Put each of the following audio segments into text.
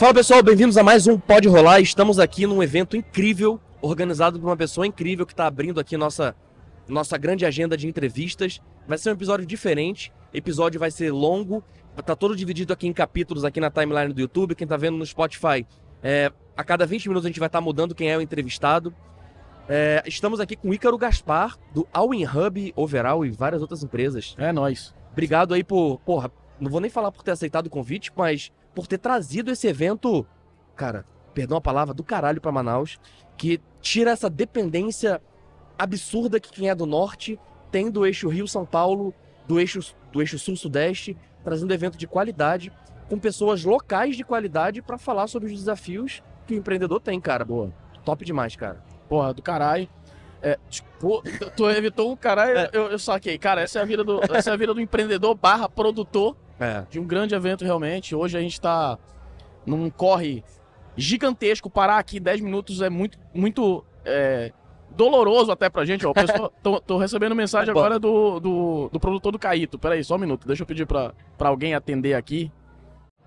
Fala pessoal, bem-vindos a mais um Pode Rolar. Estamos aqui num evento incrível, organizado por uma pessoa incrível que está abrindo aqui nossa, nossa grande agenda de entrevistas. Vai ser um episódio diferente, episódio vai ser longo, tá todo dividido aqui em capítulos aqui na timeline do YouTube. Quem tá vendo no Spotify, é, a cada 20 minutos a gente vai estar tá mudando quem é o entrevistado. É, estamos aqui com o Ícaro Gaspar, do Allwin Hub, Overall e várias outras empresas. É nóis. Obrigado aí por, porra, não vou nem falar por ter aceitado o convite, mas por ter trazido esse evento, cara, perdão a palavra, do caralho pra Manaus, que tira essa dependência absurda que quem é do norte tem do eixo Rio-São Paulo, do eixo, do eixo Sul-Sudeste, trazendo evento de qualidade, com pessoas locais de qualidade para falar sobre os desafios que o empreendedor tem, cara. Boa. Top demais, cara. Porra, do caralho. É, tipo, tu evitou um caralho, é. eu, eu saquei. Cara, essa é a vida do, essa é a vida do empreendedor barra produtor é. de um grande evento realmente. Hoje a gente tá num corre gigantesco. Parar aqui 10 minutos é muito, muito é, doloroso até pra gente. Ó. Pessoa, tô, tô, recebendo mensagem agora do, do, do, produtor do Caíto. Pera aí, só um minuto. Deixa eu pedir pra, pra alguém atender aqui.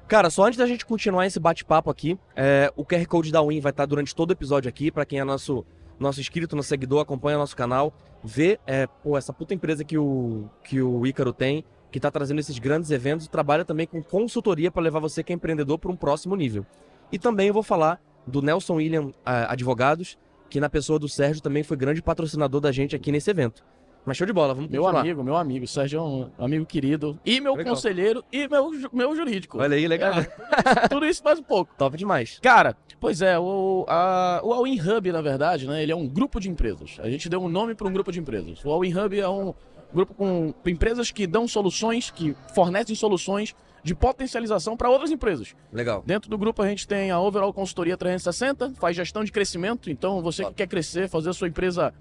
Cara, só antes da gente continuar esse bate-papo aqui, é, o QR Code da Win vai estar durante todo o episódio aqui, para quem é nosso, nosso inscrito, nosso seguidor, acompanha nosso canal, vê é, pô, essa puta empresa que o, que o Ícaro tem, que está trazendo esses grandes eventos, trabalha também com consultoria para levar você que é empreendedor para um próximo nível. E também eu vou falar do Nelson William Advogados, que na pessoa do Sérgio também foi grande patrocinador da gente aqui nesse evento. Mas show de bola, vamos Meu amigo, meu amigo. Sérgio é um amigo querido. E meu legal. conselheiro e meu, meu jurídico. Olha aí, legal. É, tudo isso mais um pouco. Top demais. Cara, pois é, o, a, o All-in Hub, na verdade, né, ele é um grupo de empresas. A gente deu um nome para um grupo de empresas. O All-in Hub é um grupo com empresas que dão soluções, que fornecem soluções de potencialização para outras empresas. Legal. Dentro do grupo a gente tem a Overall Consultoria 360, faz gestão de crescimento. Então você que quer crescer, fazer a sua empresa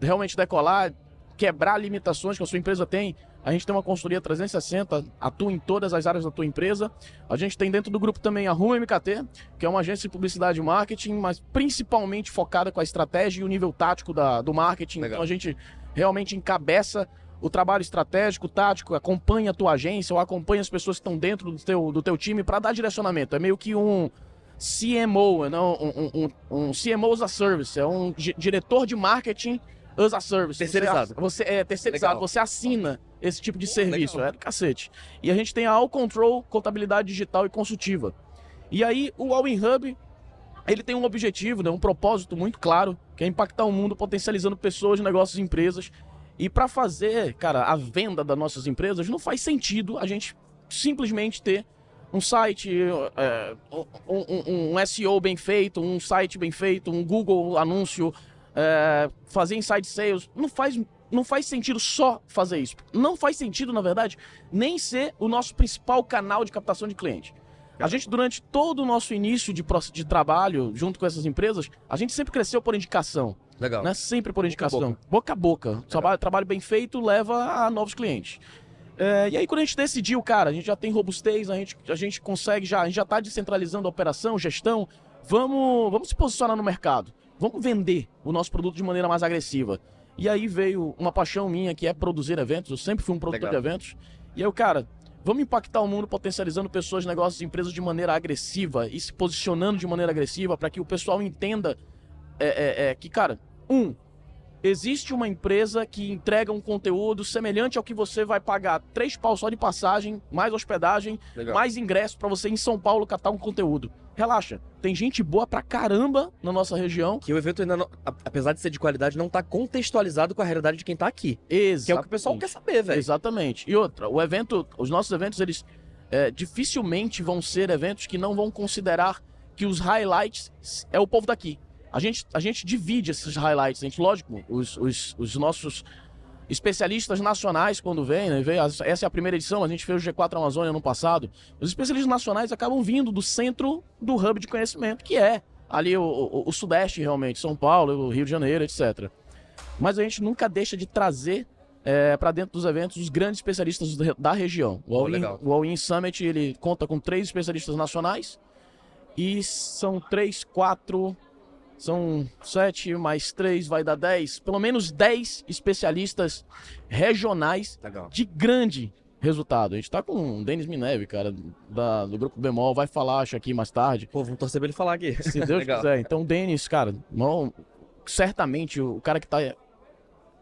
realmente decolar, quebrar limitações que a sua empresa tem. A gente tem uma consultoria 360, atua em todas as áreas da tua empresa. A gente tem dentro do grupo também a Rumo MKT, que é uma agência de publicidade e marketing, mas principalmente focada com a estratégia e o nível tático da, do marketing. Legal. Então a gente realmente encabeça o trabalho estratégico, tático, acompanha a tua agência ou acompanha as pessoas que estão dentro do teu, do teu time para dar direcionamento. É meio que um CMO, não, um, um, um CMO as a service, é um diretor de marketing as a service. Terceirizado. Você, você é terceirizado, Legal. você assina esse tipo de serviço. Legal. É do cacete. E a gente tem a All Control, contabilidade digital e consultiva. E aí o All In Hub, ele tem um objetivo, né, um propósito muito claro, que é impactar o mundo potencializando pessoas, negócios e empresas. E para fazer, cara, a venda das nossas empresas, não faz sentido a gente simplesmente ter um site, é, um, um, um, SEO bem feito, um site bem feito, um Google anúncio é, fazer inside sales. Não faz, não faz sentido só fazer isso. Não faz sentido, na verdade, nem ser o nosso principal canal de captação de cliente. A gente, durante todo o nosso início de, de trabalho, junto com essas empresas, a gente sempre cresceu por indicação. Legal. Né? Sempre por indicação. Boca a boca. boca. Trabalho, trabalho bem feito leva a novos clientes. É, e aí, quando a gente decidiu, cara, a gente já tem robustez, a gente, a gente consegue já, a gente já está descentralizando a operação, gestão, vamos, vamos se posicionar no mercado vamos vender o nosso produto de maneira mais agressiva. E aí veio uma paixão minha que é produzir eventos. Eu sempre fui um produtor Legal. de eventos. E aí, eu, cara, vamos impactar o mundo potencializando pessoas, negócios e empresas de maneira agressiva e se posicionando de maneira agressiva para que o pessoal entenda é, é, é, que, cara, um, existe uma empresa que entrega um conteúdo semelhante ao que você vai pagar três pau só de passagem, mais hospedagem, Legal. mais ingresso para você em São Paulo catar um conteúdo. Relaxa, tem gente boa pra caramba na nossa região. Que o evento ainda, não, apesar de ser de qualidade, não tá contextualizado com a realidade de quem tá aqui. Exatamente. Que é o que o pessoal quer saber, velho. Exatamente. E outra, o evento, os nossos eventos, eles é, dificilmente vão ser eventos que não vão considerar que os highlights é o povo daqui. A gente, a gente divide esses highlights, a gente, lógico, os, os, os nossos especialistas nacionais, quando vêm, né, veio, essa é a primeira edição, a gente fez o G4 Amazônia no passado, os especialistas nacionais acabam vindo do centro do hub de conhecimento, que é ali o, o, o Sudeste, realmente, São Paulo, o Rio de Janeiro, etc. Mas a gente nunca deixa de trazer é, para dentro dos eventos os grandes especialistas da região. O All-In All Summit ele conta com três especialistas nacionais e são três, quatro são sete mais três, vai dar dez. Pelo menos dez especialistas regionais Legal. de grande resultado. A gente tá com o Denis Mineve, cara, da, do Grupo Bemol, vai falar, acho, aqui mais tarde. Pô, vamos torcer pra ele falar aqui. Se Deus quiser. Então, Denis, cara, não, certamente o cara que tá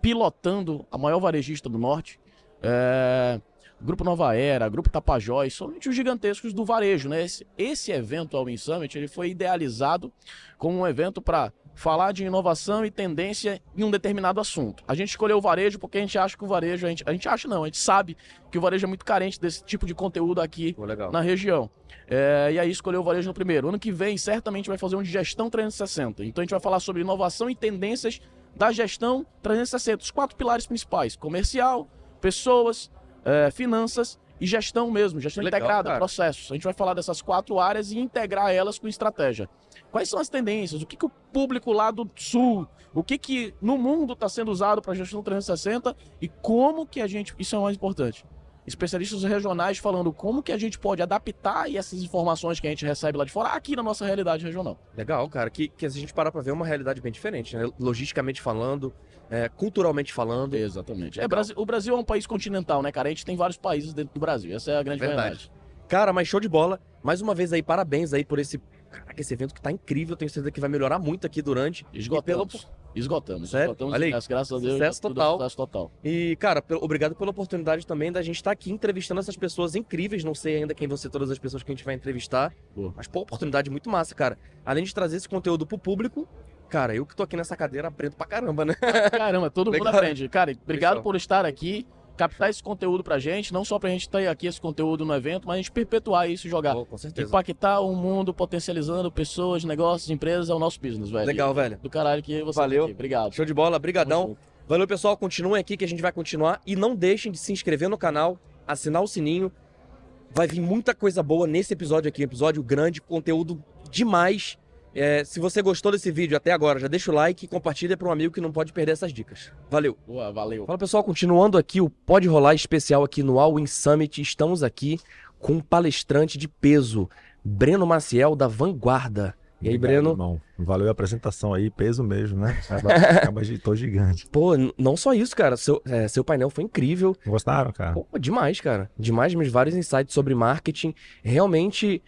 pilotando a maior varejista do Norte, é, Grupo Nova Era, Grupo Tapajós, somente os gigantescos do varejo, né? Esse, esse evento, ao Win Summit, ele foi idealizado como um evento para falar de inovação e tendência em um determinado assunto. A gente escolheu o varejo porque a gente acha que o varejo, a gente, a gente acha não, a gente sabe que o varejo é muito carente desse tipo de conteúdo aqui legal. na região. É, e aí escolheu o varejo no primeiro. Ano que vem, certamente vai fazer um de gestão 360. Então a gente vai falar sobre inovação e tendências da gestão 360, os quatro pilares principais: comercial, pessoas, é, finanças e gestão mesmo, gestão Legal, integrada, cara. processos. A gente vai falar dessas quatro áreas e integrar elas com estratégia. Quais são as tendências? O que, que o público lá do sul, o que, que no mundo está sendo usado para gestão 360 e como que a gente. Isso é o mais importante. Especialistas regionais falando como que a gente pode adaptar essas informações que a gente recebe lá de fora aqui na nossa realidade regional. Legal, cara. Que, que a gente parar pra ver é uma realidade bem diferente, né? Logisticamente falando, é, culturalmente falando. Exatamente. É. Brasil- o Brasil é um país continental, né, cara? A gente tem vários países dentro do Brasil. Essa é a grande Verdade. verdade. Cara, mas show de bola. Mais uma vez aí, parabéns aí por esse. Caraca, esse evento que tá incrível. Tenho certeza que vai melhorar muito aqui durante. Esgotamos. Esgotamos. Sério? Esgotamos Olha aí. ingressos, graças a Deus. Sucesso total. Sucesso total. E, cara, obrigado pela oportunidade também da gente estar aqui entrevistando essas pessoas incríveis. Não sei ainda quem vão ser todas as pessoas que a gente vai entrevistar. Pô. Mas, pô, oportunidade muito massa, cara. Além de trazer esse conteúdo pro público, cara, eu que tô aqui nessa cadeira aprendo pra caramba, né? Caramba, todo mundo Legal. aprende. Cara, obrigado Fechou. por estar aqui, captar esse conteúdo pra gente, não só pra gente ter aqui esse conteúdo no evento, mas a gente perpetuar isso e jogar. Pô, com certeza. Impactar o mundo, potencializando pessoas, negócios, empresas, é o nosso business, velho. Legal, velho. Do caralho que você Valeu. tá aqui. Obrigado. Show de bola, brigadão. Valeu, pessoal. Continuem aqui que a gente vai continuar. E não deixem de se inscrever no canal, assinar o sininho. Vai vir muita coisa boa nesse episódio aqui. Episódio grande, conteúdo demais. É, se você gostou desse vídeo até agora, já deixa o like e compartilha para um amigo que não pode perder essas dicas. Valeu! Boa, valeu. Fala pessoal, continuando aqui o Pode Rolar especial aqui no All In Summit. Estamos aqui com um palestrante de peso, Breno Maciel, da Vanguarda. E aí, Obrigado, Breno? Irmão. Valeu a apresentação aí, peso mesmo, né? Acaba, acaba de tô gigante. Pô, não só isso, cara. Seu, é, seu painel foi incrível. Gostaram, cara? Pô, demais, cara. Demais mesmo. Vários insights sobre marketing. Realmente,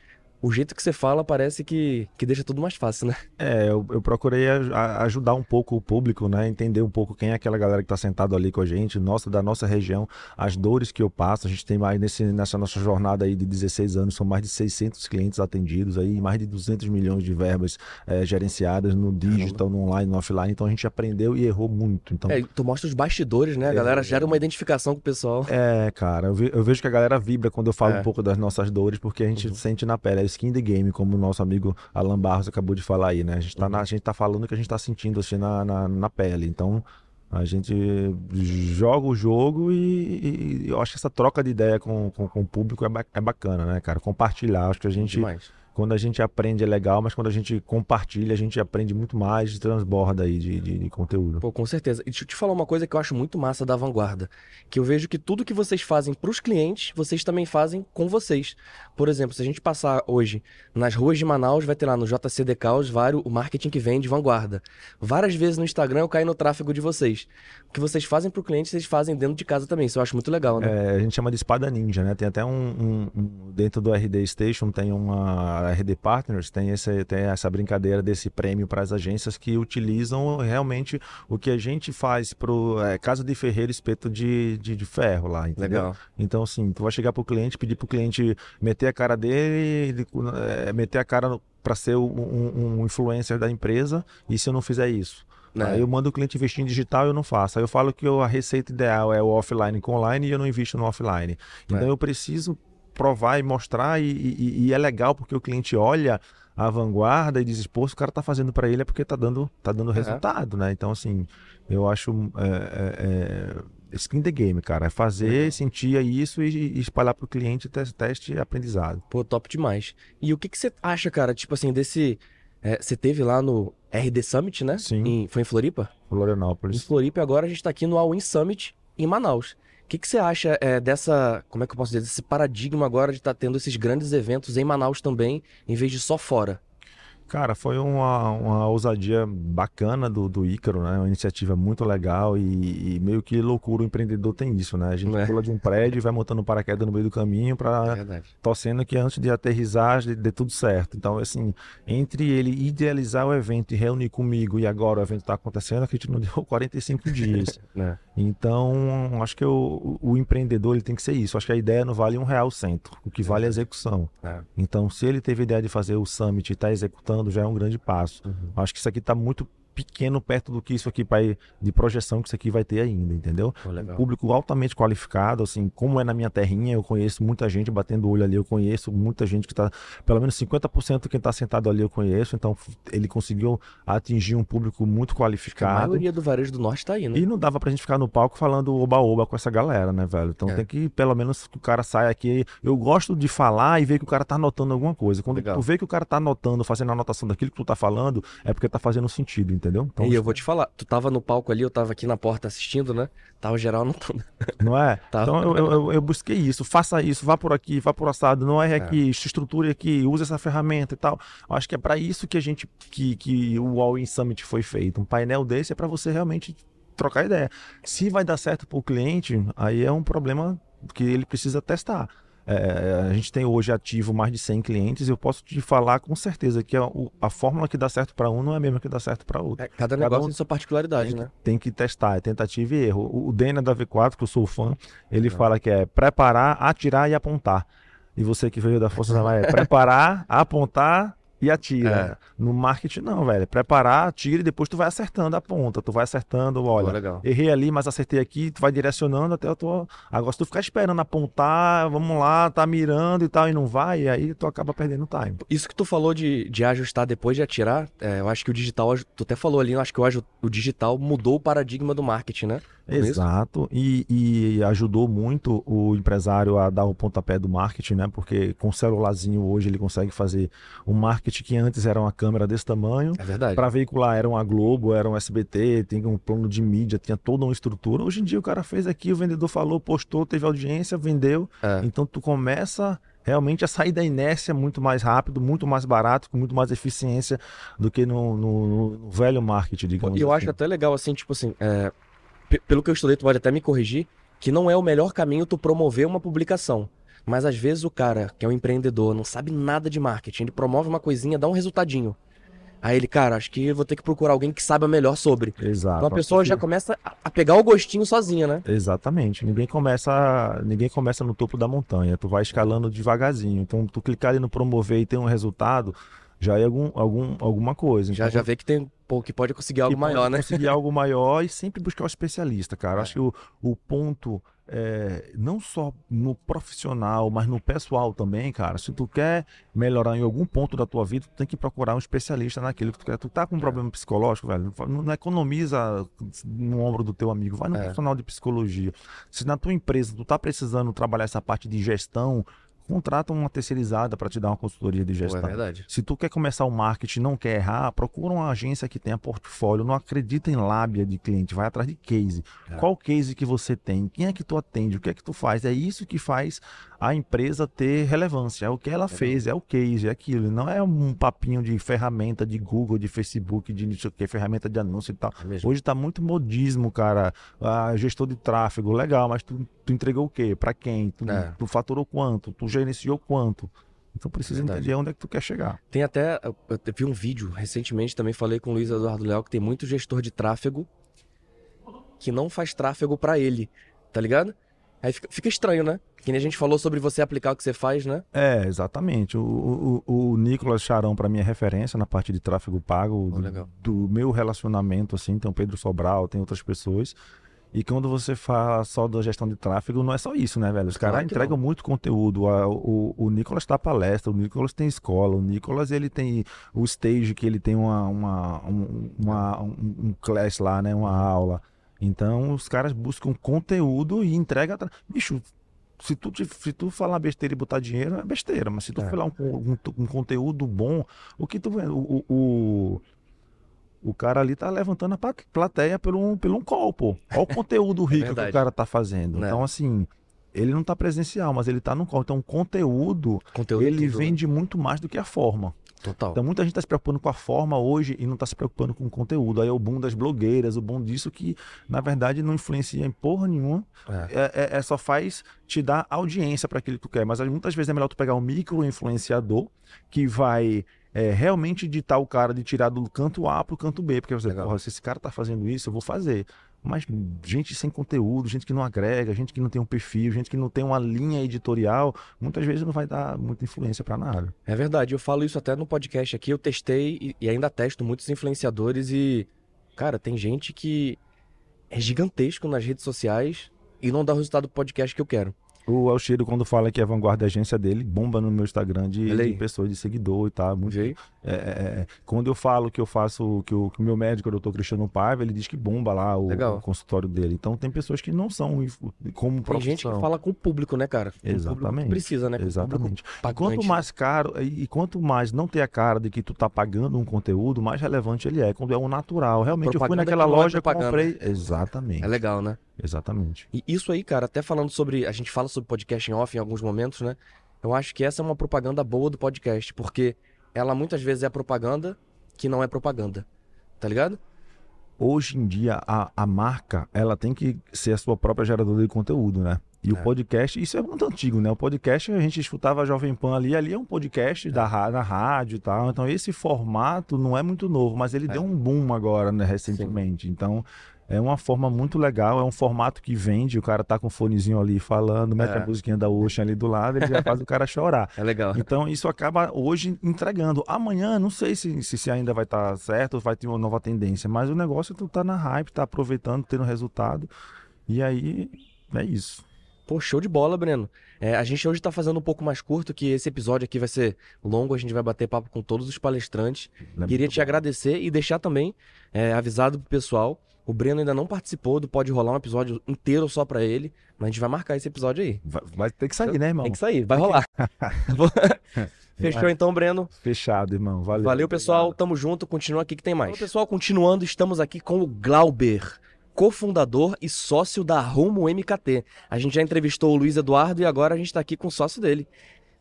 o jeito que você fala parece que, que deixa tudo mais fácil, né? É, eu, eu procurei aj- a- ajudar um pouco o público, né? Entender um pouco quem é aquela galera que tá sentado ali com a gente, nossa, da nossa região, as dores que eu passo. A gente tem mais nesse, nessa nossa jornada aí de 16 anos, são mais de 600 clientes atendidos aí, mais de 200 milhões de verbas eh, gerenciadas no digital, no online, no offline. Então a gente aprendeu e errou muito. Então, É, tu mostra os bastidores, né? A galera gera uma identificação com o pessoal. É, cara, eu, ve- eu vejo que a galera vibra quando eu falo É. um pouco das nossas dores, porque a gente Uhum. sente na pele, é skin the game, como o nosso amigo Alan Barros acabou de falar aí, né? A gente tá, Uhum. na- a gente tá falando o que a gente tá sentindo assim na, na, na pele. Então, a gente joga o jogo e, e- e eu acho que essa troca de ideia com, com, com o público é, ba- é bacana, né, cara? Compartilhar, acho que a gente, Demais. Quando a gente aprende é legal, mas quando a gente compartilha, a gente aprende muito mais e transborda aí de, de, de conteúdo. Pô, com certeza. E deixa eu te falar uma coisa que eu acho muito massa da Vanguarda. Que eu vejo que tudo que vocês fazem pros clientes, vocês também fazem com vocês. Por exemplo, se a gente passar hoje nas ruas de Manaus, vai ter lá no JCDK os vários, o marketing que vem de Vanguarda. Várias vezes no Instagram eu caio no tráfego de vocês. O que vocês fazem pro cliente, vocês fazem dentro de casa também. Isso eu acho muito legal, né? É, a gente chama de espada ninja, né? Tem até um, um- um- dentro do RD Station tem uma RD Partners, tem, esse, tem essa brincadeira desse prêmio para as agências que utilizam realmente o que a gente faz pro é, casa de ferreiro espeto de, de, de ferro lá, entendeu? Legal. Então, assim, tu vai chegar pro cliente, pedir pro cliente meter a cara dele, ele, é, meter a cara para ser um, um- um influencer da empresa, e se eu não fizer isso? Né? Aí eu mando o cliente investir em digital e eu não faço. Aí eu falo que a receita ideal é o offline com online e eu não invisto no offline. Então É. eu preciso provar e mostrar, e, e- e é legal porque o cliente olha a vanguarda e diz, pô, se o cara tá fazendo para ele é porque tá dando, tá dando resultado, né? Então, assim, eu acho é, é, é, skin the game, cara. É fazer, Legal. sentir isso e, e espalhar pro cliente teste, teste aprendizado. Pô, top demais. E o que que você acha, cara, tipo assim, desse... é, você teve lá no RD Summit, né? Sim. Em- foi em Floripa? Em Florianópolis. Floripa e agora a gente tá aqui no All In Summit em Manaus. O que, que você acha é, dessa, como é que eu posso dizer, desse paradigma agora de estar tendo esses grandes eventos em Manaus também, em vez de só fora? Cara, foi uma, uma ousadia bacana do, do Ícaro, né? Uma iniciativa muito legal e, e meio que loucura o empreendedor tem isso, né? A gente É. pula de um prédio e vai montando um paraquedas no meio do caminho para Verdade. torcendo que antes de aterrissar dê, dê tudo certo. Então, assim, entre ele idealizar o evento e reunir comigo e agora o evento está acontecendo, a gente não deu 45 dias. né? Então, acho que o, o empreendedor ele tem que ser isso. Acho que a ideia não vale um real cento. O que vale é a execução. É. Então, se ele teve a ideia de fazer o summit e está executando, já é um grande passo. Uhum. Acho que isso aqui está muito pequeno perto do que isso aqui vai, de projeção que isso aqui vai ter ainda, entendeu? Pô, legal. Público altamente qualificado, assim, como é na minha terrinha, eu conheço muita gente batendo o olho ali, eu conheço muita gente que está, pelo menos 50% de quem está sentado ali eu conheço, então ele conseguiu atingir um público muito A qualificado. maioria do varejo do norte tá aí, né? E não dava pra gente ficar no palco falando oba-oba com essa galera, né, velho? Então É. tem que, pelo menos, que o cara saia aqui. Eu gosto de falar e ver que o cara tá anotando alguma coisa. Quando Legal. tu vê que o cara tá anotando, fazendo a anotação daquilo que tu tá falando, é porque tá fazendo sentido, entendeu? Então, E eu vou te falar, tu tava no palco ali, eu tava aqui na porta assistindo, né? Tava geral anotando. Não é? Tá. Então eu, eu, eu- busquei isso, faça isso, vá por aqui, vá por assado, não erre aqui, se estruture aqui, use essa ferramenta e tal. Eu acho que é para isso que a gente, que, que o All In Summit foi feito. Um painel desse é para você realmente trocar ideia. Se vai dar certo para o cliente, aí é um problema que ele precisa testar. É, a gente tem hoje ativo mais de 100 clientes e eu posso te falar com certeza que a, a fórmula que dá certo para um não é a mesma que dá certo para outro. É, cada Cada negócio um tem sua particularidade, tem, né? que, tem que testar, é tentativa e erro. O, o Dena da V4, que eu sou fã, ele fala que é preparar, atirar e apontar. E você que veio da Força Armada é preparar, apontar e atira. No marketing não, velho. É preparar, atira e depois tu vai acertando a ponta. Tu vai acertando, olha, errei ali, mas acertei aqui, tu vai direcionando até a tua... Agora se tu ficar esperando apontar, vamos lá, tá mirando e tal, e não vai, aí tu acaba perdendo time. Isso que tu falou de, de ajustar depois de atirar, é, eu acho que o digital, tu até falou ali, eu acho que o, o digital mudou o paradigma do marketing, né? Não é? Exato, e, e ajudou muito o empresário a dar o pontapé do marketing, né? Porque com o celularzinho hoje ele consegue fazer um marketing que antes era uma câmera desse tamanho. É verdade. Para veicular era uma Globo, era um SBT, tem um plano de mídia, tinha toda uma estrutura. Hoje em dia o cara fez aqui, o vendedor falou, postou, teve audiência, vendeu. É. Então tu começa realmente a sair da inércia muito mais rápido, muito mais barato, com muito mais eficiência do que no, no- no velho marketing, digamos E eu assim. acho até legal, assim, tipo assim, é, pe- pelo que eu estudei, tu pode até me corrigir, que não é o melhor caminho tu promover uma publicação. Mas às vezes o cara, que é um empreendedor, não sabe nada de marketing, ele promove uma coisinha, dá um resultadinho. Aí ele, cara, acho que vou ter que procurar alguém que saiba melhor sobre. Exato. Então a pessoa já começa a- pegar o gostinho sozinha, né? Exatamente. Ninguém começa, ninguém começa no topo da montanha. Tu vai escalando devagarzinho. Então, tu clicar ali no promover e ter um resultado, já é algum, algum, alguma coisa. Já, Então, já vê que tem, pô, que pode conseguir algo maior, né? Conseguir algo maior e sempre buscar o especialista, cara. É. Acho que o, o ponto é, não só no profissional, mas no pessoal também, cara. Se tu quer melhorar em algum ponto da tua vida, tu tem que procurar um especialista naquilo que tu quer. Tu tá com um É. problema psicológico, velho, não não economiza no ombro do teu amigo, vai no É. profissional de psicologia. Se na tua empresa tu tá precisando trabalhar essa parte de gestão, contrata uma terceirizada para te dar uma consultoria de Pô, é gestão. verdade. Se tu quer começar o marketing e não quer errar, procura uma agência que tenha portfólio, não acredita em lábia de cliente, vai atrás de case. É. Qual case que você tem? Quem é que tu atende? O que é que tu faz? É isso que faz a empresa ter relevância. É o que ela fez, é o case, é aquilo. Não é um papinho de ferramenta de Google, de Facebook, de não sei o que, ferramenta de anúncio e tal. É. Hoje tá muito modismo, cara. Ah, gestor de tráfego, legal, mas tu, tu entregou o quê? Pra quem? Tu, É. tu faturou quanto? Tu gerenciou quanto? Então precisa Verdade. entender onde é que tu quer chegar. Tem até. Eu eu vi um vídeo recentemente, também falei com o Luiz Eduardo Léo, que tem muito gestor de tráfego que não faz tráfego pra ele, tá ligado? Aí fica, fica estranho, né? Que nem a gente falou sobre você aplicar o que você faz, né? É, exatamente. O, o, o Nicolas Charão, para mim, é referência na parte de tráfego pago. Oh, do, do meu relacionamento, assim, tem o Pedro Sobral, tem outras pessoas. E quando você fala só da gestão de tráfego, não é só isso, né, velho? Os Claro caras que entregam muito conteúdo. A- O, o Nicolas dá palestra, o Nicolas tem escola, o Nicolas ele tem o stage que ele tem uma, uma, um, uma- um, um class lá, né? Uma aula. Então os caras buscam conteúdo e entrega. Bicho, se tu, se tu falar besteira e botar dinheiro, é besteira. Mas se tu É. falar um, um, um conteúdo bom, o que tu vê? O, o, o, cara ali tá levantando a plateia pelo um, pelo um call, pô. Olha o conteúdo rico que verdade. o cara tá fazendo. Né? Então, assim, ele não tá presencial, mas ele tá no call. Então, o conteúdo, Conteúdo ele tudo, né? vende muito mais do que a forma. Total. Então muita gente está se preocupando com a forma hoje e não está se preocupando com o conteúdo. Aí é o boom das blogueiras, o boom disso que, na verdade, não influencia em porra nenhuma. É, é- é só faz te dar audiência para aquilo que tu quer. Mas muitas vezes é melhor tu pegar um micro influenciador que vai é, realmente ditar o cara de tirar do canto A pro canto B. Porque você, porra, se esse cara tá fazendo isso, eu vou fazer. Mas gente sem conteúdo, gente que não agrega, gente que não tem um perfil, gente que não tem uma linha editorial, muitas vezes não vai dar muita influência para nada. É verdade, eu falo isso até no podcast aqui. Eu testei e, ainda testo muitos influenciadores e, cara, tem gente que é gigantesco nas redes sociais e não dá o resultado do podcast que eu quero. O Alcheiro, quando fala que é a vanguarda da agência dele, bomba no meu Instagram de, de pessoas, de seguidor e tal. Muito, Viu? é, é, é. quando eu falo que eu faço, que o, que o meu médico, o doutor Cristiano Paiva, ele diz que bomba lá o, o consultório dele. Então tem pessoas que não são como Tem profissão. gente que fala com o público, né, cara? Exatamente. precisa, né? Exatamente. Quanto mais caro e e quanto mais não ter a cara de que tu tá pagando um conteúdo, mais relevante ele é. Quando é um natural. Realmente eu fui Propaganda naquela é loja, propaganda. comprei. Exatamente. É legal, né? Exatamente. E isso aí, cara, até falando sobre. A gente fala sobre podcast em off em alguns momentos, né? Eu acho que essa é uma propaganda boa do podcast, porque ela muitas vezes é propaganda que não é propaganda. Tá ligado? Hoje em dia, a, a marca, ela tem que ser a sua própria geradora de conteúdo, né? E É. o podcast, isso é muito antigo, né? O podcast, a gente escutava a Jovem Pan ali, ali é um podcast da, ra- na rádio e tal. Então, esse formato não é muito novo, mas ele É. deu um boom agora, né, recentemente. Então, é uma forma muito legal, é um formato que vende, o cara tá com o fonezinho ali falando, mete É. a musiquinha da Ocean ali do lado, ele já faz o cara chorar. É legal. Então isso acaba hoje entregando. Amanhã, não sei se, se, se ainda vai estar certo ou vai ter uma nova tendência, mas o negócio é tu tá na hype, tá aproveitando, tendo resultado. E aí é isso. Pô, show de bola, Breno. É, a gente hoje tá fazendo um pouco mais curto, que esse episódio aqui vai ser longo, a gente vai bater papo com todos os palestrantes. né? Queria te bom. agradecer e deixar também é, avisado pro pessoal. O Breno ainda não participou do Pode Rolar um episódio inteiro só pra ele, mas a gente vai marcar esse episódio aí. Vai, vai ter que sair, né, irmão? Tem que sair, vai rolar. Fechou então, Breno. Fechado, irmão. Valeu. Valeu, pessoal. Tamo junto. Continua aqui que tem mais. pessoal, continuando, estamos aqui com o Glauber, cofundador e sócio da Rumo MKT. A gente já entrevistou o Luiz Eduardo e agora a gente tá aqui com o sócio dele.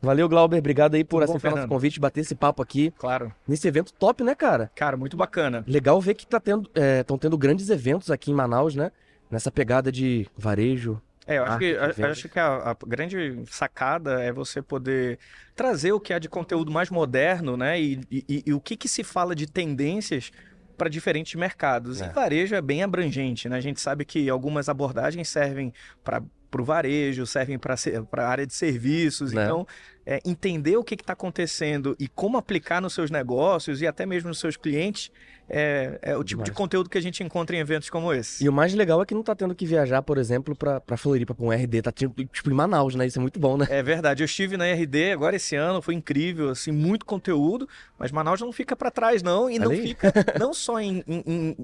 Valeu, Glauber. Obrigado aí por aceitar nosso convite, bater esse papo aqui Claro. nesse evento top, né, cara? Cara, muito bacana. Legal ver que tá tendo, estão tendo grandes eventos aqui em Manaus, né? Nessa pegada de varejo. É, eu acho Ah, que, a- vendas. acho que a, a grande sacada é você poder trazer o que há de conteúdo mais moderno, né? E, e- e o que, que se fala de tendências para diferentes mercados. É. E varejo é bem abrangente, né? A gente sabe que algumas abordagens servem para o varejo, servem para a área de serviços. Né? Então, é, entender o que está acontecendo e como aplicar nos seus negócios e até mesmo nos seus clientes é, é o tipo de Demais. conteúdo que a gente encontra em eventos como esse. E o mais legal é que não tá tendo que viajar, por exemplo, pra Floripa, pra um RD. Tá tipo, tipo em Manaus, né? Isso é muito bom, né? É verdade, eu estive na RD agora esse ano, foi incrível, assim, muito conteúdo, mas Manaus não fica para trás não, e não fica não só em, em, em-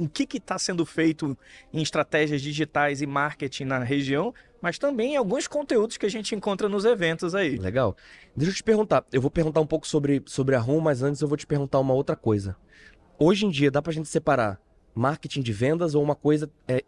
em que está sendo feito em estratégias digitais e marketing na região, mas também alguns conteúdos que a gente encontra nos eventos aí. Legal. Deixa eu te perguntar. Eu vou perguntar um pouco sobre, sobre a RUM, mas antes eu vou te perguntar uma outra coisa. Hoje em dia, dá pra gente separar marketing de vendas ou uma coisa é,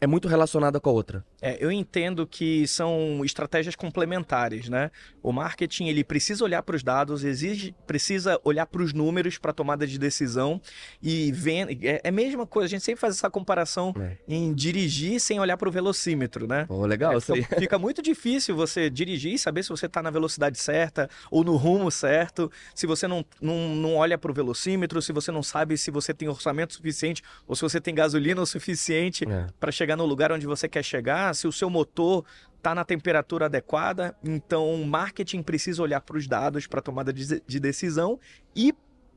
é muito relacionada com a outra? É, eu entendo que são estratégias complementares, né? O marketing ele precisa olhar para os dados, exige, precisa olhar para os números para tomada de decisão e venda. É, é a mesma coisa. A gente sempre faz essa comparação É. em dirigir sem olhar para o velocímetro, né? Pô, legal, É, fica, fica muito difícil você dirigir e saber se você está na velocidade certa ou no rumo certo, se você não, não, não olha para o velocímetro, se você não sabe se você tem orçamento suficiente ou se você tem gasolina o suficiente É. para chegar no lugar onde você quer chegar, se o seu motor está na temperatura adequada. Então, o marketing precisa olhar para os dados para tomada de, de decisão e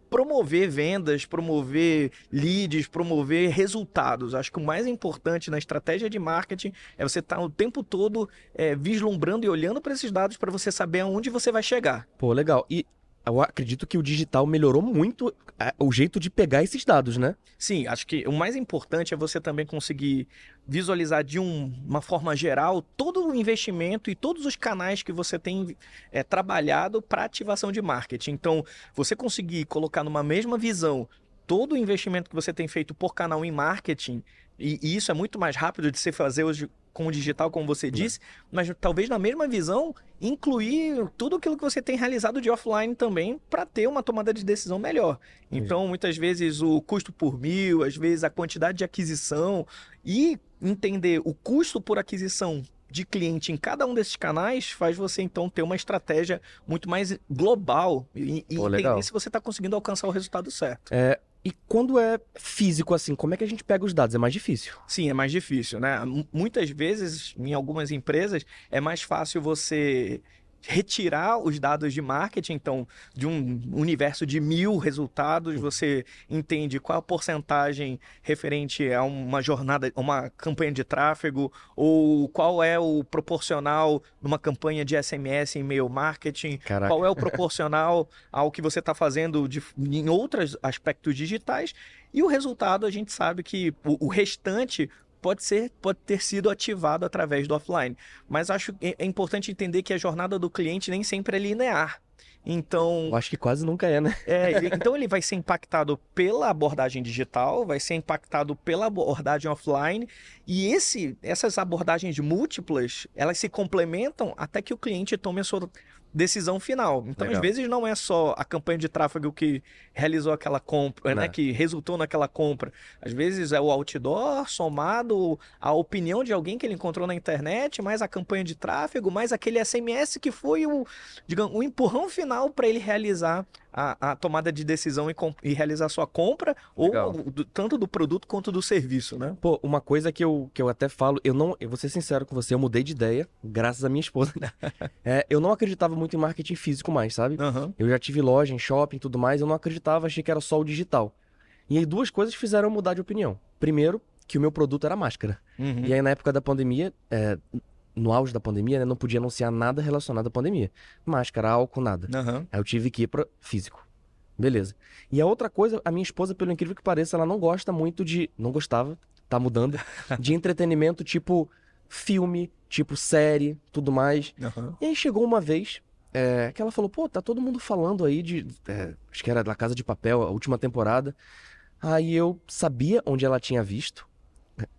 promover vendas, promover leads, promover resultados. Acho que o mais importante na estratégia de marketing é você estar o tempo todo é, vislumbrando e olhando para esses dados para você saber aonde você vai chegar. Pô, legal. E eu acredito que o digital melhorou muito é, o jeito de pegar esses dados, né? Sim, acho que o mais importante é você também conseguir visualizar de um- uma forma geral todo o investimento e todos os canais que você tem é, trabalhado para ativação de marketing. Então, você conseguir colocar numa mesma visão todo o investimento que você tem feito por canal em marketing E, e isso é muito mais rápido de se fazer hoje com o digital, como você disse, mas talvez na mesma visão incluir tudo aquilo que você tem realizado de offline também para ter uma tomada de decisão melhor. Então, muitas vezes o custo por mil, às vezes a quantidade de aquisição e entender o custo por aquisição de cliente em cada um desses canais faz você então ter uma estratégia muito mais global e, e Pô, entender legal. se você está conseguindo alcançar o resultado certo. É, e quando é físico assim, como é que a gente pega os dados? É mais difícil. Sim, é mais difícil, né? M- Muitas vezes, em algumas empresas, é mais fácil você retirar os dados de marketing, então, de um universo de mil resultados, você entende qual a porcentagem referente a uma jornada, uma campanha de tráfego, ou qual é o proporcional numa campanha de SMS e e-mail marketing, Caraca. qual é o proporcional ao que você está fazendo de- em outros aspectos digitais? E o resultado a gente sabe que o, o restante pode ser pode ter sido ativado através do offline mas acho que é importante entender que a jornada do cliente nem sempre é linear então Eu acho que quase nunca é, né? é, então ele vai ser impactado pela abordagem digital, vai ser impactado pela abordagem offline, e esse, essas abordagens múltiplas, elas se complementam até que o cliente tome a sua decisão final. Então, Legal. às vezes, não é só a campanha de tráfego que realizou aquela compra, né, Né. que resultou naquela compra. Às vezes é o outdoor somado à opinião de alguém que ele encontrou na internet, mais a campanha de tráfego, mais aquele SMS que foi o, digamos, o empurrão final para ele realizar a, a tomada de decisão e, e realizar sua compra, Legal. ou do- tanto do produto quanto do serviço, né? Pô, uma coisa que eu, que eu até falo, eu não, eu vou ser sincero com você, eu mudei de ideia, graças à minha esposa. É, eu não acreditava muito em marketing físico mais, sabe? Aham. Eu já tive loja em shopping e tudo mais, eu não acreditava, achei que era só o digital. E aí duas coisas fizeram eu mudar de opinião. Primeiro, que o meu produto era máscara. Uhum. E aí na época da pandemia, é, no auge da pandemia, né, não podia anunciar nada relacionado à pandemia. Máscara, álcool, nada. Aham. Aí eu tive que ir para físico. Beleza. E a outra coisa, a minha esposa, pelo incrível que pareça, ela não gosta muito de. Não gostava, tá mudando. De entretenimento tipo filme, tipo série, tudo mais. Aham. E aí chegou uma vez é, que ela falou: pô, tá todo mundo falando aí de. é, acho que era da Casa de Papel, a última temporada. Aí eu sabia onde ela tinha visto.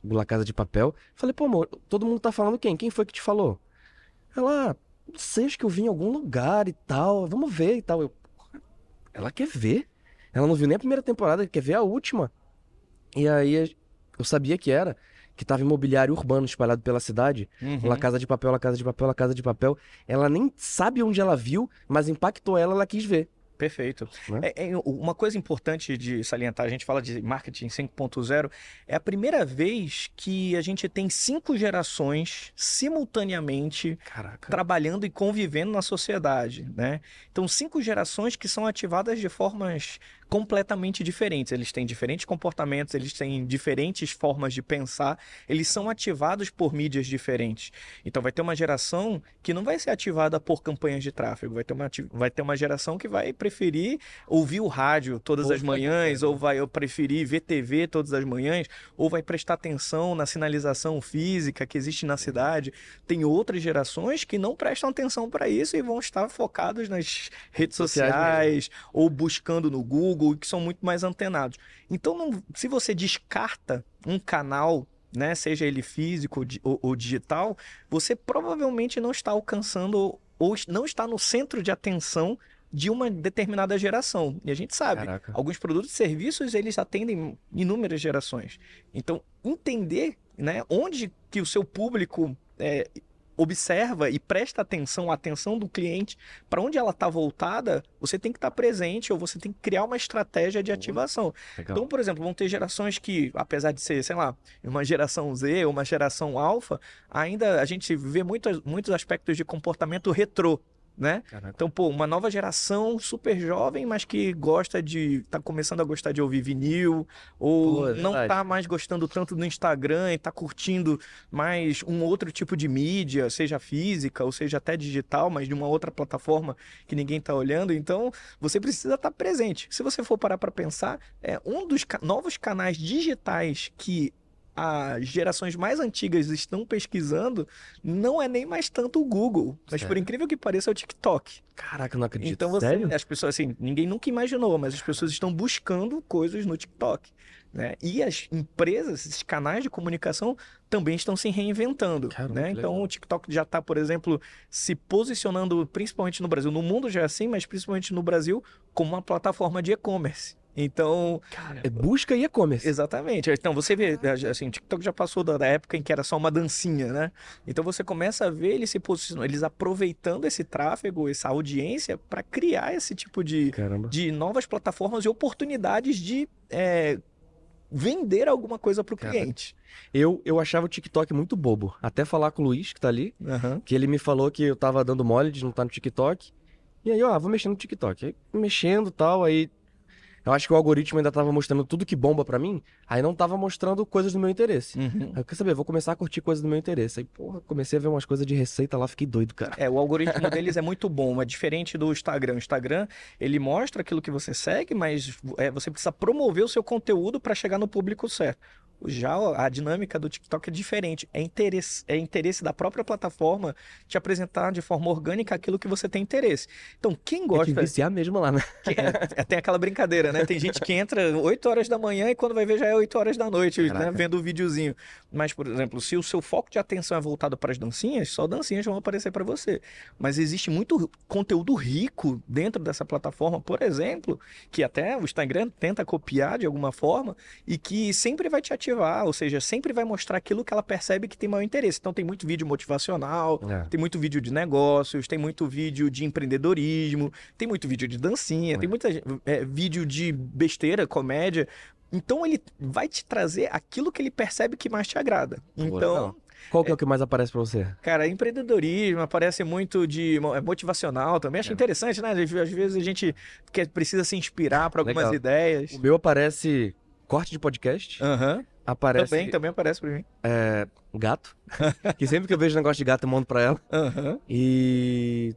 La Casa de Papel. Falei, pô, amor, todo mundo tá falando quem? Quem foi que te falou? Ela, ah, não sei, acho que eu vi em algum lugar e tal. Vamos ver e tal. Eu, ela quer ver? Ela não viu nem a primeira temporada, quer ver a última. E aí eu sabia que era, que tava imobiliário urbano espalhado pela cidade. Uhum. La Casa de Papel, La Casa de Papel, La Casa de Papel. Ela nem sabe onde ela viu, mas impactou ela, ela quis ver. Perfeito. Né? É- é uma coisa importante de salientar, a gente fala de marketing 5.0, é a primeira vez que a gente tem cinco gerações simultaneamente Caraca. trabalhando e convivendo na sociedade, né? Então, cinco gerações que são ativadas de formas completamente diferentes. Eles têm diferentes comportamentos, eles têm diferentes formas de pensar, eles são ativados por mídias diferentes. Então, vai ter uma geração que não vai ser ativada por campanhas de tráfego, vai ter uma, vai ter uma geração que vai preferir ouvir o rádio todas Pô, as manhãs, ou vai preferir ver TV todas as manhãs, ou vai prestar atenção na sinalização física que existe na cidade. Tem outras gerações que não prestam atenção para isso e vão estar focados nas redes Sociais sociais, ou buscando no Google, e que são muito mais antenados. Então, não- se você descarta um canal, né, seja ele físico ou ou, digital, você provavelmente não está alcançando ou não está no centro de atenção de uma determinada geração. E a gente sabe, Caraca. alguns produtos e serviços eles atendem inúmeras gerações. Então, entender né, onde que o seu público é, observa e presta atenção, a atenção do cliente, para onde ela está voltada, você tem que estar presente ou você tem que criar uma estratégia de ativação. Legal. Então, por exemplo, vão ter gerações que, apesar de ser, sei lá, uma geração Z ou uma geração alfa, ainda a gente vê muitos, muitos aspectos de comportamento retrô. Né? Caraca. Então, pô, uma nova geração super jovem, mas que gosta de. tá começando a gostar de ouvir vinil, ou Pô, é não tá mais gostando tanto do Instagram e tá curtindo mais um outro tipo de mídia, seja física ou seja até digital, mas de uma outra plataforma que ninguém tá olhando. Então, você precisa estar presente. Se você for parar para pensar, é um dos ca- novos canais digitais que as gerações mais antigas estão pesquisando, não é nem mais tanto o Google, mas por Sério? incrível que pareça é o TikTok. Caraca, eu não acredito. Então você, Sério? as pessoas assim, ninguém nunca imaginou, mas as pessoas estão buscando coisas no TikTok, né? E as empresas, esses canais de comunicação também estão se reinventando, Caramba, né? Então legal. o TikTok já está, por exemplo, se posicionando principalmente no Brasil, no mundo já é assim, mas principalmente no Brasil como uma plataforma de e-commerce. Então, É busca e e-commerce. Exatamente. Então você vê, assim, o TikTok já passou da época em que era só uma dancinha, né? Então você começa a ver eles se posicionando, eles aproveitando esse tráfego, essa audiência para criar esse tipo de, Caramba. de novas plataformas e oportunidades de é, vender alguma coisa para o Cara. cliente. Eu, eu achava o TikTok muito bobo. Até falar com o Luiz, que tá ali, Aham. que ele me falou que eu tava dando mole de não estar no TikTok. E aí, ó, vou mexendo no TikTok. Aí, mexendo e tal, aí. Eu acho que o algoritmo ainda tava mostrando tudo que bomba pra mim, aí não tava mostrando coisas do meu interesse. Uhum. Aí eu quer saber, vou começar a curtir coisas do meu interesse. Aí, porra, comecei a ver umas coisas de receita lá, fiquei doido, cara. É, o algoritmo deles é muito bom, é diferente do Instagram. O Instagram, ele mostra aquilo que você segue, mas é, você precisa promover o seu conteúdo para chegar no público certo. Já a dinâmica do TikTok é diferente. É interesse, é interesse da própria plataforma te apresentar de forma orgânica aquilo que você tem interesse. Então, quem É te gosta. viciar mesmo lá, né? que- é, tem aquela brincadeira, né? Tem gente que entra 8 horas da manhã e quando vai ver já é 8 horas da noite, né? Vendo o videozinho. Mas, por exemplo, se o seu foco de atenção é voltado para as dancinhas, só dancinhas vão aparecer para você. Mas existe muito conteúdo rico dentro dessa plataforma, por exemplo, que até o Instagram tenta copiar de alguma forma e que sempre vai te ativar, ou seja, sempre vai mostrar aquilo que ela percebe que tem maior interesse. Então tem muito vídeo motivacional, É. tem muito vídeo de negócios, tem muito vídeo de empreendedorismo, tem muito vídeo de dancinha, tem muita é, vídeo de besteira, comédia. Então ele vai te trazer aquilo que ele percebe que mais te agrada. Então. Qual que é o que mais aparece pra você? cara, empreendedorismo aparece muito de é, motivacional também. Acho É. interessante, né? Às vezes a gente quer, precisa se inspirar para algumas Legal. ideias. O meu aparece corte de podcast, Aham. aparece Também, também aparece para mim. é, gato, que sempre que eu vejo negócio de gato eu mando pra ela. Aham. E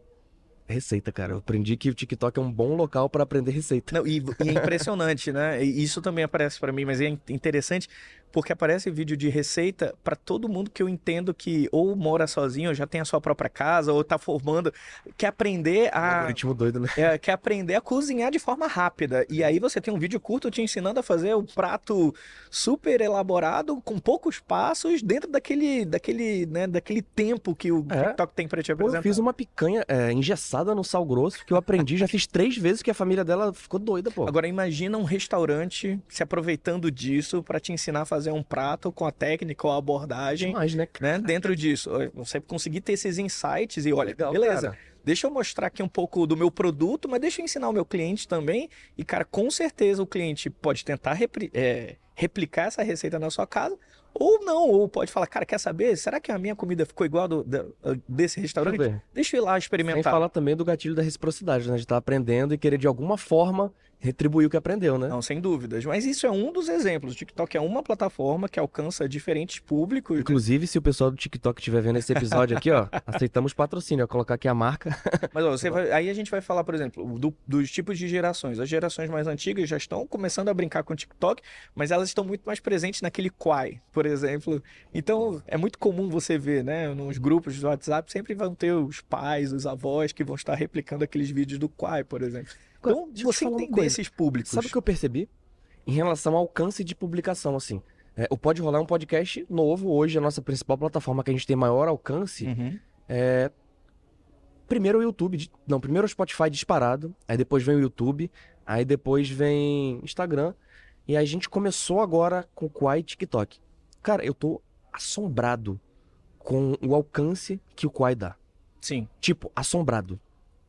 receita, cara. Eu aprendi que o TikTok é um bom local pra aprender receita. Não, e, e é impressionante, né? E isso também aparece para mim, mas é in- interessante porque aparece vídeo de receita para todo mundo que eu entendo que ou mora sozinho, ou já tem a sua própria casa, ou tá formando, quer aprender Um a algoritmo doido, né? é, quer aprender a cozinhar de forma rápida. E aí você tem um vídeo curto te ensinando a fazer um prato super elaborado, com poucos passos, dentro daquele, daquele, né, daquele tempo que o É. TikTok tem para te apresentar. eu fiz uma picanha é, engessada no sal grosso que eu aprendi, já fiz três vezes que a família dela ficou doida, pô. Agora imagina um restaurante se aproveitando disso para te ensinar a fazer um prato com a técnica ou a abordagem, Demais, né? né? Dentro disso, você conseguir ter esses insights e olha, Legal, beleza. cara. Deixa eu mostrar aqui um pouco do meu produto, mas deixa eu ensinar o meu cliente também. E, cara, com certeza o cliente pode tentar é, replicar essa receita na sua casa, ou não, ou pode falar, cara, quer saber? Será que a minha comida ficou igual do, da- desse Deixa eu restaurante? Deixa eu ir lá Sem experimentar. falar também do gatilho da reciprocidade, né? De estar aprendendo e querer de alguma forma retribuir o que aprendeu, né? Não, sem dúvidas. Mas isso é um dos exemplos. O TikTok é uma plataforma que alcança diferentes públicos. Inclusive, se o pessoal do TikTok estiver vendo esse episódio aqui, ó, aceitamos patrocínio. Ó, colocar aqui a marca. Mas ó, você vai- aí a gente vai falar, por exemplo, do- dos tipos de gerações. As gerações mais antigas já estão começando a brincar com o TikTok, mas elas estão muito mais presentes naquele Quai, por exemplo. Então é muito comum você ver, né, nos grupos do WhatsApp sempre vão ter os pais, os avós que vão estar replicando aqueles vídeos do Quai, por exemplo. Então te você entender esses públicos. Sabe o que eu percebi? Em relação ao alcance de publicação, assim. É, o Pode Rolar é um podcast novo. Hoje, a nossa principal plataforma que a gente tem maior alcance Uhum. é. Primeiro o YouTube. Não, primeiro o Spotify disparado. Aí depois vem o YouTube. Aí depois vem Instagram. E a gente começou agora com o Quai e TikTok. Cara, eu tô assombrado com o alcance que o Quai dá. Sim. Tipo, assombrado.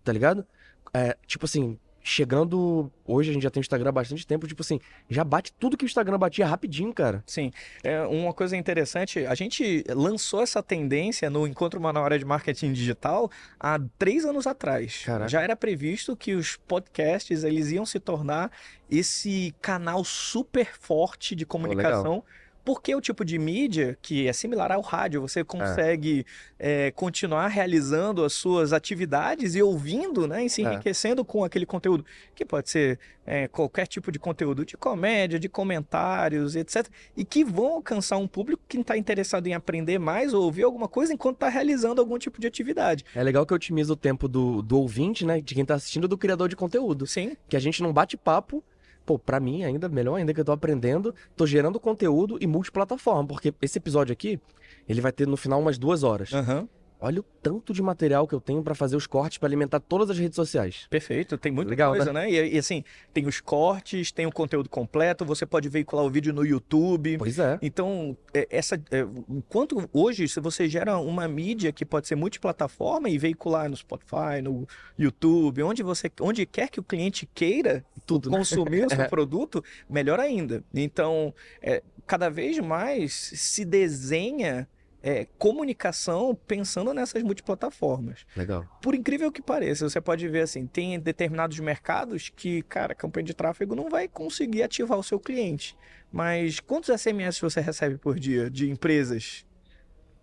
Tá ligado? É, tipo assim, chegando. Hoje a gente já tem o Instagram há bastante tempo. Tipo assim, já bate tudo que o Instagram batia rapidinho, cara. Sim, é uma coisa interessante, a gente lançou essa tendência no Encontro Uma Hora de Marketing Digital há três anos atrás. Caraca. Já era previsto que os podcasts eles iam se tornar esse canal super forte de comunicação Porque é o tipo de mídia que é similar ao rádio, você consegue é, continuar realizando as suas atividades e ouvindo, né? E se É. enriquecendo com aquele conteúdo, que pode ser é, qualquer tipo de conteúdo de comédia, de comentários, etc. E que vão alcançar um público que está interessado em aprender mais ou ouvir alguma coisa enquanto está realizando algum tipo de atividade. É legal que otimiza o tempo do, do ouvinte, né? De quem tá assistindo, do criador de conteúdo. Sim, Que a gente não bate papo. Pô, pra mim ainda, melhor ainda que eu tô aprendendo, tô gerando conteúdo e multiplataforma, porque esse episódio aqui, ele vai ter no final umas duas horas. aham, Olha o tanto de material que eu tenho pra fazer os cortes pra alimentar todas as redes sociais. perfeito. Tem muita Legal, coisa, né? E, e, assim, tem os cortes, tem o conteúdo completo, você pode veicular o vídeo no YouTube. Pois é. Então, é, essa, é, enquanto hoje, se você gera uma mídia que pode ser multiplataforma e veicular no Spotify, no YouTube, onde você, onde quer que o cliente queira Tudo, né? consumir o seu É. produto, melhor ainda. Então, é, cada vez mais se desenha é, comunicação pensando nessas multiplataformas. Legal. Por incrível que pareça, você pode ver assim, tem determinados mercados que, cara, campanha de tráfego não vai conseguir ativar o seu cliente. Mas quantos SMS você recebe por dia de empresas?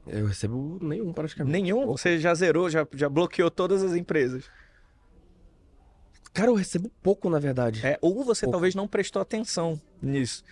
Eu recebo nenhum praticamente. Nenhum? Você já zerou, já, já bloqueou todas as empresas. Cara, eu recebo pouco, na verdade. É, ou você Pouco. talvez não prestou atenção nisso.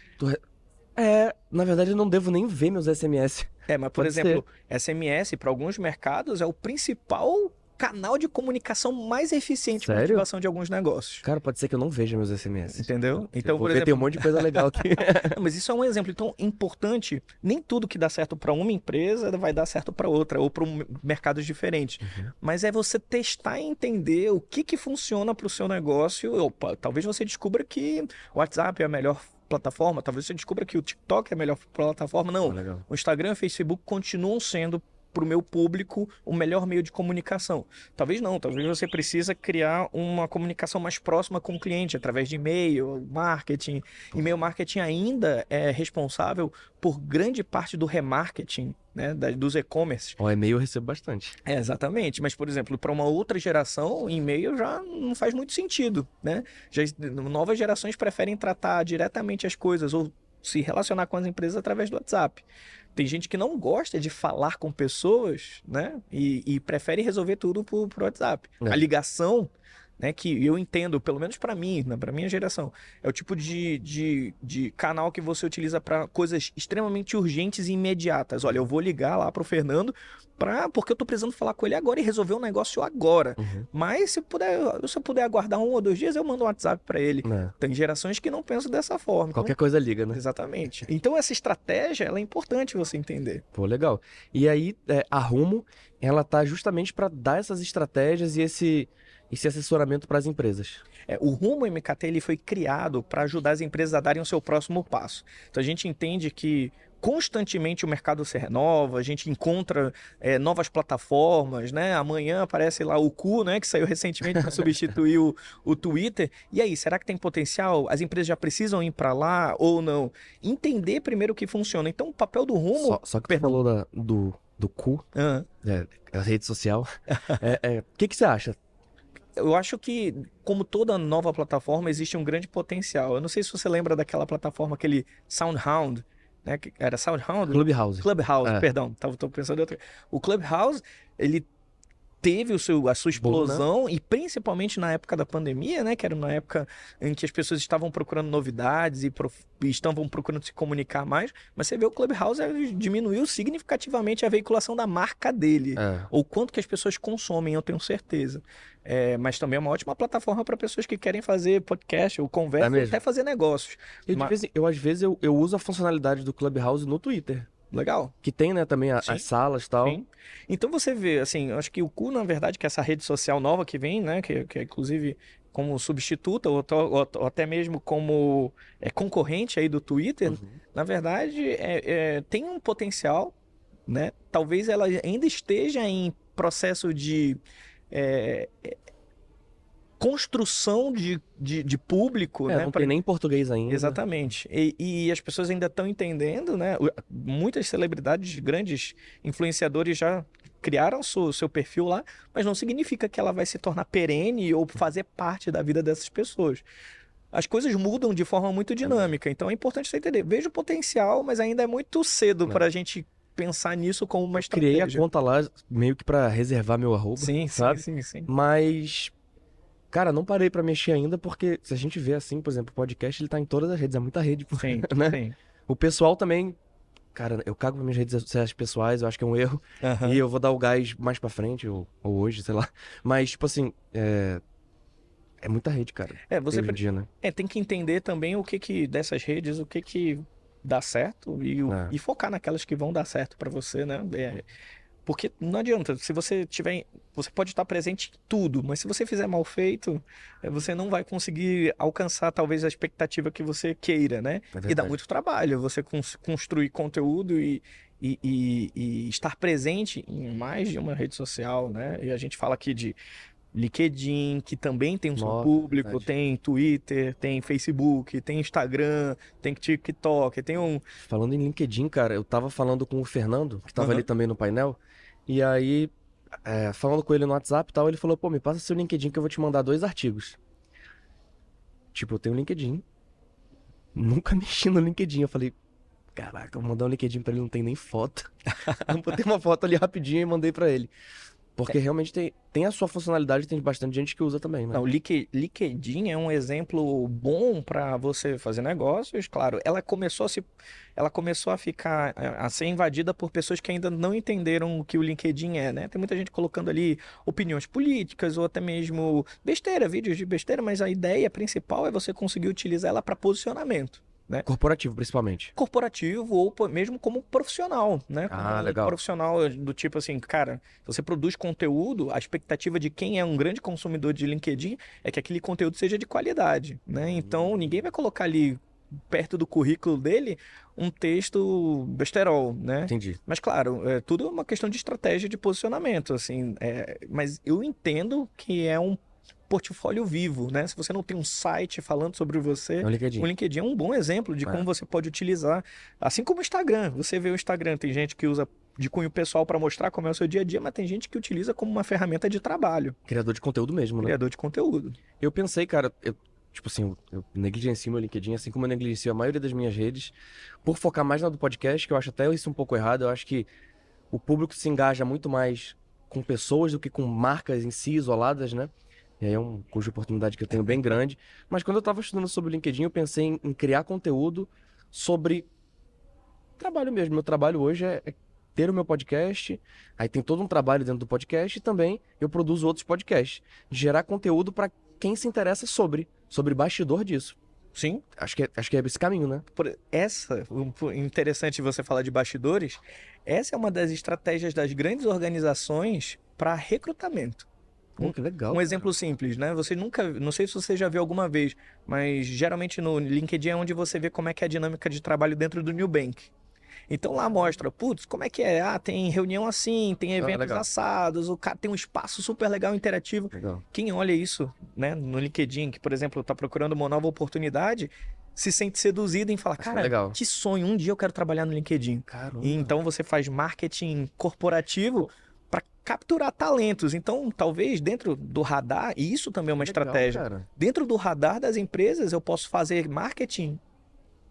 É, na verdade eu não devo nem ver meus SMS. É, mas por Pode exemplo, SMS para alguns mercados é o principal canal de comunicação mais eficiente para ativação de alguns negócios. Cara, pode ser que eu não veja meus SMS. Entendeu? Então, Vou por ver, tem um exemplo, monte de coisa legal aqui. Não, mas isso é um exemplo. Então, importante, nem tudo que dá certo para uma empresa vai dar certo para outra, ou para mercados diferentes. Uhum. Mas é você testar e entender o que, que funciona para o seu negócio. Opa, talvez você descubra que o WhatsApp é a melhor plataforma, talvez você descubra que o TikTok é a melhor plataforma. Não, legal. o Instagram e o Facebook continuam sendo para o meu público o melhor meio de comunicação. Talvez não, talvez você precisa criar uma comunicação mais próxima com o cliente através de e-mail, marketing. E-mail marketing ainda é responsável por grande parte do remarketing, né, dos e-commerce. Ó, e-mail eu recebo bastante. É, exatamente, mas por exemplo, para uma outra geração, e-mail já não faz muito sentido, né? Já, novas gerações preferem tratar diretamente as coisas ou se relacionar com as empresas através do WhatsApp. Tem gente que não gosta de falar com pessoas, né? E, e prefere resolver tudo por, por WhatsApp. É. A ligação, né? Que eu entendo, pelo menos para mim, né, para minha geração, é o tipo de, de, de canal que você utiliza para coisas extremamente urgentes e imediatas. Olha, eu vou ligar lá pro Fernando pra, porque eu tô precisando falar com ele agora e resolver um negócio agora. Uhum. Mas se, puder, se eu puder aguardar um ou dois dias, eu mando um WhatsApp para ele. É. Tem gerações que não pensam dessa forma. Então- Qualquer coisa liga, né? Exatamente. Então essa estratégia, ela é importante você entender. Pô, legal. E aí, é, a Rumo, ela tá justamente pra dar essas estratégias e esse, esse assessoramento pras empresas. É, o Rumo MKT ele foi criado para ajudar as empresas a darem o seu próximo passo. Então a gente entende que constantemente o mercado se renova, a gente encontra é, novas plataformas, né? Amanhã aparece lá o Cu, né? Que saiu recentemente para substituir o, o Twitter. E aí, será que tem potencial? As empresas já precisam ir para lá ou não? Entender primeiro o que funciona. Então o papel do Rumo... Só, só que Perdão. falou da- do, do cu, Ah, é, a rede social. É, é, O que, que você acha? Eu acho que, como toda nova plataforma, existe um grande potencial. Eu não sei se você lembra daquela plataforma, aquele SoundHound, né? Era SoundHound? Clubhouse. Clubhouse, É. perdão, tava tô pensando em outra. O Clubhouse, ele teve o seu, a sua Boom, né? explosão e principalmente na época da pandemia, né, que era uma época em que as pessoas estavam procurando novidades e, prof- e estavam procurando se comunicar mais, mas você vê o Clubhouse diminuiu significativamente a veiculação da marca dele É. ou quanto que as pessoas consomem, eu tenho certeza. É, mas também é uma ótima plataforma para pessoas que querem fazer podcast ou conversa, É ou até fazer negócios. Eu, Mas- vez eu, às vezes, eu, eu uso a funcionalidade do Clubhouse no Twitter. Legal. Que tem, né, também a- as salas e tal. Sim. Então você vê, assim, eu acho que o Cu, na verdade, que é essa rede social nova que vem, né, que, que é inclusive como substituta ou, ou- ou até mesmo como é, concorrente aí do Twitter, Uhum. na verdade, é- é, tem um potencial, né? Talvez ela ainda esteja em processo de é, é, construção de, de, de público, É, né? não pra- tem nem em português ainda. Exatamente. E, e as pessoas ainda estão entendendo, né? Muitas celebridades, grandes influenciadores já criaram seu, seu perfil lá, mas não significa que ela vai se tornar perene ou fazer parte da vida dessas pessoas. as coisas mudam de forma muito dinâmica. Então é importante você entender. Vejo o potencial, mas ainda é muito cedo É. para a gente pensar nisso como uma Criei estratégia. a conta lá meio que pra reservar meu arroba. Sim, sim, sabe? sim, sim. Mas, cara, não parei pra mexer ainda, porque se a gente vê assim, por exemplo, o podcast, ele tá em todas as redes, é muita rede, pô, Sim, né? sim. O pessoal também, cara, eu cago minhas redes sociais pessoais, eu acho que é um erro, Aham. e eu vou dar o gás mais pra frente, ou, ou hoje, sei lá. Mas, tipo assim, é... É muita rede, cara, É, você em dia, né? É, tem que entender também o que que dessas redes, o que que dá certo e, É. e focar naquelas que vão dar certo para você, né? É, porque não adianta, se você tiver, você pode estar presente em tudo, mas se você fizer mal feito, é, você não vai conseguir alcançar talvez a expectativa que você queira, né? É E dá muito trabalho você cons- construir conteúdo e, e, e- e estar presente em mais de uma rede social, né? E a gente fala aqui de LinkedIn, que também tem um Nossa, público, verdade. tem Twitter, tem Facebook, tem Instagram, tem TikTok, tem um. Falando em LinkedIn, cara, eu tava falando com o Fernando, que tava Aham. ali também no painel, e aí, é, falando com ele no WhatsApp e tal, ele falou, pô, me passa seu LinkedIn que eu vou te mandar dois artigos. Tipo, eu tenho um LinkedIn, nunca mexi no LinkedIn, eu falei, caraca, vou mandar um LinkedIn pra ele, não tem nem foto. eu botei uma foto ali rapidinho e mandei pra ele. Porque realmente tem, tem a sua funcionalidade, tem bastante gente que usa também, né? Não, o Link- LinkedIn é um exemplo bom para você fazer negócios. Claro, ela começou a se, ela começou a ficar a ser invadida por pessoas que ainda não entenderam o que o LinkedIn é, né? Tem muita gente colocando ali opiniões políticas ou até mesmo besteira, vídeos de besteira, mas a ideia principal é você conseguir utilizar ela para posicionamento. Corporativo, principalmente. corporativo ou mesmo como profissional, né? Como Ah, legal. Profissional do tipo assim, cara, se você produz conteúdo, a expectativa de quem é um grande consumidor de LinkedIn é que aquele conteúdo seja de qualidade, né? Então, ninguém vai colocar ali perto do currículo dele um texto besterol, né? Entendi. Mas claro, é tudo uma questão de estratégia de posicionamento, assim. é, mas eu entendo que é um portfólio vivo, né? Se você não tem um site falando sobre você, É o LinkedIn. o LinkedIn é um bom exemplo de É. como você pode utilizar, assim como o Instagram. Você vê o Instagram, tem gente que usa de cunho pessoal para mostrar como é o seu dia a dia, mas tem gente que utiliza como uma ferramenta de trabalho, Criador de conteúdo mesmo, né? criador de conteúdo. Eu pensei, cara, eu, tipo assim, eu, eu negligencio meu LinkedIn, assim como eu negligencio a maioria das minhas redes, por focar mais na do podcast, que eu acho até isso um pouco errado. Eu acho que o público se engaja muito mais com pessoas do que com marcas em si, isoladas, né? E aí é um custo de oportunidade que eu tenho bem grande. Mas quando eu tava estudando sobre o LinkedIn, eu pensei em, em criar conteúdo sobre trabalho mesmo. Meu trabalho hoje é, é ter o meu podcast, aí tem todo um trabalho dentro do podcast e também eu produzo outros podcasts. Gerar conteúdo para quem se interessa sobre, sobre bastidor disso. Sim, Acho que é, acho que é esse caminho, né? por essa, interessante você falar de bastidores, essa é uma das estratégias das grandes organizações para recrutamento. Pô, que legal. Um exemplo simples, né? Você nunca, não sei se você já viu alguma vez, mas geralmente no LinkedIn é onde você vê como é que é a dinâmica de trabalho dentro do New Bank. Então lá mostra, putz, como é que é? Ah, tem reunião assim, tem eventos legal. assados, o cara tem um espaço super legal, interativo. Legal. Quem olha isso, né, no LinkedIn, que por exemplo está procurando uma nova oportunidade, se sente seduzido em falar, Acho cara, legal. que sonho, um dia eu quero trabalhar no LinkedIn. Caramba. E então você faz marketing corporativo para capturar talentos. Então, talvez dentro do radar, e isso também é uma Legal, estratégia. cara. Dentro do radar das empresas, eu posso fazer marketing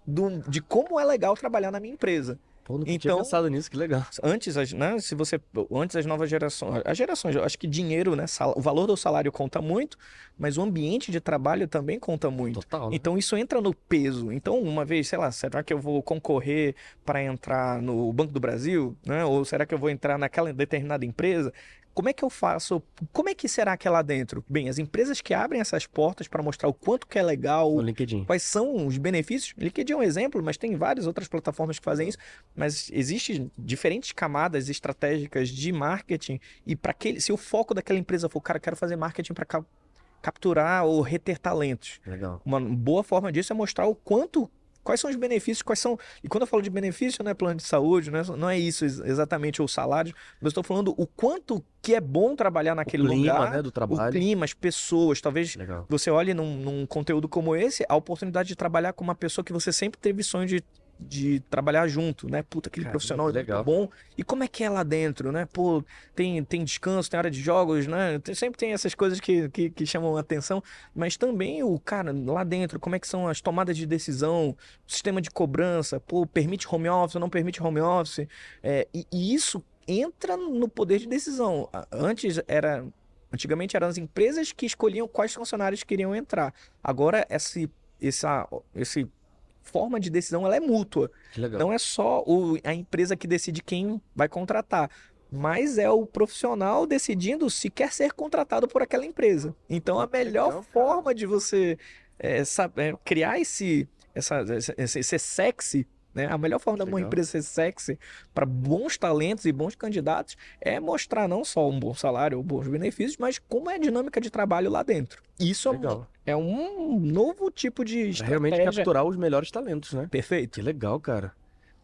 do- de como é legal trabalhar na minha empresa. Pô, nunca tinha Então- pensado nisso, que legal. Antes, as- né, se você, antes as novas gerações, as gerações, eu acho que dinheiro, né, sal- o valor do salário conta muito, mas o ambiente de trabalho também conta muito. Total. né? Então isso entra no peso. Então, uma vez, sei lá, será que eu vou concorrer para entrar no Banco do Brasil, né? Ou será que eu vou entrar naquela determinada empresa? Como é que eu faço? Como é que será que é lá dentro? Bem, as empresas que abrem essas portas para mostrar o quanto que é legal, quais são os benefícios. LinkedIn é um exemplo, mas tem várias outras plataformas que fazem isso. Mas existem diferentes camadas estratégicas de marketing e para aquele, se o foco daquela empresa for, cara, quero fazer marketing para capturar ou reter talentos. Legal. Uma boa forma disso é mostrar o quanto quais são os benefícios, quais são. E quando eu falo de benefício, não é plano de saúde, não é, não é isso ex- exatamente o salário, mas eu estou falando o quanto que é bom trabalhar naquele o clima, lugar, né, do o trabalho. clima, as pessoas, talvez Legal. você olhe num, num conteúdo como esse, a oportunidade de trabalhar com uma pessoa que você sempre teve sonho de de trabalhar junto, né? Puta, aquele Caramba, profissional é legal. bom. E como é que é lá dentro, né? Pô, tem, tem descanso, tem hora de jogos, né? Tem- sempre tem essas coisas que, que, que chamam a atenção, mas também o cara lá dentro, como é que são as tomadas de decisão, sistema de cobrança, pô, permite home office ou não permite home office, é, e, e isso entra no poder de decisão. Antes era. Antigamente eram as empresas que escolhiam quais funcionários queriam entrar. Agora, esse, essa esse forma de decisão ela é mútua. Legal. Não é só o- a empresa que decide quem vai contratar, mas é o profissional decidindo se quer ser contratado por aquela empresa. Então, a melhor legal, forma de você é, sa- é, criar esse, essa, esse, ser sexy, né? A melhor forma de uma Legal. empresa ser sexy para bons talentos e bons candidatos é mostrar não só um bom salário ou bons benefícios, mas como é a dinâmica de trabalho lá dentro. Isso é Legal. É um novo tipo de Pra estratégia. realmente capturar os melhores talentos, né? Perfeito. Que legal, cara.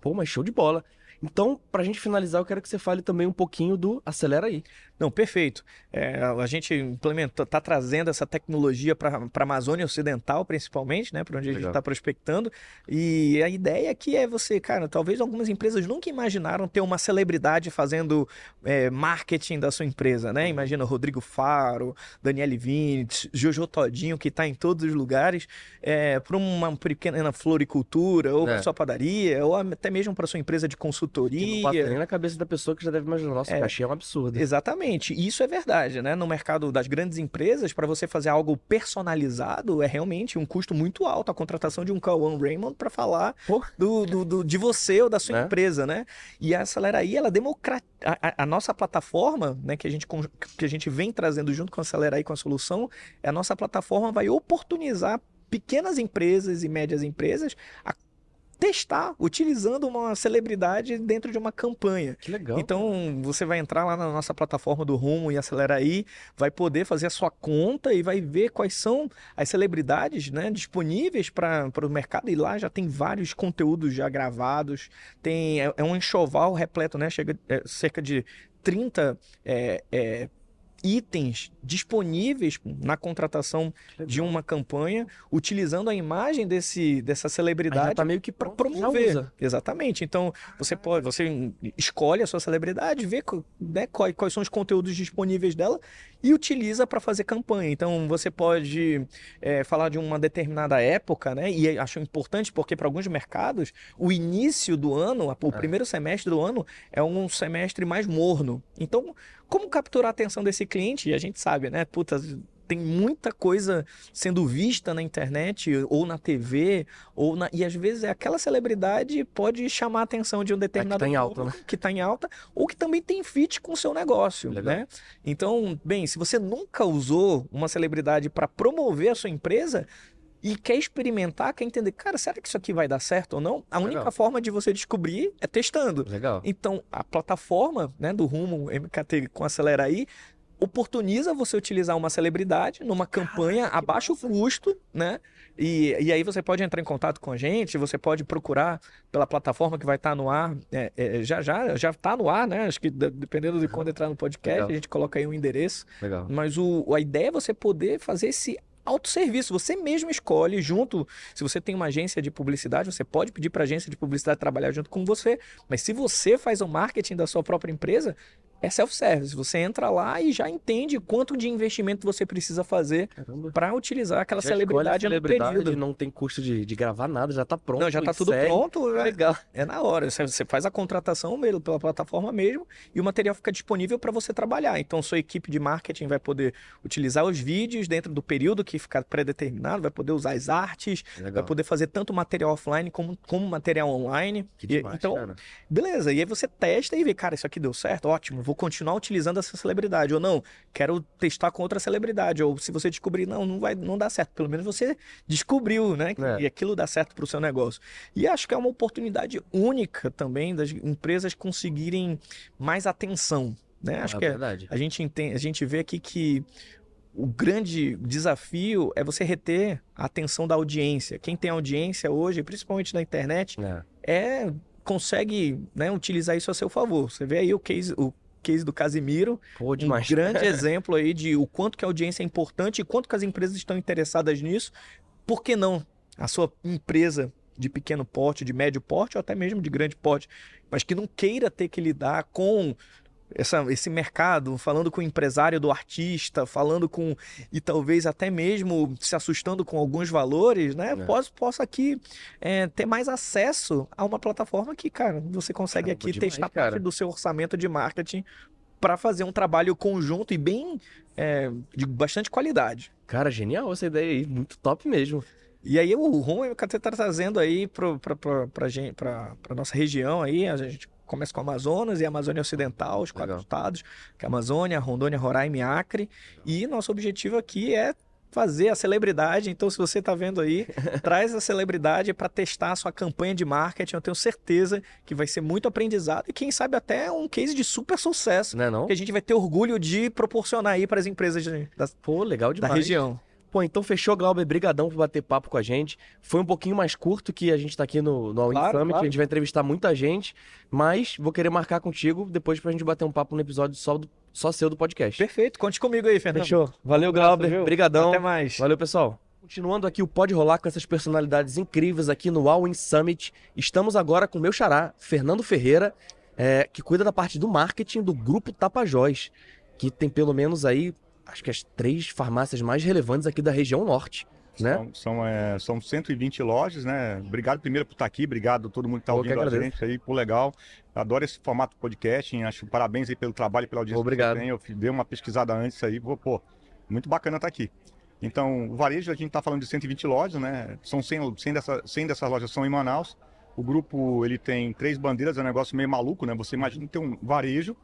Pô, mas show de bola. Então, pra gente finalizar, eu quero que você fale também um pouquinho do Acelera aí. Não, perfeito. É, a gente implementa, tá trazendo essa tecnologia para a Amazônia Ocidental, principalmente, né? Para onde a gente Legal. está prospectando. E a ideia aqui é você, cara, talvez algumas empresas nunca imaginaram ter uma celebridade fazendo é, marketing da sua empresa, né? Imagina Rodrigo Faro, Daniele Vinitz, Jojo Todinho, que está em todos os lugares, é, para uma pequena floricultura, ou É. para sua padaria, ou até mesmo para sua empresa de Que não consultoria. passa nem na cabeça da pessoa que já deve imaginar, nossa, É. cachê é um absurdo. Exatamente, e isso é verdade, né? No mercado das grandes empresas, para você fazer algo personalizado, é realmente um custo muito alto a contratação de um Cauã Raymond para falar do, do- do- de você ou da sua Né? empresa, né? E a Acelera aí, ela democratiza. A, a- nossa plataforma, né, que a, gente, que a gente vem trazendo junto com a Acelera aí, com a solução, é a nossa plataforma vai oportunizar pequenas empresas e médias empresas a testar utilizando uma celebridade dentro de uma campanha. Que legal. Então, você vai entrar lá na nossa plataforma do Rumo e Acelera aí, vai poder fazer a sua conta e vai ver quais são as celebridades né, disponíveis para o mercado. E lá já tem vários conteúdos já gravados, tem é, é um enxoval repleto, né? Chega é, cerca de 30 é, é, itens disponíveis na contratação de uma campanha, utilizando a imagem desse, dessa celebridade tá meio que para promover. Exatamente. Então, você pode, você escolhe a sua celebridade, vê né, quais, quais são os conteúdos disponíveis dela e utiliza para fazer campanha. Então, você pode é, falar de uma determinada época, né? E acho importante porque para alguns mercados, o início do ano, o É. primeiro semestre do ano é um semestre mais morno. Então, como capturar a atenção desse cliente? E a gente sabe, né? Puta, tem muita coisa sendo vista na internet ou na TV, ou na... e às vezes é aquela celebridade pode chamar a atenção de um determinado tá em alta, público que está em alta, ou que também tem fit com o seu negócio, Legal. né? Então, bem, se você nunca usou uma celebridade para promover a sua empresa, e quer experimentar, quer entender, cara, será que isso aqui vai dar certo ou não? A única Legal. forma de você descobrir é testando. Legal. Então, a plataforma né, do Rumo MKT com Acelera aí oportuniza você utilizar uma celebridade numa campanha a baixo custo, né? E, e aí você pode entrar em contato com a gente, você pode procurar pela plataforma que vai estar no ar, é, é, já já já está no ar, né? Acho que de- dependendo de quando entrar no podcast, Legal. a gente coloca aí um endereço. Legal. Mas o, a ideia é você poder fazer esse autosserviço. Você mesmo escolhe junto. Se você tem uma agência de publicidade, você pode pedir para a agência de publicidade trabalhar junto com você. Mas se você faz o marketing da sua própria empresa, é self-service. Você entra lá e já entende quanto de investimento você precisa fazer para utilizar aquela Já a celebridade no celebridade, período. não tem custo de, de gravar nada, já tá pronto. Não, já está e tudo segue. pronto. é- Legal. É na hora. Você- Você faz a contratação mesmo, pela plataforma mesmo e o material fica disponível para você trabalhar. Então, sua equipe de marketing vai poder utilizar os vídeos dentro do período que ficar pré-determinado, vai poder usar as artes, vai Legal. poder fazer tanto material offline como, como material online. Que E- demais, então, cara. beleza. E aí você testa e vê, cara, isso aqui deu certo, ótimo, vou continuar utilizando essa celebridade. Ou não, quero testar com outra celebridade. Ou se você descobrir, não, não vai, não dá certo. Pelo menos você descobriu, né? É. E aquilo dá certo para o seu negócio. E acho que é uma oportunidade única também das empresas conseguirem mais atenção. Né? Acho é que é- a gente entende, a gente vê aqui que o grande desafio é você reter a atenção da audiência. Quem tem audiência hoje, principalmente na internet, É. é consegue né, utilizar isso a seu favor. Você vê aí o case, o case do Casimiro, Pô, um demais. grande exemplo aí de o quanto que a audiência é importante e quanto que as empresas estão interessadas nisso. Por que não a sua empresa de pequeno porte, de médio porte ou até mesmo de grande porte, mas que não queira ter que lidar com essa, esse mercado, falando com o empresário do artista, falando com. e talvez até mesmo se assustando com alguns valores, né? É. Posso, posso aqui é, ter mais acesso a uma plataforma que, cara, você consegue Caramba, aqui demais, testar cara. parte do seu orçamento de marketing para fazer um trabalho conjunto e bem é, de bastante qualidade. Cara, genial essa ideia aí. Muito top mesmo. E aí o rumo que você está trazendo aí para a nossa região aí, a gente começa com o Amazonas e a Amazônia Ocidental, os quatro Legal. estados, que é a Amazônia, Rondônia, Roraima e Acre. E nosso objetivo aqui é fazer a celebridade. Então, se você está vendo aí, traz a celebridade para testar a sua campanha de marketing. Eu tenho certeza que vai ser muito aprendizado e quem sabe até um case de super sucesso Não é não? que a gente vai ter orgulho de proporcionar aí para as empresas de- da, Pô, legal da demais. região. Pô, então fechou, Glauber. Brigadão por bater papo com a gente. Foi um pouquinho mais curto que a gente tá aqui no, no All In Claro, Summit. claro. A gente vai entrevistar muita gente, mas vou querer marcar contigo depois pra gente bater um papo no episódio só, do, só seu do podcast. Perfeito, conte comigo aí, Fernando. Fechou. Valeu, Um abraço, Glauber. viu? Brigadão. Até mais. Valeu, pessoal. Continuando aqui o Pode Rolar com essas personalidades incríveis aqui no All In Summit. Estamos agora com o meu xará, Fernando Ferreira, é, que cuida da parte do marketing do Grupo Tapajós, que tem pelo menos aí, acho que as três farmácias mais relevantes aqui da região norte, né? São, são, é, são 120 lojas, né? Obrigado primeiro por estar aqui, obrigado a todo mundo que está ouvindo a gente aí, pô, legal. Adoro esse formato podcast, acho parabéns aí pelo trabalho, pela audiência Obrigado. que você tem. Eu dei uma pesquisada antes aí, vou, pô, muito bacana estar aqui. Então, o varejo, a gente está falando de 120 lojas, né? São 100, 100, dessa, 100 dessas lojas são em Manaus. O grupo, ele tem três bandeiras, é um negócio meio maluco, né? Você imagina ter um varejo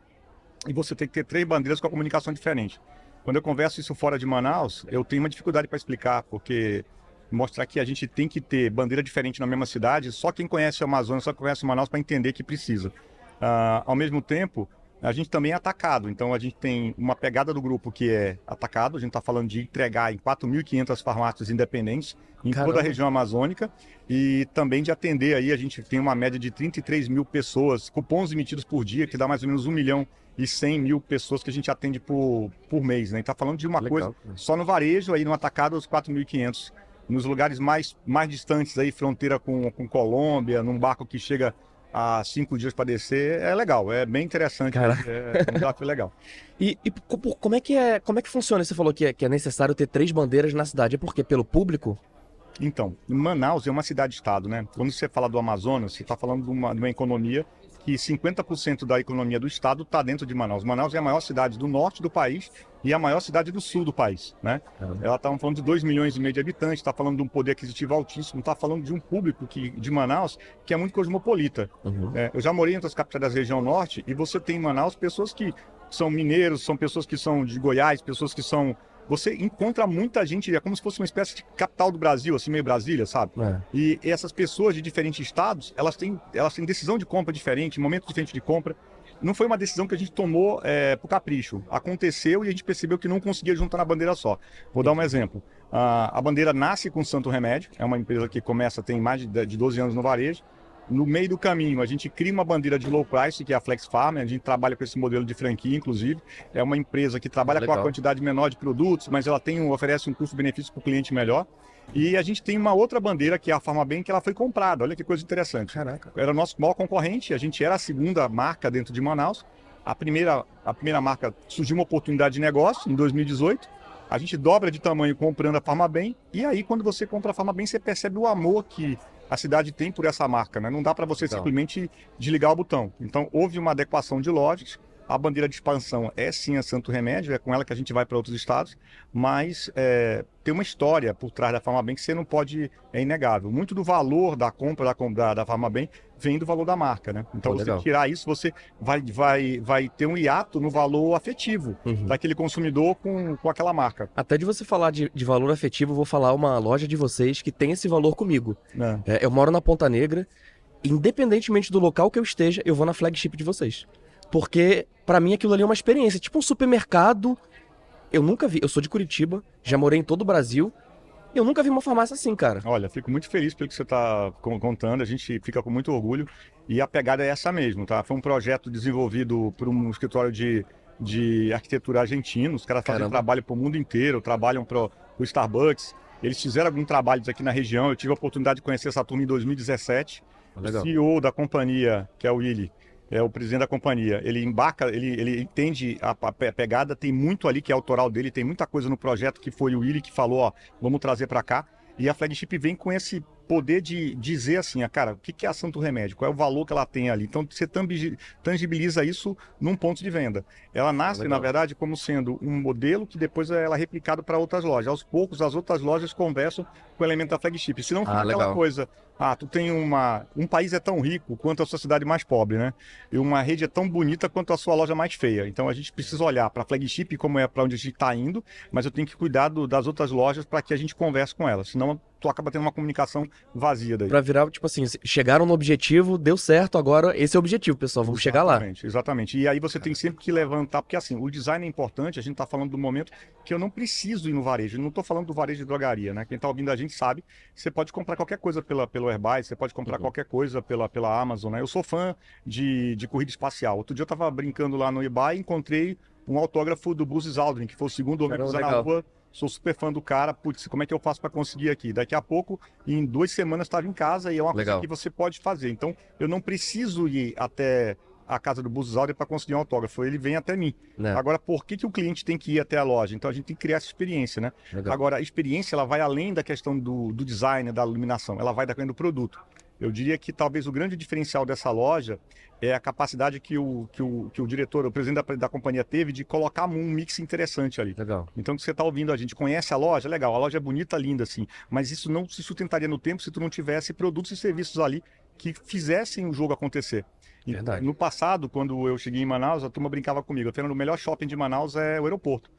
e você tem que ter três bandeiras com a comunicação diferente. Quando eu converso isso fora de Manaus, eu tenho uma dificuldade para explicar, porque mostrar que a gente tem que ter bandeira diferente na mesma cidade, só quem conhece o Amazonas, só quem conhece o Manaus para entender que precisa. Ah, ao mesmo tempo, a gente também é atacado, então a gente tem uma pegada do grupo que é atacado, a gente está falando de entregar em 4.500 farmácias independentes em toda Caramba. a região amazônica e também de atender aí, a gente tem uma média de 33 mil pessoas, cupons emitidos por dia, que dá mais ou menos 1 milhão e 100 mil pessoas que a gente atende por, por mês, né? Está falando de uma Legal. coisa só no varejo, aí no atacado, os 4.500. Nos lugares mais, mais distantes, aí, fronteira com, com Colômbia, num barco que chega a cinco dias para descer, é legal, é bem interessante. Caraca. É um desafio legal. E, e como é que é, como é que funciona? Você falou que é, que é necessário ter três bandeiras na cidade, é porque pelo público? Então, Manaus é uma cidade-estado, né? Quando você fala do Amazonas, você está falando de uma, de uma economia que 50% da economia do estado está dentro de Manaus. Manaus é a maior cidade do norte do país e a maior cidade do sul do país, né? Ela está falando de 2 milhões e meio de habitantes, está falando de um poder aquisitivo altíssimo, está falando de um público que, de Manaus que é muito cosmopolita. Uhum. É, eu já morei em outras capitais da região norte e você tem em Manaus pessoas que são mineiros, são pessoas que são de Goiás, pessoas que são. Você encontra muita gente, é como se fosse uma espécie de capital do Brasil, assim, meio Brasília, sabe? É. E essas pessoas de diferentes estados, elas têm, elas têm decisão de compra diferente, momento diferente de compra. Não foi uma decisão que a gente tomou é, por capricho. Aconteceu e a gente percebeu que não conseguia juntar na bandeira só. Vou dar um exemplo. A, a bandeira nasce com Santo Remédio, é uma empresa que começa, tem mais de, de 12 anos no varejo. No meio do caminho, a gente cria uma bandeira de low price, que é a Flex Farm. A gente trabalha com esse modelo de franquia, inclusive. É uma empresa que trabalha com Legal. a quantidade menor de produtos, mas ela tem um, oferece um custo-benefício para o cliente melhor. E a gente tem uma outra bandeira, que é a Farmabem, que ela foi comprada. Olha que coisa interessante. Caraca. Era o nosso maior concorrente, a gente era a segunda marca dentro de Manaus. A primeira, a primeira marca surgiu uma oportunidade de negócio em 2018. A gente dobra de tamanho comprando a Farmabem. E aí, quando você compra a Farmabem, você percebe o amor que a cidade tem por essa marca. Né? Não dá para você Legal. simplesmente desligar o botão. Então, houve uma adequação de lojas. A bandeira de expansão é sim a Santo Remédio, é com ela que a gente vai para outros estados, mas é, tem uma história por trás da Farmabem que você não pode, é inegável. Muito do valor da compra da, da, Farmabem vem do valor da marca, né? Então, Pô, você legal. tirar isso, você vai, vai, vai ter um hiato no valor afetivo Uhum. daquele consumidor com, com aquela marca. Até de você falar de, de valor afetivo, eu vou falar uma loja de vocês que tem esse valor comigo. Né? É, eu moro na Ponta Negra, independentemente do local que eu esteja, eu vou na flagship de vocês. Porque, pra mim, aquilo ali é uma experiência. Tipo um supermercado. Eu nunca vi. Eu sou de Curitiba, já morei em todo o Brasil. Eu nunca vi uma farmácia assim, cara. Olha, fico muito feliz pelo que você está contando, a gente fica com muito orgulho. E a pegada é essa mesmo, tá? Foi um projeto desenvolvido por um escritório de, de arquitetura argentino. Os caras fazem Caramba. trabalho para o mundo inteiro, trabalham para o Starbucks. Eles fizeram alguns trabalhos aqui na região. Eu tive a oportunidade de conhecer essa turma em 2017. Legal. O CEO da companhia, que é o Willy, é o presidente da companhia. Ele embarca, ele, ele entende a, a pe- pegada, tem muito ali que é autoral dele, tem muita coisa no projeto que foi o Willy que falou, ó, vamos trazer para cá. E a flagship vem com esse poder de dizer assim, ah, cara, o que é a Santo Remédio? Qual é o valor que ela tem ali? Então você tangibiliza isso num ponto de venda. Ela nasce, na verdade, como sendo um modelo que depois ela é replicado para outras lojas. Aos poucos, as outras lojas conversam com o elemento da flagship. Se não fica Ah, aquela coisa, ah, tu tem uma. Um país é tão rico quanto a sua cidade mais pobre, né? E uma rede é tão bonita quanto a sua loja mais feia. Então a gente precisa olhar para a flagship como é para onde a gente está indo, mas eu tenho que cuidar do- das outras lojas para que a gente converse com elas. Senão tu acaba tendo uma comunicação vazia daí. Pra virar, tipo assim, chegaram no objetivo, deu certo, agora esse é o objetivo, pessoal. Vamos chegar lá. Exatamente, exatamente. E aí você tem sempre que levantar, porque assim, o design é importante, a gente está falando do momento que eu não preciso ir no varejo. Eu não estou falando do varejo de drogaria, né? Quem está ouvindo a gente sabe, você pode comprar qualquer coisa pela, pelo Airbus, você pode comprar Uhum. qualquer coisa pela, pela Amazon, né? Eu sou fã de, de corrida espacial. Outro dia eu estava brincando lá no eBay e encontrei um autógrafo do Buzz Aldrin, que foi o segundo homem a pisar na rua. Sou super fã do cara. Putz, como é que eu faço para conseguir aqui? Daqui a pouco, em duas semanas, estava em casa e é uma Legal. coisa que você pode fazer. Então, eu não preciso ir até a casa do Buzz Aldrin para conseguir um autógrafo. Ele vem até mim. Né? Agora, por que, que o cliente tem que ir até a loja? Então, a gente tem que criar essa experiência, né? Legal. Agora, a experiência ela vai além da questão do, do design, da iluminação. Ela vai da questão do produto. Eu diria que talvez o grande diferencial dessa loja é a capacidade que o, que o, que o diretor, o presidente da, da companhia teve de colocar um mix interessante ali. Legal. Então, se você está ouvindo a gente, conhece a loja, legal, a loja é bonita, linda, assim, mas isso não se sustentaria no tempo se tu não tivesse produtos e serviços ali que fizessem o jogo acontecer. Verdade. No passado, quando eu cheguei em Manaus, a turma brincava comigo. Fernando, o melhor shopping de Manaus é o aeroporto.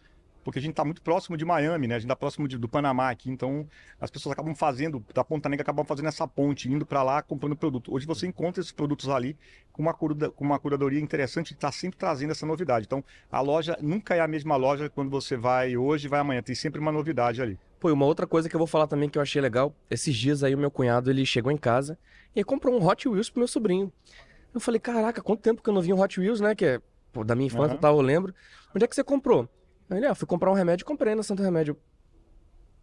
Porque a gente está muito próximo de Miami, né? A gente está próximo de- do Panamá aqui. Então, as pessoas acabam fazendo, da Ponta Negra, acabam fazendo essa ponte, indo para lá, comprando produto. Hoje você encontra esses produtos ali com uma, cura- com uma curadoria interessante e está sempre trazendo essa novidade. Então, a loja nunca é a mesma loja quando você vai hoje e vai amanhã. Tem sempre uma novidade ali. Pô, e uma outra coisa que eu vou falar também que eu achei legal, esses dias aí o meu cunhado, ele chegou em casa e comprou um Hot Wheels pro meu sobrinho. Eu falei, caraca, quanto tempo que eu não vi um Hot Wheels, né, que é pô, da minha infância e tal, eu lembro. Onde é que você comprou? Aí ele, ah, fui comprar um remédio e comprei na Santo Remédio.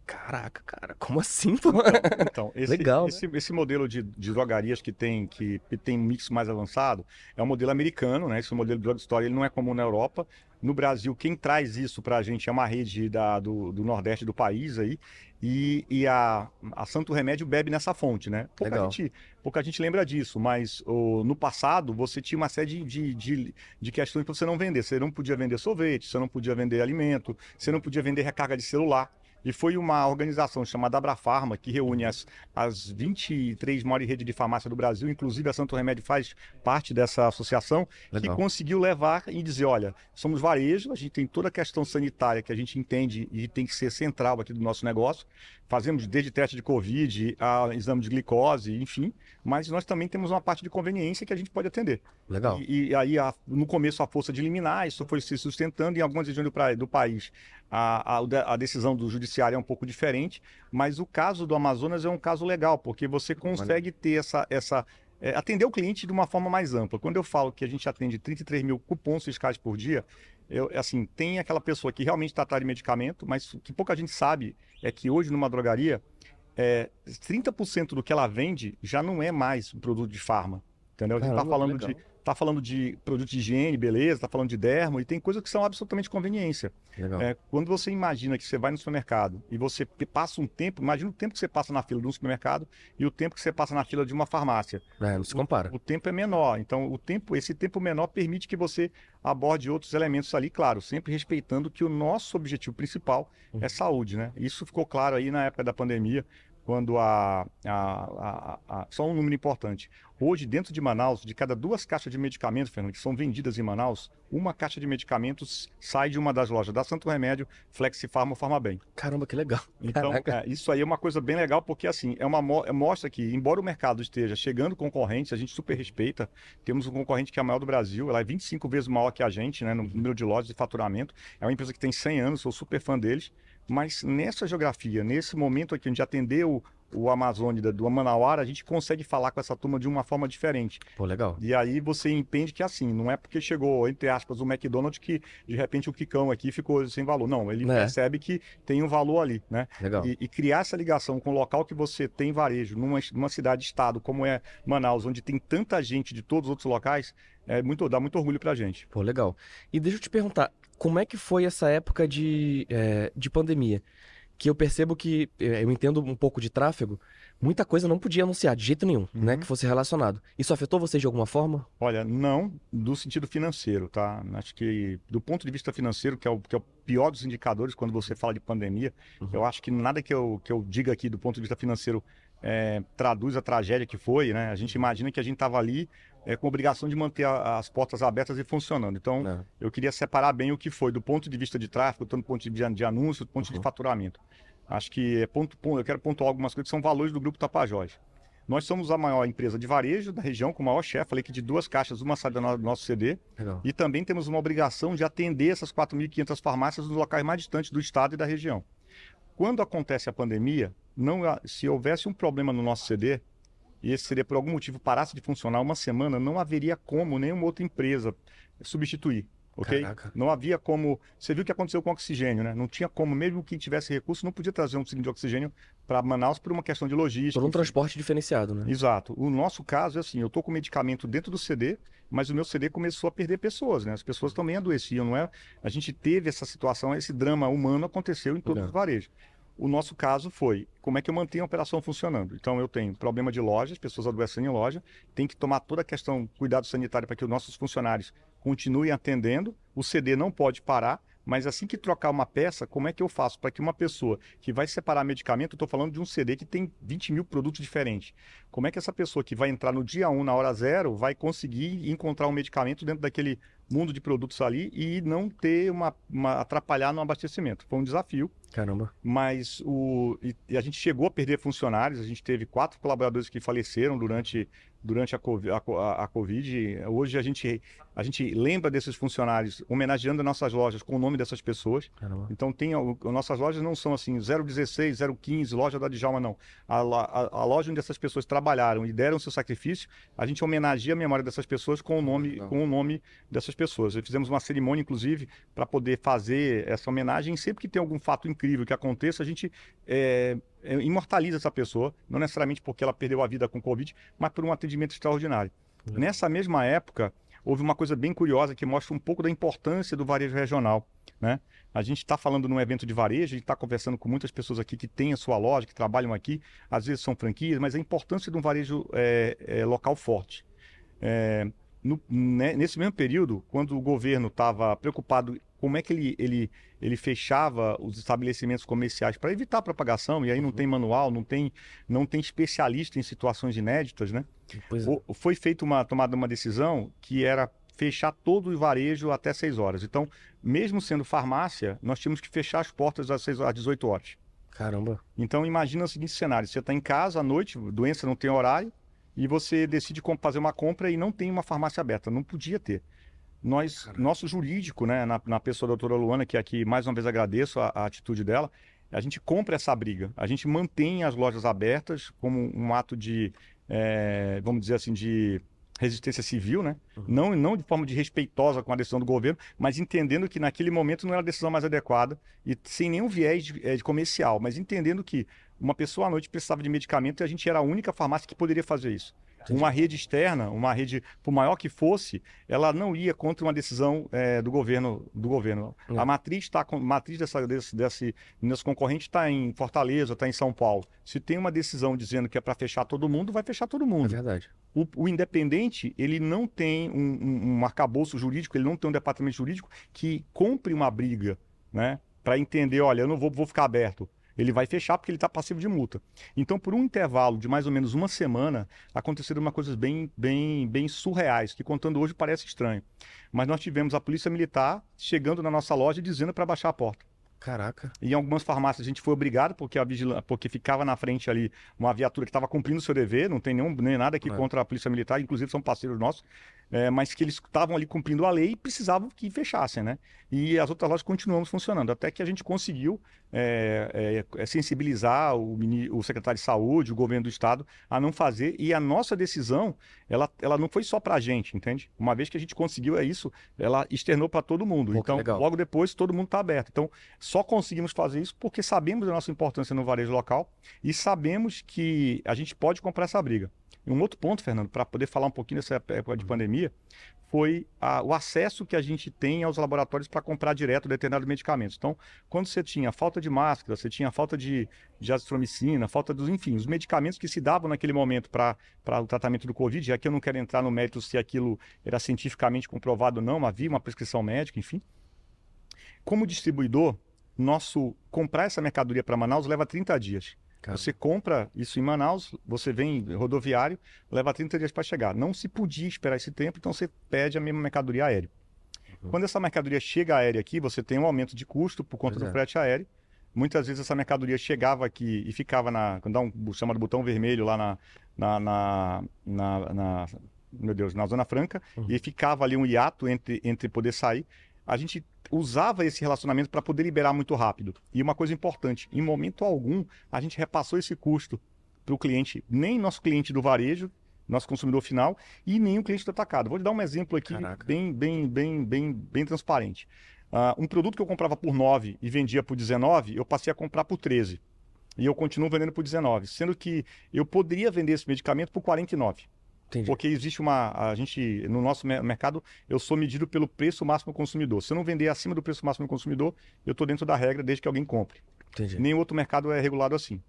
Caraca, cara, como assim, pô? Então, esse, Legal, né? esse, esse modelo de, de drogarias que tem, que, que tem um mix mais avançado é um modelo americano, né? Esse modelo de drugstore ele não é comum na Europa. No Brasil, quem traz isso para a gente é uma rede da, do, do Nordeste do país aí. E, e a, a Santo Remédio bebe nessa fonte, né? Pouca, Legal. gente, pouca gente lembra disso, mas no passado você tinha uma série de, de, de, de questões para você não vender. Você não podia vender sorvete, você não podia vender alimento, você não podia vender recarga de celular. E foi uma organização chamada Abrafarma, que reúne as, as 23 maiores redes de farmácia do Brasil, inclusive a Santo Remédio faz parte dessa associação, que Legal. conseguiu levar e dizer, olha, somos varejo, a gente tem toda a questão sanitária que a gente entende e tem que ser central aqui do nosso negócio. Fazemos desde teste de Covid a exame de glicose, enfim, mas nós também temos uma parte de conveniência que a gente pode atender. Legal. E, e aí, a- no começo, a força de eliminar, isso foi se sustentando em algumas regiões do, pra- do país. A, a- a decisão do judiciário é um pouco diferente, mas o caso do Amazonas é um caso legal, porque você consegue ter essa. essa é, atender o cliente de uma forma mais ampla. Quando eu falo que a gente atende 33 mil cupons fiscais por dia, eu, assim, tem aquela pessoa que realmente está atrás de medicamento, mas o que pouca gente sabe é que hoje numa drogaria, é, 30% do que ela vende já não é mais um produto de farma. Entendeu? A gente está falando legal. de tá falando de produto de higiene, beleza, tá falando de dermo, e tem coisas que são absolutamente conveniência. É, quando você imagina que você vai no supermercado e você passa um tempo, imagina o tempo que você passa na fila de um supermercado e o tempo que você passa na fila de uma farmácia. É, não se compara. O tempo é menor, então o tempo, esse tempo menor permite que você aborde outros elementos ali, claro, sempre respeitando que o nosso objetivo principal Uhum. é saúde, né? Isso ficou claro aí na época da pandemia, quando a, a- a- a- só um número importante. Hoje, dentro de Manaus, de cada duas caixas de medicamentos, Fernando, que são vendidas em Manaus, uma caixa de medicamentos sai de uma das lojas da Santo Remédio, Flexifarma ou Farmabem. Caramba, que legal. Então, é, isso aí é uma coisa bem legal, porque assim, é uma mo- é- mostra que, embora o mercado esteja chegando concorrentes, a gente super respeita. Temos um concorrente que é a maior do Brasil, ela é 25 vezes maior que a gente, né, no número de lojas de faturamento. É uma empresa que tem 100 anos, sou super fã deles. Mas nessa geografia, nesse momento aqui, gente atendeu o Amazônia do Manauara, a gente consegue falar com essa turma de uma forma diferente. Pô, legal. E aí você entende que assim, não é porque chegou, entre aspas, o McDonald's que de repente o Kikão aqui ficou sem valor. Não, ele É. percebe que tem um valor ali, né? Legal. E, e criar essa ligação com o local que você tem varejo, numa, numa cidade-estado como é Manaus, onde tem tanta gente de todos os outros locais, é muito, dá muito orgulho pra gente. Pô, legal. E deixa eu te perguntar, como é que foi essa época de, é, de pandemia? Que eu percebo que, é, eu entendo um pouco de tráfego, muita coisa não podia anunciar de jeito nenhum, né? Uhum. Que fosse relacionado. Isso afetou vocês de alguma forma? Olha, não do sentido financeiro, tá? Acho que do ponto de vista financeiro, que é o, que é o pior dos indicadores quando você fala de pandemia, Uhum. eu acho que nada que eu, que eu diga aqui do ponto de vista financeiro é, traduz a tragédia que foi, né? A gente imagina que a gente estava ali é, com a obrigação de manter a- as portas abertas e funcionando. Então, Não. eu queria separar bem o que foi do ponto de vista de tráfego, tanto do ponto de vista de anúncio, do ponto de Uhum. faturamento. Acho que é ponto, ponto- eu quero pontuar algumas coisas que são valores do Grupo Tapajós. Nós somos a maior empresa de varejo da região, com o maior chefe, falei que de duas caixas, uma sai do no- do nosso CD, Legal. e também temos uma obrigação de atender essas 4.500 farmácias nos locais mais distantes do estado e da região. Quando acontece a pandemia, não, se houvesse um problema no nosso CD, e esse CD por algum motivo parasse de funcionar uma semana, não haveria como nenhuma outra empresa substituir. Ok? Caraca. Não havia como. Você viu o que aconteceu com o oxigênio, né? Não tinha como, mesmo quem tivesse recurso, não podia trazer um cilindro de oxigênio para Manaus por uma questão de logística. Por um transporte diferenciado, né? Exato. O nosso caso é assim, eu tô com medicamento dentro do CD, mas o meu CD começou a perder pessoas, né? As pessoas também adoeciam, não é? A gente teve essa situação, esse drama humano aconteceu em todos os varejos. O nosso caso foi, como é que eu mantenho a operação funcionando? Então eu tenho problema de lojas, pessoas adoecendo em loja, tem que tomar toda a questão cuidado sanitário para que os nossos funcionários continuem atendendo. O CD não pode parar, mas assim que trocar uma peça, como é que eu faço para que uma pessoa que vai separar medicamento, estou falando de um CD que tem 20 mil produtos diferentes, como é que essa pessoa que vai entrar no dia 1, na hora zero, vai conseguir encontrar um medicamento dentro daquele mundo de produtos ali e não ter uma, uma atrapalhar no abastecimento? Foi um desafio Caramba. mas o e, e a gente chegou a perder funcionários. A gente teve quatro colaboradores que faleceram durante, durante a, Covid, a, a- Covid. Hoje a gente, a gente lembra desses funcionários, homenageando as nossas lojas com o nome dessas pessoas. Caramba. Então tem o- nossas lojas não são assim 016, 015, loja da Djalma não. A, a, a loja onde essas pessoas trabalharam e deram seu sacrifício, a gente homenageia a memória dessas pessoas com o nome com o nome dessas pessoas. Fizemos uma cerimônia inclusive para poder fazer essa homenagem. Sempre que tem algum fato incrível que aconteça, a gente é, é, imortaliza essa pessoa, não necessariamente porque ela perdeu a vida com Covid, mas por um atendimento extraordinário. Legal. Nessa mesma época, houve uma coisa bem curiosa que mostra um pouco da importância do varejo regional. Né? A gente está falando num evento de varejo, a gente está conversando com muitas pessoas aqui que têm a sua loja, que trabalham aqui, às vezes são franquias, mas a importância de um varejo é, é, local forte. É, no- né, nesse mesmo período, quando o governo estava preocupado como é que ele, ele, ele fechava os estabelecimentos comerciais para evitar a propagação, e aí não tem manual, não tem, não tem especialista em situações inéditas, né? É. O- Foi feita uma tomada uma decisão que era fechar todo o varejo até 6 horas. Então, mesmo sendo farmácia, nós tínhamos que fechar as portas às, 6, às 18 horas. Caramba. Então, imagina o seguinte cenário: você está em casa à noite, doença não tem horário, e você decide fazer uma compra e não tem uma farmácia aberta. Não podia ter. Nós, nosso jurídico, né, na, na pessoa da doutora Luana, que aqui mais uma vez agradeço a, a atitude dela, a gente compra essa briga. A gente mantém as lojas abertas como um ato de, eh, vamos dizer assim, de resistência civil, né? Não, não de forma de respeitosa com a decisão do governo, mas entendendo que naquele momento não era a decisão mais adequada e sem nenhum viés de, eh, de comercial, mas entendendo que uma pessoa à noite precisava de medicamento e a gente era a única farmácia que poderia fazer isso. Uma rede externa, uma rede, por maior que fosse, ela não ia contra uma decisão eh, do governo. Do governo. É. A matriz está matriz dessa, desse, desse, desse concorrente está em Fortaleza, está em São Paulo. Se tem uma decisão dizendo que é para fechar todo mundo, vai fechar todo É mundo. verdade. O, o independente, ele não tem um, um, um arcabouço jurídico, ele não tem um departamento jurídico que compre uma briga, né? Para entender, olha, eu não vou, vou ficar aberto. Ele vai fechar porque ele está passivo de multa. Então, por um intervalo de mais ou menos uma semana, aconteceram uma coisas bem, bem, bem surreais, que contando hoje parece estranho. Mas nós tivemos a polícia militar chegando na nossa loja e dizendo para baixar a porta. Caraca. Em algumas farmácias a gente foi obrigado, porque a vigilância, porque ficava na frente ali uma viatura que estava cumprindo o seu dever, não tem nenhum, nem nada aqui É. contra a Polícia Militar, inclusive são parceiros nossos. É, mas que eles estavam ali cumprindo a lei e precisavam que fechassem, né? E as outras lojas continuamos funcionando, até que a gente conseguiu é, é, sensibilizar o, o, secretário de saúde, o governo do estado, a não fazer. E a nossa decisão, ela, ela não foi só para a gente, entende? Uma vez que a gente conseguiu é isso, ela externou para todo mundo. Pô, então, logo depois, todo mundo está aberto. Então, só conseguimos fazer isso porque sabemos da nossa importância no varejo local e sabemos que a gente pode comprar essa briga. E um outro ponto, Fernando, para poder falar um pouquinho dessa época de uhum. pandemia, foi a, o acesso que a gente tem aos laboratórios para comprar direto determinados medicamentos. Então, quando você tinha falta de máscara, você tinha falta de, de azitromicina, falta dos, enfim, os medicamentos que se davam naquele momento para o tratamento do Covid, já que eu não quero entrar no mérito se aquilo era cientificamente comprovado ou não, havia uma prescrição médica, enfim. Como distribuidor, nosso comprar essa mercadoria para Manaus leva 30 dias. Você compra isso em Manaus, você vem rodoviário, leva 30 dias para chegar. Não se podia esperar esse tempo, então você pede a mesma mercadoria aérea. Uhum. Quando essa mercadoria chega aérea aqui, você tem um aumento de custo por conta pois do é. frete aéreo. Muitas vezes essa mercadoria chegava aqui e ficava na. Quando dá um chamado botão vermelho lá na. na, na, na, na meu Deus, na Zona Franca, uhum. e ficava ali um hiato entre, entre poder sair. A gente usava esse relacionamento para poder liberar muito rápido. E uma coisa importante, em momento algum, a gente repassou esse custo para o cliente, nem nosso cliente do varejo, nosso consumidor final, e nem o cliente do atacado. Vou te dar um exemplo aqui bem, bem, bem, bem, bem transparente. Uh, um produto que eu comprava por 9 e vendia por 19, eu passei a comprar por 13. E eu continuo vendendo por 19, sendo que eu poderia vender esse medicamento por 49. Entendi. Porque existe uma. A gente, no nosso mercado, eu sou medido pelo preço máximo consumidor. Se eu não vender acima do preço máximo consumidor, eu estou dentro da regra desde que alguém compre. Entendi. Nenhum outro mercado é regulado assim.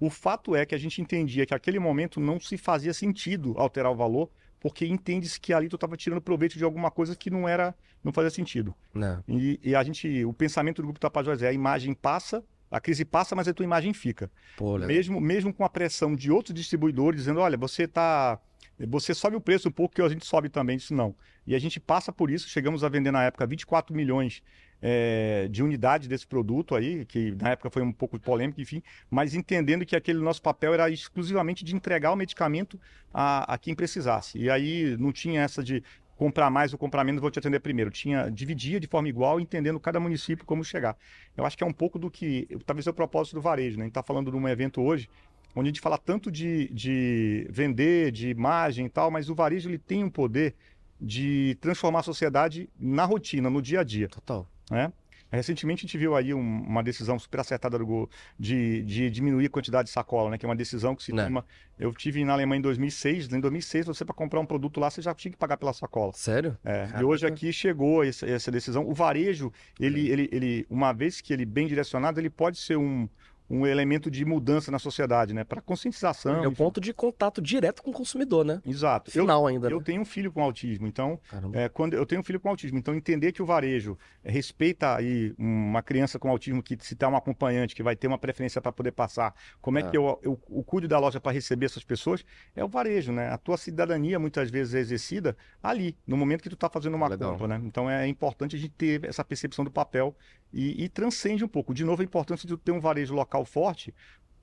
O fato é que a gente entendia que naquele momento não se fazia sentido alterar o valor, porque entende-se que ali tu estava tirando proveito de alguma coisa que não era, não fazia sentido. Não. E, e, a gente, o pensamento do grupo Tapajós é a imagem passa, a crise passa, mas a tua imagem fica. Pô, mesmo, mesmo com a pressão de outros distribuidores dizendo, olha, você está você sobe o preço um pouco, que a gente sobe também, isso não. E a gente passa por isso, chegamos a vender na época 24 milhões é, de unidades desse produto aí, que na época foi um pouco polêmico, enfim, mas entendendo que aquele nosso papel era exclusivamente de entregar o medicamento a, a quem precisasse. E aí não tinha essa de comprar mais ou comprar menos, vou te atender primeiro. Tinha, dividia de forma igual, entendendo cada município como chegar. Eu acho que é um pouco do que, talvez é o propósito do varejo, né? A gente está falando de um evento hoje onde a gente fala tanto de, de vender, de imagem e tal, mas o varejo ele tem um poder de transformar a sociedade na rotina, no dia a dia. Total. Né? Recentemente a gente viu aí um, uma decisão super acertada do de, de, diminuir a quantidade de sacola, né? Que é uma decisão que se. Né. toma. Eu tive na Alemanha em 2006. Em 2006, você para comprar um produto lá, você já tinha que pagar pela sacola. Sério? É. E hoje aqui chegou essa, essa decisão. O varejo, ele, ele, ele, uma vez que ele bem direcionado, ele pode ser um, um elemento de mudança na sociedade, né? Para conscientização. É o ponto de contato direto com o consumidor, né? Exato. Final eu, ainda. Eu né? tenho um filho com autismo, então é, quando eu tenho um filho com autismo, então entender que o varejo respeita aí uma criança com autismo que se tem um acompanhante que vai ter uma preferência para poder passar, como é, é. que eu, eu, eu cuido da loja para receber essas pessoas? É o varejo, né? A tua cidadania muitas vezes é exercida ali, no momento que tu está fazendo uma Legal. compra, né? Então é importante a gente ter essa percepção do papel e, e transcende um pouco. De novo, a importância de ter um varejo local forte,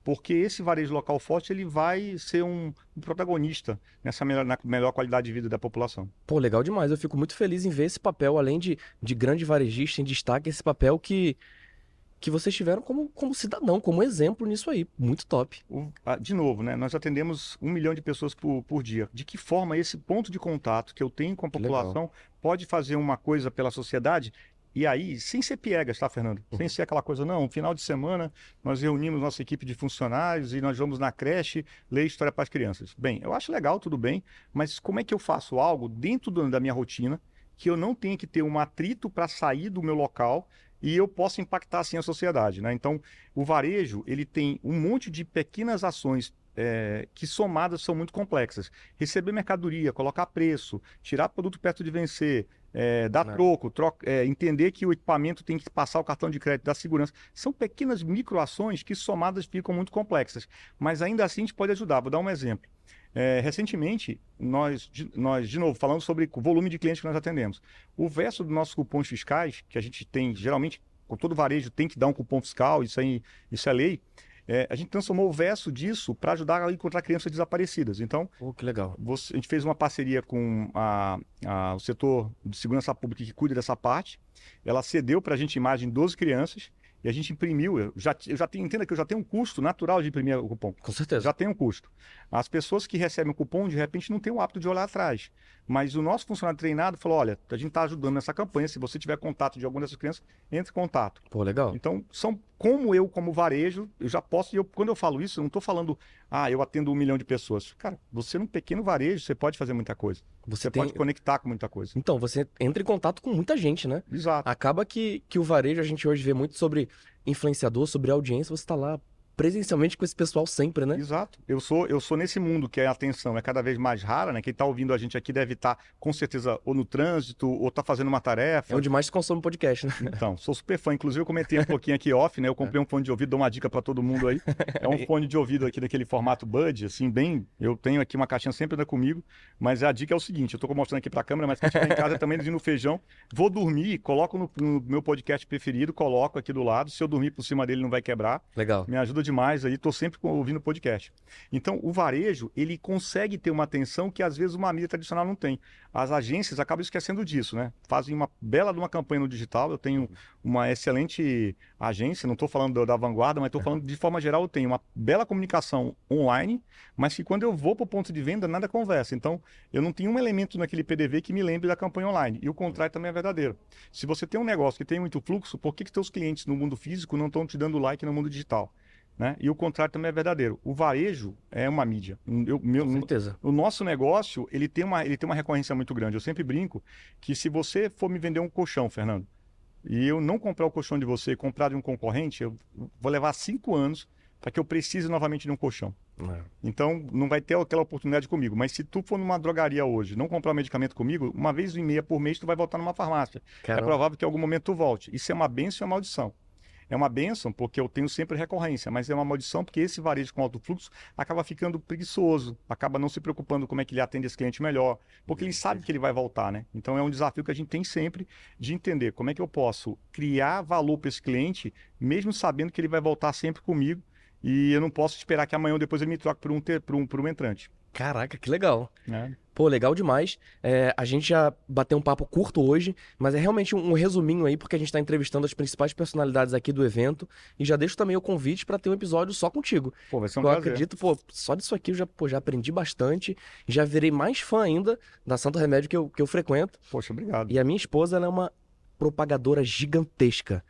porque esse varejo local forte ele vai ser um, um, protagonista nessa melhor, melhor qualidade de vida da população. Pô, legal demais. Eu fico muito feliz em ver esse papel, além de, de grande varejista em destaque, esse papel que, que vocês tiveram como, como cidadão, como exemplo nisso aí. Muito top. O, de novo, né? Nós atendemos um milhão de pessoas por, por dia. De que forma esse ponto de contato que eu tenho com a população pode fazer uma coisa pela sociedade e aí, sem ser piegas, tá, Fernando? Uhum. Sem ser aquela coisa, não, final de semana nós reunimos nossa equipe de funcionários e nós vamos na creche ler história para as crianças. Bem, eu acho legal, tudo bem, mas como é que eu faço algo dentro do, da minha rotina que eu não tenha que ter um atrito para sair do meu local e eu possa impactar assim a sociedade, né? Então, o varejo, ele tem um monte de pequenas ações é, que somadas são muito complexas. Receber mercadoria, colocar preço, tirar produto perto de vencer, é, dar Não. troco, troca, é, entender que o equipamento tem que passar o cartão de crédito da segurança. São pequenas microações que somadas ficam muito complexas, mas ainda assim a gente pode ajudar. Vou dar um exemplo. É, recentemente, nós de, nós, de novo, falando sobre o volume de clientes que nós atendemos. O verso dos nossos cupons fiscais, que a gente tem, geralmente, com todo varejo tem que dar um cupom fiscal, isso, aí, isso é lei. É, a gente transformou o verso disso para ajudar a encontrar crianças desaparecidas. Então, Pô, que legal. você- a gente fez uma parceria com a- a- o setor de segurança pública que cuida dessa parte. Ela cedeu para a gente imagem de 12 crianças e a gente imprimiu. Eu já, eu já tenho, entenda que eu já tenho um custo natural de imprimir o cupom. Com certeza. Já tem um custo. As pessoas que recebem o cupom, de repente, não têm o hábito de olhar atrás. Mas o nosso funcionário treinado falou: olha, a gente está ajudando nessa campanha. Se você tiver contato de alguma dessas crianças, entre em contato. Pô, legal. Então, são como eu, como varejo, eu já posso. e Eu, quando eu falo isso, eu não estou falando, ah, eu atendo um milhão de pessoas. Cara, você num pequeno varejo, você pode fazer muita coisa. Você Você tem. pode conectar com muita coisa. Então, você entra em contato com muita gente, né? Exato. Acaba que, que o varejo, a gente hoje vê muito sobre influenciador, sobre audiência, você tá lá presencialmente com esse pessoal sempre, né? Exato. Eu sou, eu sou nesse mundo que a atenção é cada vez mais rara, né? Quem está ouvindo a gente aqui deve estar, com certeza, ou no trânsito, ou está fazendo uma tarefa. É onde mais se consome podcast, né? Então, sou super fã. Inclusive, eu comentei um pouquinho aqui off, né? Eu comprei um fone de ouvido, dou uma dica para todo mundo aí. É um fone de ouvido aqui daquele formato Bud, assim, bem. Eu tenho aqui uma caixinha sempre anda comigo, mas a dica é o seguinte: eu tô mostrando aqui para a câmera, mas quem estiver em casa também no feijão, vou dormir, coloco no, no meu podcast preferido, coloco aqui do lado. Se eu dormir por cima dele, não vai quebrar. Legal. Me ajuda demais aí, tô sempre ouvindo podcast. Então, o varejo, ele consegue ter uma atenção que às vezes uma mídia tradicional não tem. As agências acabam esquecendo disso, né? Fazem uma bela de uma campanha no digital. Eu tenho uma excelente agência, não estou falando da vanguarda, mas estou falando de forma geral, eu tenho uma bela comunicação online, mas que quando eu vou para o ponto de venda, nada conversa. Então, eu não tenho um elemento naquele PDV que me lembre da campanha online. E o contrário também é verdadeiro. Se você tem um negócio que tem muito fluxo, por que, que teus clientes no mundo físico não estão te dando like no mundo digital? Né? E o contrário também é verdadeiro. O varejo é uma mídia. Eu, meu, Com certeza. o nosso negócio, ele tem, uma, ele tem uma recorrência muito grande. Eu sempre brinco que se você for me vender um colchão, Fernando, e eu não comprar o colchão de você e comprar de um concorrente, eu vou levar cinco anos para que eu precise novamente de um colchão. É. Então, não vai ter aquela oportunidade comigo. Mas se tu for numa drogaria hoje, não comprar um medicamento comigo, uma vez e meia por mês, tu vai voltar numa farmácia. É Caramba. provável que em algum momento tu volte. Isso é uma bênção e uma maldição. É uma bênção porque eu tenho sempre recorrência, mas é uma maldição porque esse varejo com alto fluxo acaba ficando preguiçoso, acaba não se preocupando como é que ele atende esse cliente melhor, porque ele sabe que ele vai voltar, né? Então é um desafio que a gente tem sempre de entender como é que eu posso criar valor para esse cliente, mesmo sabendo que ele vai voltar sempre comigo e eu não posso esperar que amanhã ou depois ele me troque por um, ter- por um, por um entrante. Caraca, que legal. Né? Pô, legal demais. É, a gente já bateu um papo curto hoje, mas é realmente um, um resuminho aí, porque a gente está entrevistando as principais personalidades aqui do evento. E já deixo também o convite para ter um episódio só contigo. Pô, vai ser um eu prazer. acredito, pô, só disso aqui eu já, pô, já aprendi bastante. Já virei mais fã ainda da Santo Remédio que eu, que eu frequento. Poxa, obrigado. E a minha esposa, ela é uma propagadora gigantesca.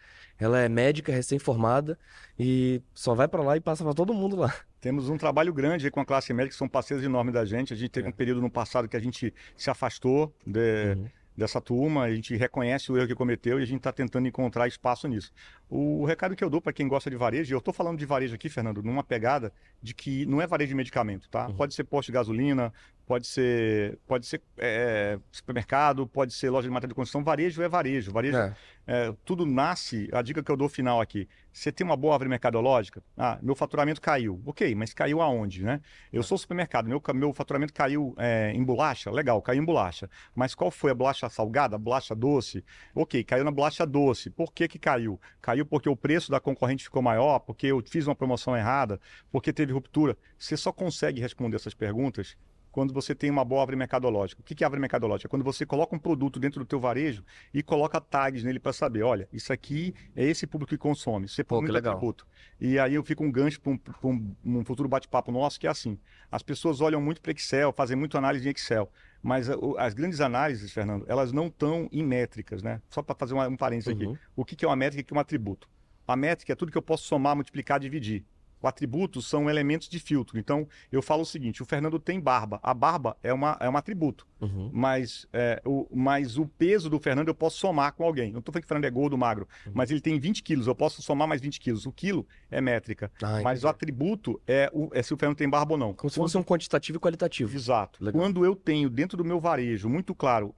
Ela é médica, recém-formada, e só vai para lá e passa para todo mundo lá. Temos um trabalho grande com a classe médica, que são parceiros enormes da gente. A gente teve É. um período no passado que a gente se afastou de- Uhum. dessa turma, a gente reconhece o erro que cometeu e a gente está tentando encontrar espaço nisso. O recado que eu dou para quem gosta de varejo, e eu estou falando de varejo aqui, Fernando, numa pegada de que não é varejo de medicamento, tá? Uhum. Pode ser posto de gasolina, pode ser, pode ser é, supermercado, pode ser loja de material de construção. Varejo é varejo. Varejo É. é, tudo nasce, a dica que eu dou final aqui, você tem uma boa árvore mercadológica, ah, meu faturamento caiu, ok, mas caiu aonde, né? Eu sou supermercado, meu, meu faturamento caiu é, em bolacha, legal, caiu em bolacha, mas qual foi a bolacha salgada, a bolacha doce? Ok, caiu na bolacha doce, por que que caiu? Caiu porque o preço da concorrente ficou maior, porque eu fiz uma promoção errada, porque teve ruptura, você só consegue responder essas perguntas quando você tem uma boa árvore mercadológica. O que é árvore mercadológica? É quando você coloca um produto dentro do teu varejo e coloca tags nele para saber, olha, isso aqui é esse público que consome, Pô, que muito atributo. E aí eu fico um gancho para um, um- um futuro bate-papo nosso que é assim, as pessoas olham muito para Excel, fazem muito análise em Excel, mas o- as grandes análises, Fernando, elas não estão em métricas, né? Só para fazer uma- um parênteses aqui. Uhum. O que que é uma métrica e o que é um atributo? A métrica é tudo que eu posso somar, multiplicar, dividir. O atributo são elementos de filtro. Então, eu falo o seguinte: o Fernando tem barba. A barba é, uma, é um atributo. Uhum. Mas, é, o, mas o peso do Fernando eu posso somar com alguém. Não estou falando que o Fernando é gordo, magro, Uhum. mas ele tem 20 quilos. Eu posso somar mais 20 quilos. O quilo é métrica. Ah, mas o atributo é, o- é se o Fernando tem barba ou não. Como se fosse um quantitativo e qualitativo. Exato. Legal. Quando eu tenho dentro do meu varejo muito claro,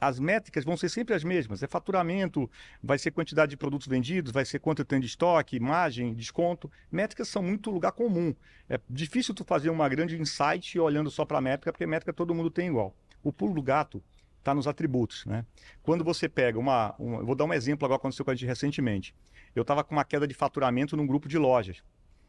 as métricas vão ser sempre as mesmas. É faturamento, vai ser quantidade de produtos vendidos, vai ser quanto tenho de estoque, margem, desconto. Métricas são muito lugar comum. É difícil tu fazer uma grande insight olhando só para a métrica, porque métrica todo mundo tem igual. O pulo do gato está nos atributos, né? Quando você pega uma, uma- vou dar um exemplo agora que aconteceu com a gente recentemente. Eu estava com uma queda de faturamento num grupo de lojas.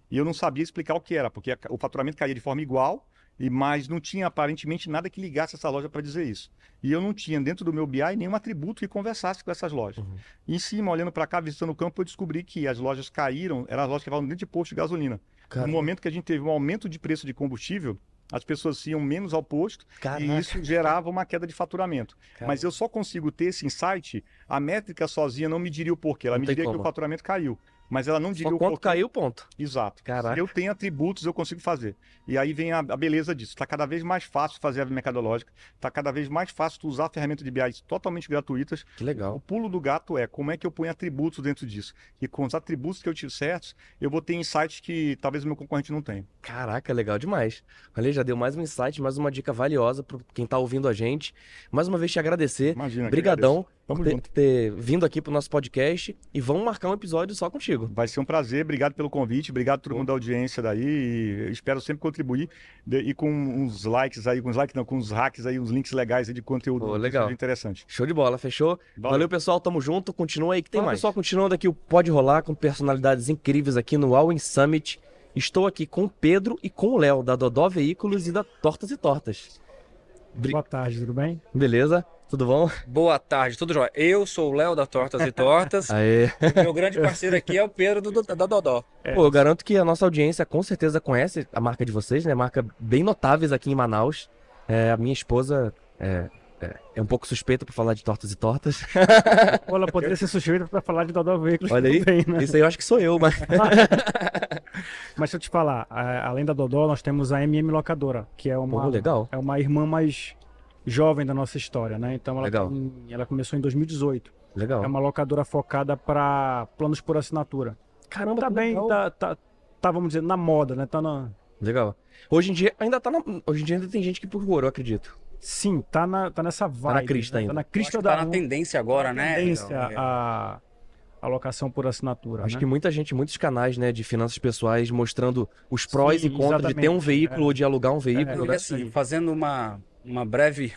E eu não sabia explicar o que era, porque o faturamento caía de forma igual, e mas não tinha aparentemente nada que ligasse essa loja para dizer isso. E eu não tinha dentro do meu BI nenhum atributo que conversasse com essas lojas. Uhum. Em cima, olhando para cá, visitando o campo, eu descobri que as lojas caíram, eram as lojas que estavam dentro de posto de gasolina. Cara, No momento que a gente teve um aumento de preço de combustível, as pessoas iam menos ao posto caraca, e isso gerava uma queda de faturamento. Mas eu só consigo ter esse insight, a métrica sozinha não me diria o porquê. Ela Não me diria que como. o faturamento caiu. Mas ela não Só o quanto porquê. caiu, ponto. Exato. Caraca. Se eu tenho atributos, eu consigo fazer. E aí vem a, a beleza disso. Está cada vez mais fácil fazer a mercadológica. Está cada vez mais fácil tu usar ferramentas de BI totalmente gratuitas. Que O legal. pulo do gato é como é que eu ponho atributos dentro disso. E com os atributos que eu tive certos, eu vou ter insights que talvez o meu concorrente não tenha. Caraca, legal demais. Olha, já deu mais um insight, mais uma dica valiosa para quem tá ouvindo a gente. Mais uma vez te agradecer. Imagina. que Brigadão agradeço. Tamo por ter, junto. ter vindo aqui pro nosso podcast e vamos marcar um episódio só contigo. Vai ser um prazer, obrigado pelo convite, obrigado a todo mundo da audiência daí, e espero sempre contribuir de- e com uns likes aí, com uns likes não, com uns hacks aí, uns links legais aí de conteúdo Pô, legal. interessante. Show de bola, fechou? Valeu, pessoal, tamo junto. Continua aí que tem Fala, mais. Pessoal, continuando aqui o Pode Rolar com personalidades incríveis aqui no All In Summit. Estou aqui com o Pedro e com o Léo da Dodó Veículos e da Tortas e Tortas. Boa tarde, tudo bem? Beleza? Tudo bom? Boa tarde, tudo jóia? Eu sou o Léo da Tortas e Tortas. Aê. e meu grande parceiro aqui é o Pedro do, da Dodó. Pô, eu garanto que a nossa audiência com certeza conhece a marca de vocês, né? Marca bem notáveis aqui em Manaus. É, a minha esposa é, é, é um pouco suspeita por falar de tortas e tortas. Ou ela poderia ser suspeita para falar de Dodó Veículos Olha aí. também, né? Isso aí eu acho que sou eu, mas. Mas deixa eu te falar, além da Dodó, nós temos a MM Locadora, que é uma, Pô, legal. é uma irmã mais jovem da nossa história, né? Então ela, Legal. tem- ela começou em 2018. Legal. É uma locadora focada para planos por assinatura. Caramba, Tá bem, legal. tá, tá, tá, vamos dizer, na moda, né? Tá na... Legal. Hoje em dia ainda tá na... Hoje em dia ainda tem gente que procura, eu acredito. Sim, tá, na, tá nessa vibe. crista né? ainda. Tá na Eu acho crista da tá na tendência agora, né? tendência a, a locação por assinatura. Acho né? que muita gente, muitos canais, né, de finanças pessoais mostrando os prós Sim, e contras de ter um veículo é. ou de alugar um veículo, Porque né? assim, fazendo uma, uma breve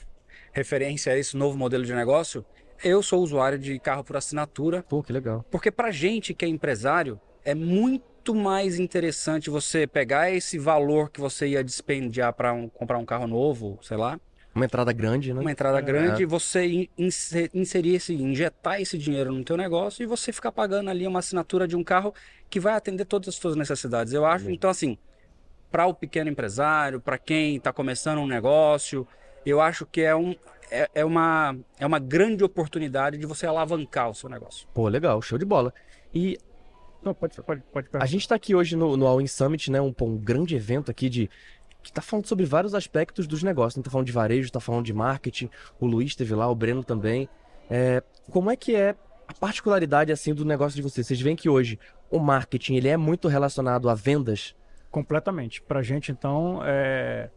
referência a esse novo modelo de negócio, eu sou usuário de carro por assinatura, Pô, que legal. porque pra gente que é empresário, é muito mais interessante você pegar esse valor que você ia dispendiar para um, comprar um carro novo, sei lá, Uma entrada grande, né? uma entrada É. grande, você in- inse- inserir esse, injetar esse dinheiro no teu negócio e você ficar pagando ali uma assinatura de um carro que vai atender todas as suas necessidades. Eu acho, então assim, para o pequeno empresário, para quem está começando um negócio, eu acho que é, um, é, é uma, é uma grande oportunidade de você alavancar o seu negócio. Pô, legal, show de bola. E Não, pode, pode, pode a gente tá aqui hoje no, no All In Summit, né? Um, um grande evento aqui de. Que tá falando sobre vários aspectos dos negócios. né? Tá falando de varejo, tá falando de marketing. O Luiz esteve lá, o Breno também. É, como é que é a particularidade assim do negócio de vocês? Vocês veem que hoje o marketing ele é muito relacionado a vendas. Completamente. Pra gente, então, é...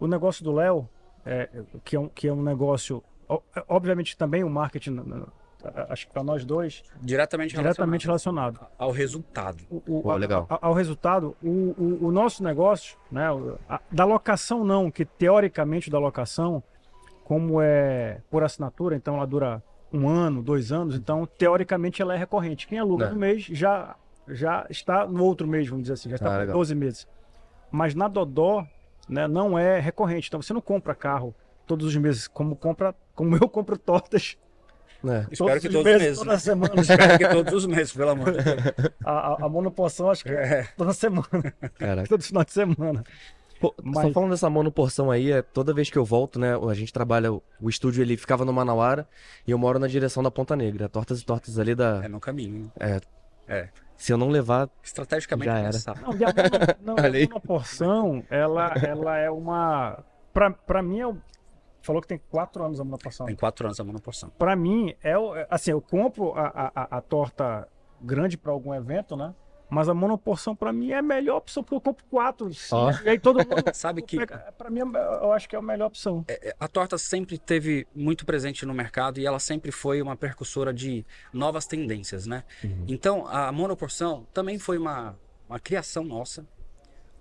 o negócio do Léo, é... que, é um, que é um negócio. o- Obviamente também o marketing, acho que para nós dois, Diretamente, diretamente relacionado relacionado. ao resultado. O, o- Pô, legal. a- ao resultado, o, o, o nosso negócio, né, a- da locação não, que teoricamente da locação, como é por assinatura, então ela dura um ano, dois anos, então teoricamente ela é recorrente. Quem aluga É. no mês já, já está no outro mês, vamos dizer assim, já está Ah, por legal. 12 meses. Mas na Dodó, né, não é recorrente, então você não compra carro todos os meses, como compra, como eu compro tortas Né? Espero que os todos os meses. toda né? semana. Espero que todos os meses, pelo amor de Deus. A, a, a monoporção acho que é toda semana, Caraca. todo final de semana. Pô, Só Mas- falando dessa monoporção aí, é, toda vez que eu volto, né? A gente trabalha, o estúdio ele ficava no Manauara e eu moro na direção da Ponta Negra. Tortas e tortas ali da. É no caminho. Se eu não levar. Estrategicamente Já era. pensado. Não, e a mono- não, a monoporção, ela, ela é uma. Pra, pra mim, é falou que tem quatro anos a monoporção. Tem quatro anos a monoporção. Pra mim, é é- assim, eu compro a, a, a- torta grande pra algum evento, né? Mas a monoporção pra mim é a melhor opção, porque eu compro quatro, Ó. e aí todo mundo. Sabe que pega- Pra mim, eu acho que é a melhor opção. a torta sempre teve muito presente no mercado e ela sempre foi uma percussora de novas tendências, né? Então, a monoporção também foi uma, uma criação nossa.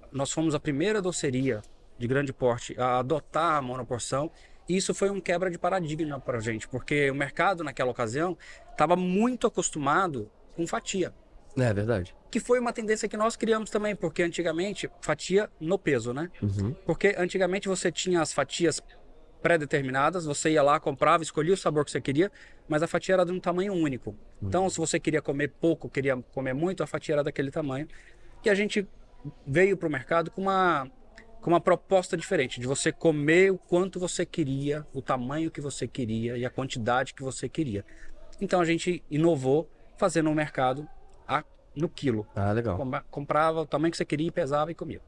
Nós fomos a primeira doceria de grande porte a adotar a monoporção e isso foi um quebra de paradigma para a gente, porque o mercado naquela ocasião estava muito acostumado com fatia. É verdade. que foi uma tendência que nós criamos também, porque antigamente fatia no peso, né? Uhum. Porque antigamente você tinha as fatias pré-determinadas, você ia lá, comprava, escolhia o sabor que você queria, mas a fatia era de um tamanho único. Então, se você queria comer pouco, queria comer muito, a fatia era daquele tamanho. E a gente veio para o mercado com uma, com uma proposta diferente, de você comer o quanto você queria, o tamanho que você queria e a quantidade que você queria. Então, a gente inovou fazendo o mercado a, no quilo. Ah, legal. Com- Comprava o tamanho que você queria, pesava e comia.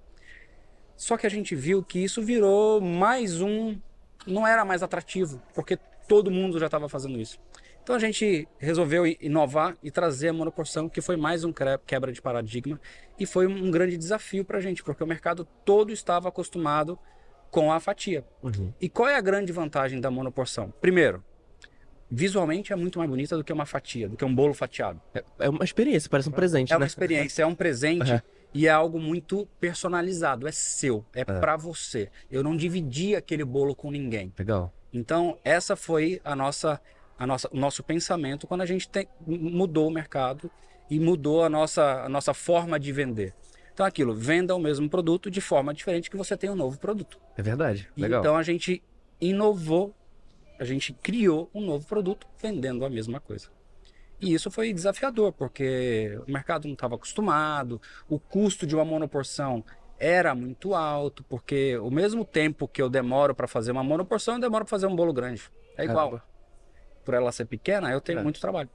Só que a gente viu que isso virou mais um. Não era mais atrativo, porque todo mundo já estava fazendo isso. Então a gente resolveu inovar e trazer a monoporção, que foi mais um quebra de paradigma e foi um grande desafio para a gente, porque o mercado todo estava acostumado com a fatia. Uhum. E qual é a grande vantagem da monoporção? Primeiro, visualmente é muito mais bonita do que uma fatia, do que um bolo fatiado. É, é uma experiência, parece um presente, É uma né? experiência, é um presente É. e é algo muito personalizado, é seu, é, pra você. Eu não dividi aquele bolo com ninguém. Legal. Então, essa foi a nossa, a nossa, o nosso pensamento quando a gente tem- mudou o mercado e mudou a nossa, a nossa forma de vender. Então, aquilo, venda o mesmo produto de forma diferente que você tem um novo produto. É verdade. Legal. Então, a gente inovou, a gente criou um novo produto vendendo a mesma coisa. E isso foi desafiador, porque o mercado não estava acostumado, o custo de uma monoporção era muito alto, porque o mesmo tempo que eu demoro para fazer uma monoporção, eu demoro para fazer um bolo grande. É igual. Caramba. Por ela ser pequena, eu tenho É. muito trabalho.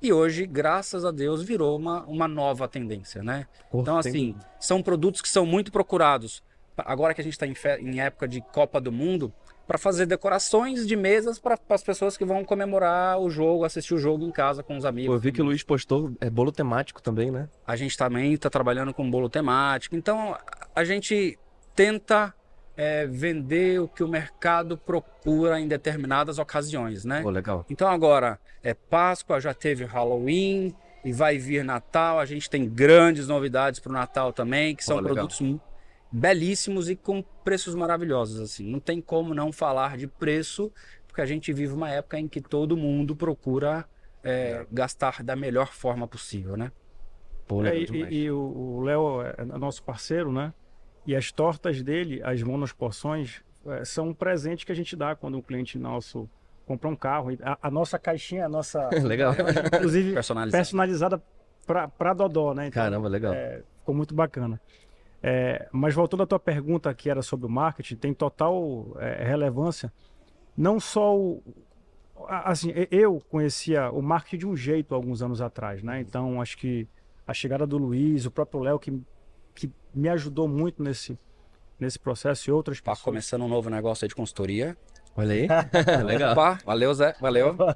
E hoje, graças a Deus, virou uma, uma nova tendência, né? Então, Sem assim, são produtos que são muito procurados. Agora que a gente está em, fe- em época de Copa do Mundo, para fazer decorações de mesas para as pessoas que vão comemorar o jogo, assistir o jogo em casa com os amigos. eu vi que o Luiz postou é bolo temático também, né? A gente também está trabalhando com bolo temático. Então, a gente tenta é, vender o que o mercado procura em determinadas ocasiões, né? Pô, legal. Então agora é Páscoa, já teve Halloween e vai vir Natal. A gente tem grandes novidades para o Natal também, que são legal. produtos mu- belíssimos e com preços maravilhosos. Assim, não tem como não falar de preço, porque a gente vive uma época em que todo mundo procura é, gastar da melhor forma possível, né? Pô, É, e- e, o o Léo é nosso parceiro, né? E as tortas dele, as monosporções, é, são um presente que a gente dá quando um cliente nosso compra um carro. E A, a nossa caixinha, a nossa. Legal. inclusive Personalizado. personalizada para Dodó, né? Então, Caramba, legal. é, ficou muito bacana. É, mas voltando à tua pergunta que era sobre o marketing, tem total é, relevância. Não só o. Assim, eu conhecia o marketing de um jeito alguns anos atrás, né? Então acho que a chegada do Luiz, o próprio Léo, que, que me ajudou muito nesse, nesse processo e outras Tá pessoas. começando um novo negócio aí de consultoria. Olha aí. legal. Opa, valeu, Zé. Valeu.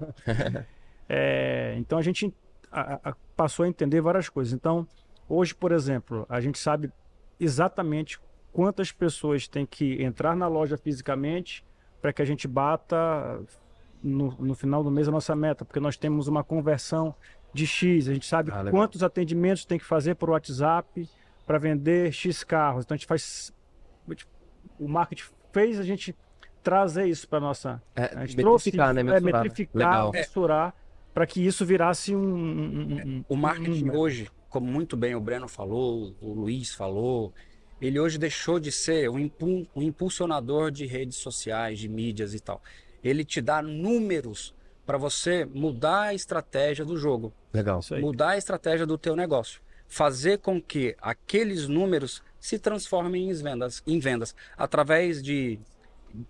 É, então a gente a- a- passou a entender várias coisas. Então, hoje, por exemplo, a gente sabe exatamente quantas pessoas tem que entrar na loja fisicamente para que a gente bata no, no final do mês a nossa meta, porque nós temos uma conversão de X, a gente sabe Ah, quantos atendimentos tem que fazer por WhatsApp para vender X carros. Então a gente faz o marketing fez a gente trazer isso para nossa É, a gente metrificar, né? é, Mensurar, né? metrificar, Legal. mensurar, para que isso virasse um. um- um- O marketing um- hoje, como muito bem o Breno falou, o Luiz falou, ele hoje deixou de ser um, impu- um impulsionador de redes sociais, de mídias e tal. Ele te dá números para você mudar a estratégia do jogo, Legal. Isso aí. mudar a estratégia do teu negócio, fazer com que aqueles números se transformem em vendas, em vendas através de,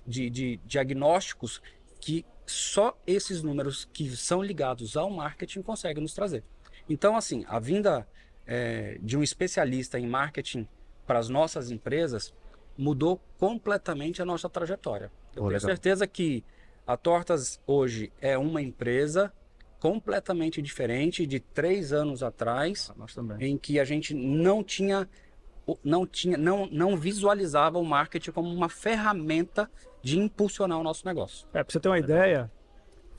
de, de diagnósticos que só esses números que são ligados ao marketing conseguem nos trazer. Então, assim, a vinda eh, de um especialista em marketing para as nossas empresas mudou completamente a nossa trajetória. Eu tenho legal. certeza que a Tortas hoje é uma empresa completamente diferente de três anos atrás, Nós também. em que a gente não tinha não tinha não, não visualizava o marketing como uma ferramenta de impulsionar o nosso negócio. É, para você ter uma ideia,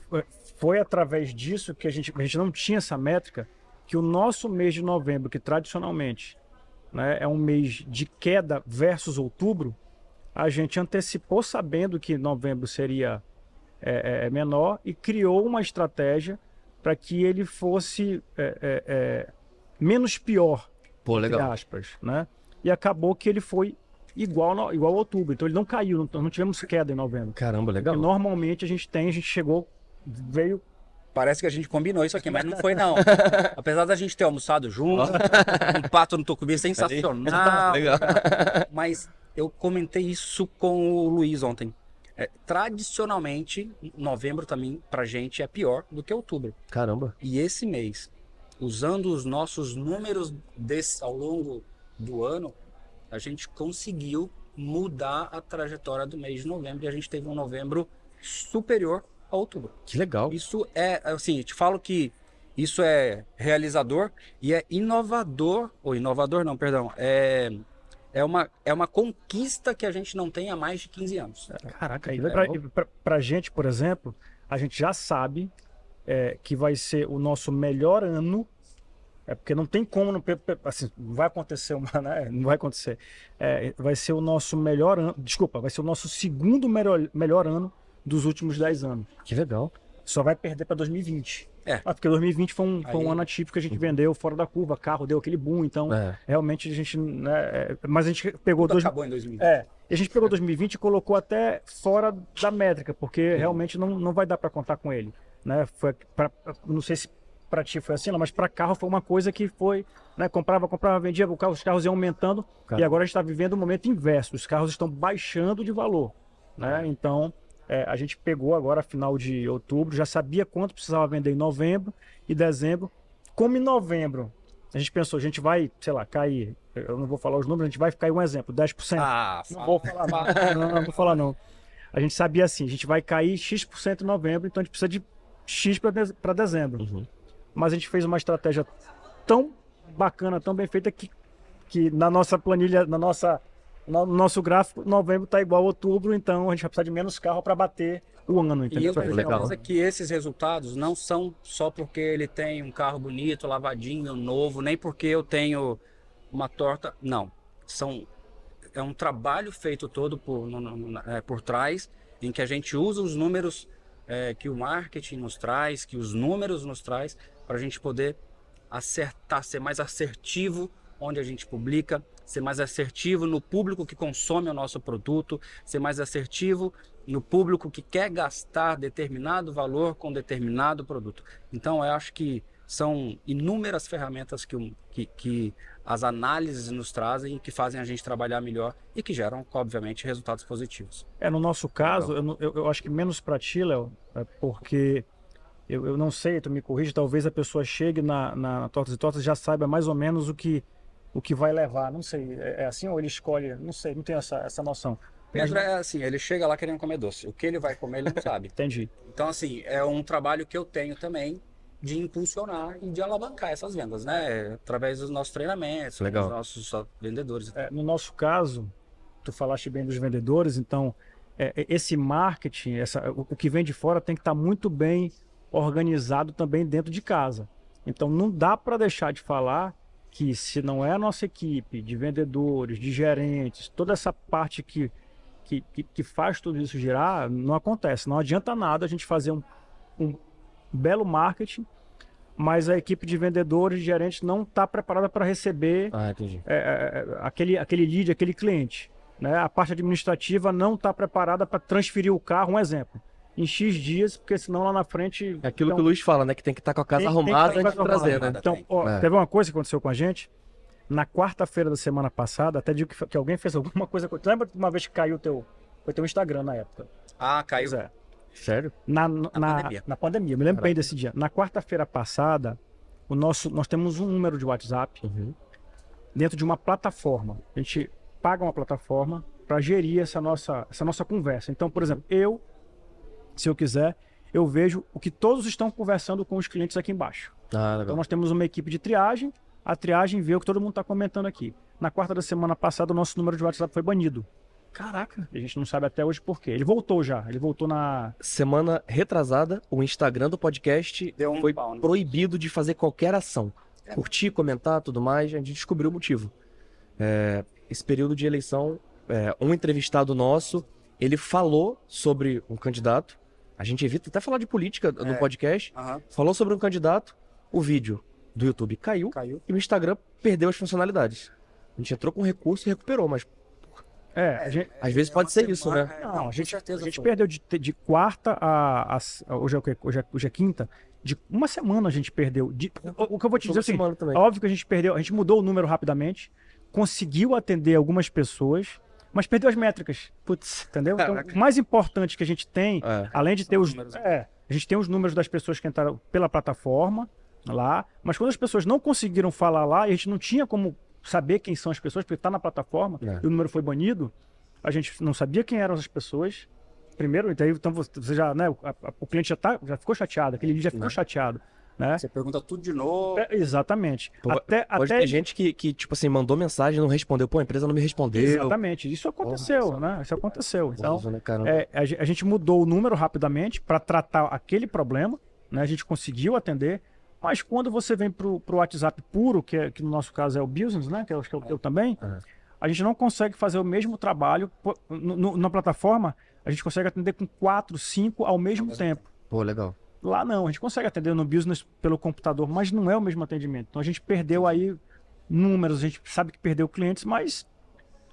foi- foi através disso que a gente, a gente não tinha essa métrica, que o nosso mês de novembro, que tradicionalmente né, é um mês de queda versus outubro, a gente antecipou sabendo que novembro seria é, é, menor e criou uma estratégia para que ele fosse é, é, é, menos pior, Pô, entre legal. aspas, né? E acabou que ele foi igual, no- igual a outubro. Então ele não caiu, não, não tivemos queda em novembro. Caramba, legal. Porque normalmente a gente tem, a gente chegou, veio Parece que a gente combinou isso aqui, mas não foi não. Apesar da gente ter almoçado junto, um pato no tucubi sensacional. Legal. Mas eu comentei isso com o Luiz ontem. É, tradicionalmente, novembro também pra gente é pior do que outubro. Caramba. E esse mês, usando os nossos números desse, ao longo do ano, a gente conseguiu mudar a trajetória do mês de novembro e a gente teve um novembro superior a outubro. Que legal. Isso é, assim, eu te falo que isso é realizador e é inovador, ou inovador não, perdão, é, é, uma, é uma conquista que a gente não tem há mais de 15 anos. Caraca, que Pra, legal. pra, pra gente, por exemplo, a gente já sabe é, que vai ser o nosso melhor ano. É porque não tem como, não, assim, não vai acontecer uma, né? Não vai acontecer. É, vai ser o nosso melhor ano, desculpa, vai ser o nosso segundo melhor, melhor ano dos últimos 10 anos. Que legal. Só vai perder para 2020. É. Ah, porque 2020 foi um, foi um Aí- ano atípico que a gente vendeu fora da curva, carro deu aquele boom, então É. realmente a gente, né, é, mas a gente pegou Tudo dois, acabou em 2020. é, e a gente pegou 2020 e colocou até fora da métrica, porque realmente não, não vai dar para contar com ele, né? Foi pra, não sei se para ti foi assim, mas para carro foi uma coisa que foi, né? Comprava, comprava, vendia, o carro- os carros iam aumentando Cara. e agora a gente está vivendo um momento inverso. Os carros estão baixando de valor, né? Então é, a gente pegou agora final de outubro, já sabia quanto precisava vender em novembro e dezembro. Como em novembro a gente pensou, a gente vai, sei lá, cair. Eu não vou falar os números, a gente vai cair um exemplo, 10%. Ah, Não fala. vou falar não. não, não vou falar não. A gente sabia assim, a gente vai cair X% em novembro, então a gente precisa de X para dezembro. Uhum. Mas a gente fez uma estratégia tão bacana, tão bem feita que, que na nossa planilha, na nossa, no nosso gráfico, novembro está igual a outubro, então a gente vai precisar de menos carro para bater o ano, E entendeu? eu tenho certeza que esses resultados não são só porque ele tem um carro bonito, lavadinho, novo, nem porque eu tenho uma torta. Não. São, é um trabalho feito todo por, no- no- é, por trás, em que a gente usa os números é, que o marketing nos traz, que os números nos traz, para a gente poder acertar, ser mais assertivo onde a gente publica, ser mais assertivo no público que consome o nosso produto, ser mais assertivo no público que quer gastar determinado valor com determinado produto. Então, eu acho que são inúmeras ferramentas que, que, que as análises nos trazem e que fazem a gente trabalhar melhor e que geram, obviamente, resultados positivos. É, no nosso caso, eu, não- eu- eu acho que menos para ti, Léo, é porque eu, eu não sei, tu me corrige, talvez a pessoa chegue na, na Tortas e Tortas e já saiba mais ou menos o que, o que vai levar. Não sei, é, é assim ou ele escolhe? Não sei, não tenho essa, essa noção. Mas- Pedro é assim, ele chega lá querendo comer doce. O que ele vai comer, ele não sabe. Entendi. Então, assim, é um trabalho que eu tenho também de impulsionar e de alavancar essas vendas, né? Através dos nossos treinamentos, Legal. dos nossos só vendedores. É, no nosso caso, tu falaste bem dos vendedores, então é, é, esse marketing, essa, o, o que vem de fora tem que estar muito bem organizado também dentro de casa. Então não dá para deixar de falar que se não é a nossa equipe de vendedores, de gerentes, toda essa parte que, que, que, faz tudo isso girar, não acontece. Não adianta nada a gente fazer um, um belo marketing, mas a equipe de vendedores, de gerentes não está preparada para receber Ah, entendi. é, é, aquele, aquele lead, aquele cliente. Né? A parte administrativa não está preparada para transferir o carro, um exemplo, em X dias, porque senão lá na frente. É aquilo então, que o Luiz fala, né? Que tem que estar com a casa tem- tem que arrumada a antes de trazer, né? Então, ó, É. teve uma coisa que aconteceu com a gente. Na quarta-feira da semana passada, até digo que, que alguém fez alguma coisa. Tu lembra de uma vez que caiu o teu, foi teu Instagram na época? Ah, caiu. Pois é. Sério? Na, na, pandemia. na pandemia, me lembro bem desse dia. Na quarta-feira passada, o nosso, nós temos um número de WhatsApp Uhum. dentro de uma plataforma. A gente paga uma plataforma para gerir essa nossa, essa nossa conversa. Então, por exemplo, eu, se eu quiser, eu vejo o que todos estão conversando com os clientes aqui embaixo. Ah, Então, nós temos uma equipe de triagem, a triagem vê o que todo mundo está comentando aqui. Na quarta da semana passada, o nosso número de WhatsApp foi banido. Caraca. E a gente não sabe até hoje por quê. Ele voltou já. Ele voltou na. Semana retrasada, o Instagram do podcast Deu um foi pau, né? proibido de fazer qualquer ação. É. Curtir, comentar, tudo mais, a gente descobriu o motivo. É, esse período de eleição, é, um entrevistado nosso, ele falou sobre um candidato. A gente evita até falar de política no É. podcast. Aham. Falou sobre um candidato, o vídeo do YouTube caiu Caiu. e o Instagram perdeu as funcionalidades. A gente entrou com recurso e recuperou, mas É, a gente, às vezes É pode ser isso, semana- né? é, Não, com a gente, certeza a gente perdeu de, de quarta a, a- Hoje é o quê? Hoje é, hoje é quinta. De uma semana a gente perdeu. De- o, o que eu vou te dizer é o seguinte, semana também. Óbvio que a gente perdeu, a gente mudou o número rapidamente, conseguiu atender algumas pessoas, mas perdeu as métricas. Putz. Entendeu? Então, Caraca. o mais importante que a gente tem, É. além de ter os. os números. É, a gente tem os números das pessoas que entraram pela plataforma lá, mas quando as pessoas não conseguiram falar lá, e a gente não tinha como saber quem são as pessoas, porque está na plataforma, É. e o número foi banido, a gente não sabia quem eram as pessoas. Primeiro, então, você já, né, o, a- o cliente já, tá, já ficou chateado, aquele já ficou Né. chateado. Né? Você pergunta tudo de novo. É, exatamente. Pô, até, Pode até ter gente que, que, tipo assim, mandou mensagem e não respondeu. Pô, a empresa não me respondeu. Exatamente. Isso aconteceu, né? Isso aconteceu. Então, né, cara? é, a, ge- a gente mudou o número rapidamente para tratar aquele problema, né? A gente conseguiu atender. Mas quando você vem pro, pro WhatsApp puro, que, é- que no nosso caso é o business, né? Que eu acho que é o teu também, É. a gente não consegue fazer o mesmo trabalho pô, no- no- na plataforma. A gente consegue atender com quatro, cinco ao mesmo tempo. Pô, legal. Lá não, a gente consegue atender no business pelo computador, mas não é o mesmo atendimento. Então a gente perdeu aí números, a gente sabe que perdeu clientes, mas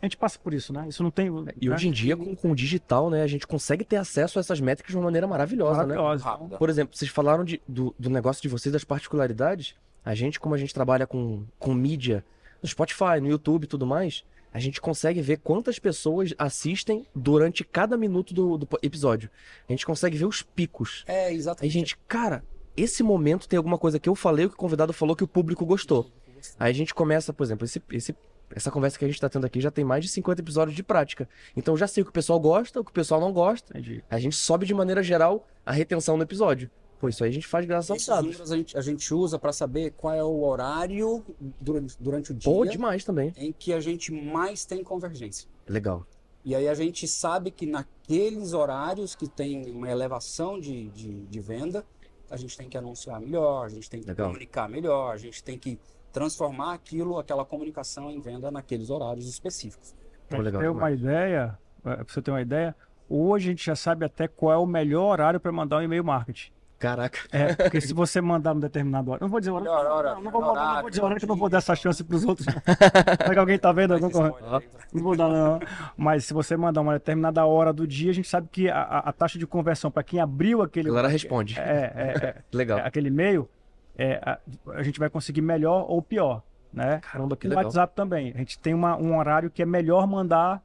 a gente passa por isso, né? Isso não tem. E né? hoje em dia, com, com o digital, né, a gente consegue ter acesso a essas métricas de uma maneira maravilhosa, né? Maravilhosa. Rápida. Por exemplo, vocês falaram de- do, do negócio de vocês, das particularidades. A gente, como a gente trabalha com, com mídia no Spotify, no YouTube e tudo mais, a gente consegue ver quantas pessoas assistem durante cada minuto do, do episódio. A gente consegue ver os picos. É, Aí, exatamente. gente, cara, esse momento tem alguma coisa que eu falei, o que o convidado falou que o público gostou. Aí a gente começa, por exemplo, esse, esse- essa conversa que a gente tá tendo aqui já tem mais de 50 episódios de prática. Então eu já sei o que o pessoal gosta, o que o pessoal não gosta. Entendi. A gente sobe de maneira geral a retenção no episódio. Pô, isso aí a gente faz graças aos Esses dados. números a gente, a gente usa para saber qual é o horário durante, durante o dia Pô, demais também. em que a gente mais tem convergência. Legal. E aí a gente sabe que naqueles horários que tem uma elevação de, de, de venda, a gente tem que anunciar melhor, a gente tem que Legal. comunicar melhor, a gente tem que transformar aquilo, aquela comunicação em venda naqueles horários específicos. Legal ter uma ideia, pra você ter uma ideia, hoje a gente já sabe até qual é o melhor horário para mandar um e-mail marketing. Caraca. É, porque se você mandar num determinado horário. Não vou dizer horário. Melhor hora, não, não vou, melhor mandar, não vou horário, dizer horário que eu não vou dar essa chance pros outros. Será que alguém tá vendo? Mas Não, não, vou dar, não. Mas se você mandar uma determinada hora do dia, a gente sabe que a, a- a taxa de conversão para quem abriu A aquele. galera responde. É, é, é, Legal. é, aquele e-mail, é, a, a gente vai conseguir melhor ou pior, né? Caramba, que no legal. WhatsApp também. A gente tem uma- um horário que é melhor mandar.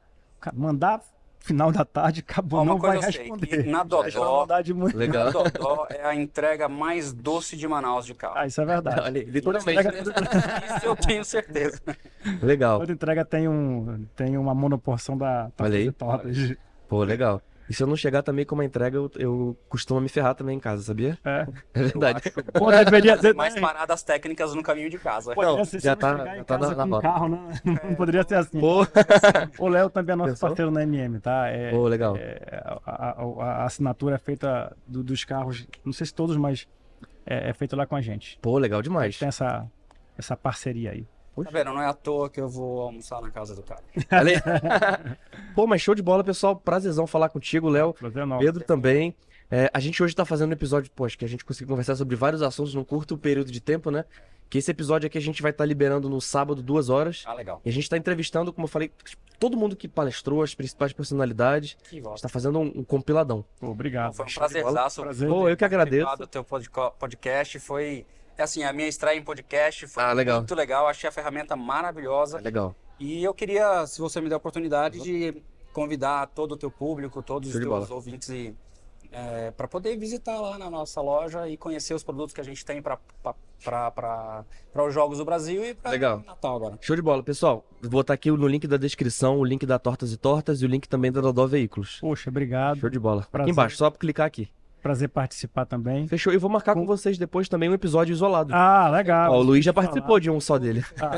Mandar final da tarde, acabou, uma não vai responder. na Dodó, mandar de muito. Legal. na Dodó é a entrega mais doce de Manaus de carro. Ah, isso é verdade. Olha, literalmente. Isso eu tenho certeza. Legal. Toda entrega tem, um, tem uma monoporção da Olha aí. Pô, legal. E se eu não chegar também com uma entrega, eu, eu costumo me ferrar também em casa, sabia? É. É verdade. Pô, deveria ser. Mais paradas técnicas no caminho de casa. Poderia Não, já se tá- não chegar já tá na- na carro, né? Não poderia ser assim. Pô, O Léo também é nosso Pensou? parceiro na MM, tá? É, pô, legal. é, a, a- a- assinatura é feita do- dos carros, não sei se todos, mas é, é feito lá com a gente. Pô, legal A gente demais. tem essa, essa parceria aí. Tá vendo? Não é à toa que eu vou almoçar na casa do cara. Pô, mas show de bola, pessoal. Prazerzão falar contigo, Léo. Prazer nosso. Pedro também. É, a gente hoje tá fazendo um episódio, pô, acho que a gente conseguiu conversar sobre vários assuntos num curto período de tempo, né? Que esse episódio aqui a gente vai estar liberando no sábado, duas horas. Ah, legal. E a gente tá entrevistando, como eu falei, todo mundo que palestrou, as principais personalidades. Que A gente tá fazendo um, um compiladão. Pô, obrigado. Foi um prazerzaço. Prazer. Pô, eu que agradeço. do teu podcast. Foi, é assim, a minha estreia em podcast foi Ah, legal. muito legal. Achei a ferramenta maravilhosa. Legal. E eu queria, se você me der a oportunidade, de convidar todo o teu público, todos os Show de teus bola. ouvintes e para poder visitar lá na nossa loja e conhecer os produtos que a gente tem para os Jogos do Brasil e para Legal. Natal agora. Show de bola. Pessoal, vou botar aqui no link da descrição o link da Tortas e Tortas e o link também da Dodó Veículos. Poxa, obrigado. Show de bola. Aqui Prazer. embaixo, só pra clicar aqui. Prazer participar também. Fechou. E vou marcar com Com- vocês depois também um episódio isolado. Ah, legal. Ó, o Luiz já Falar. participou de um só dele. Ah,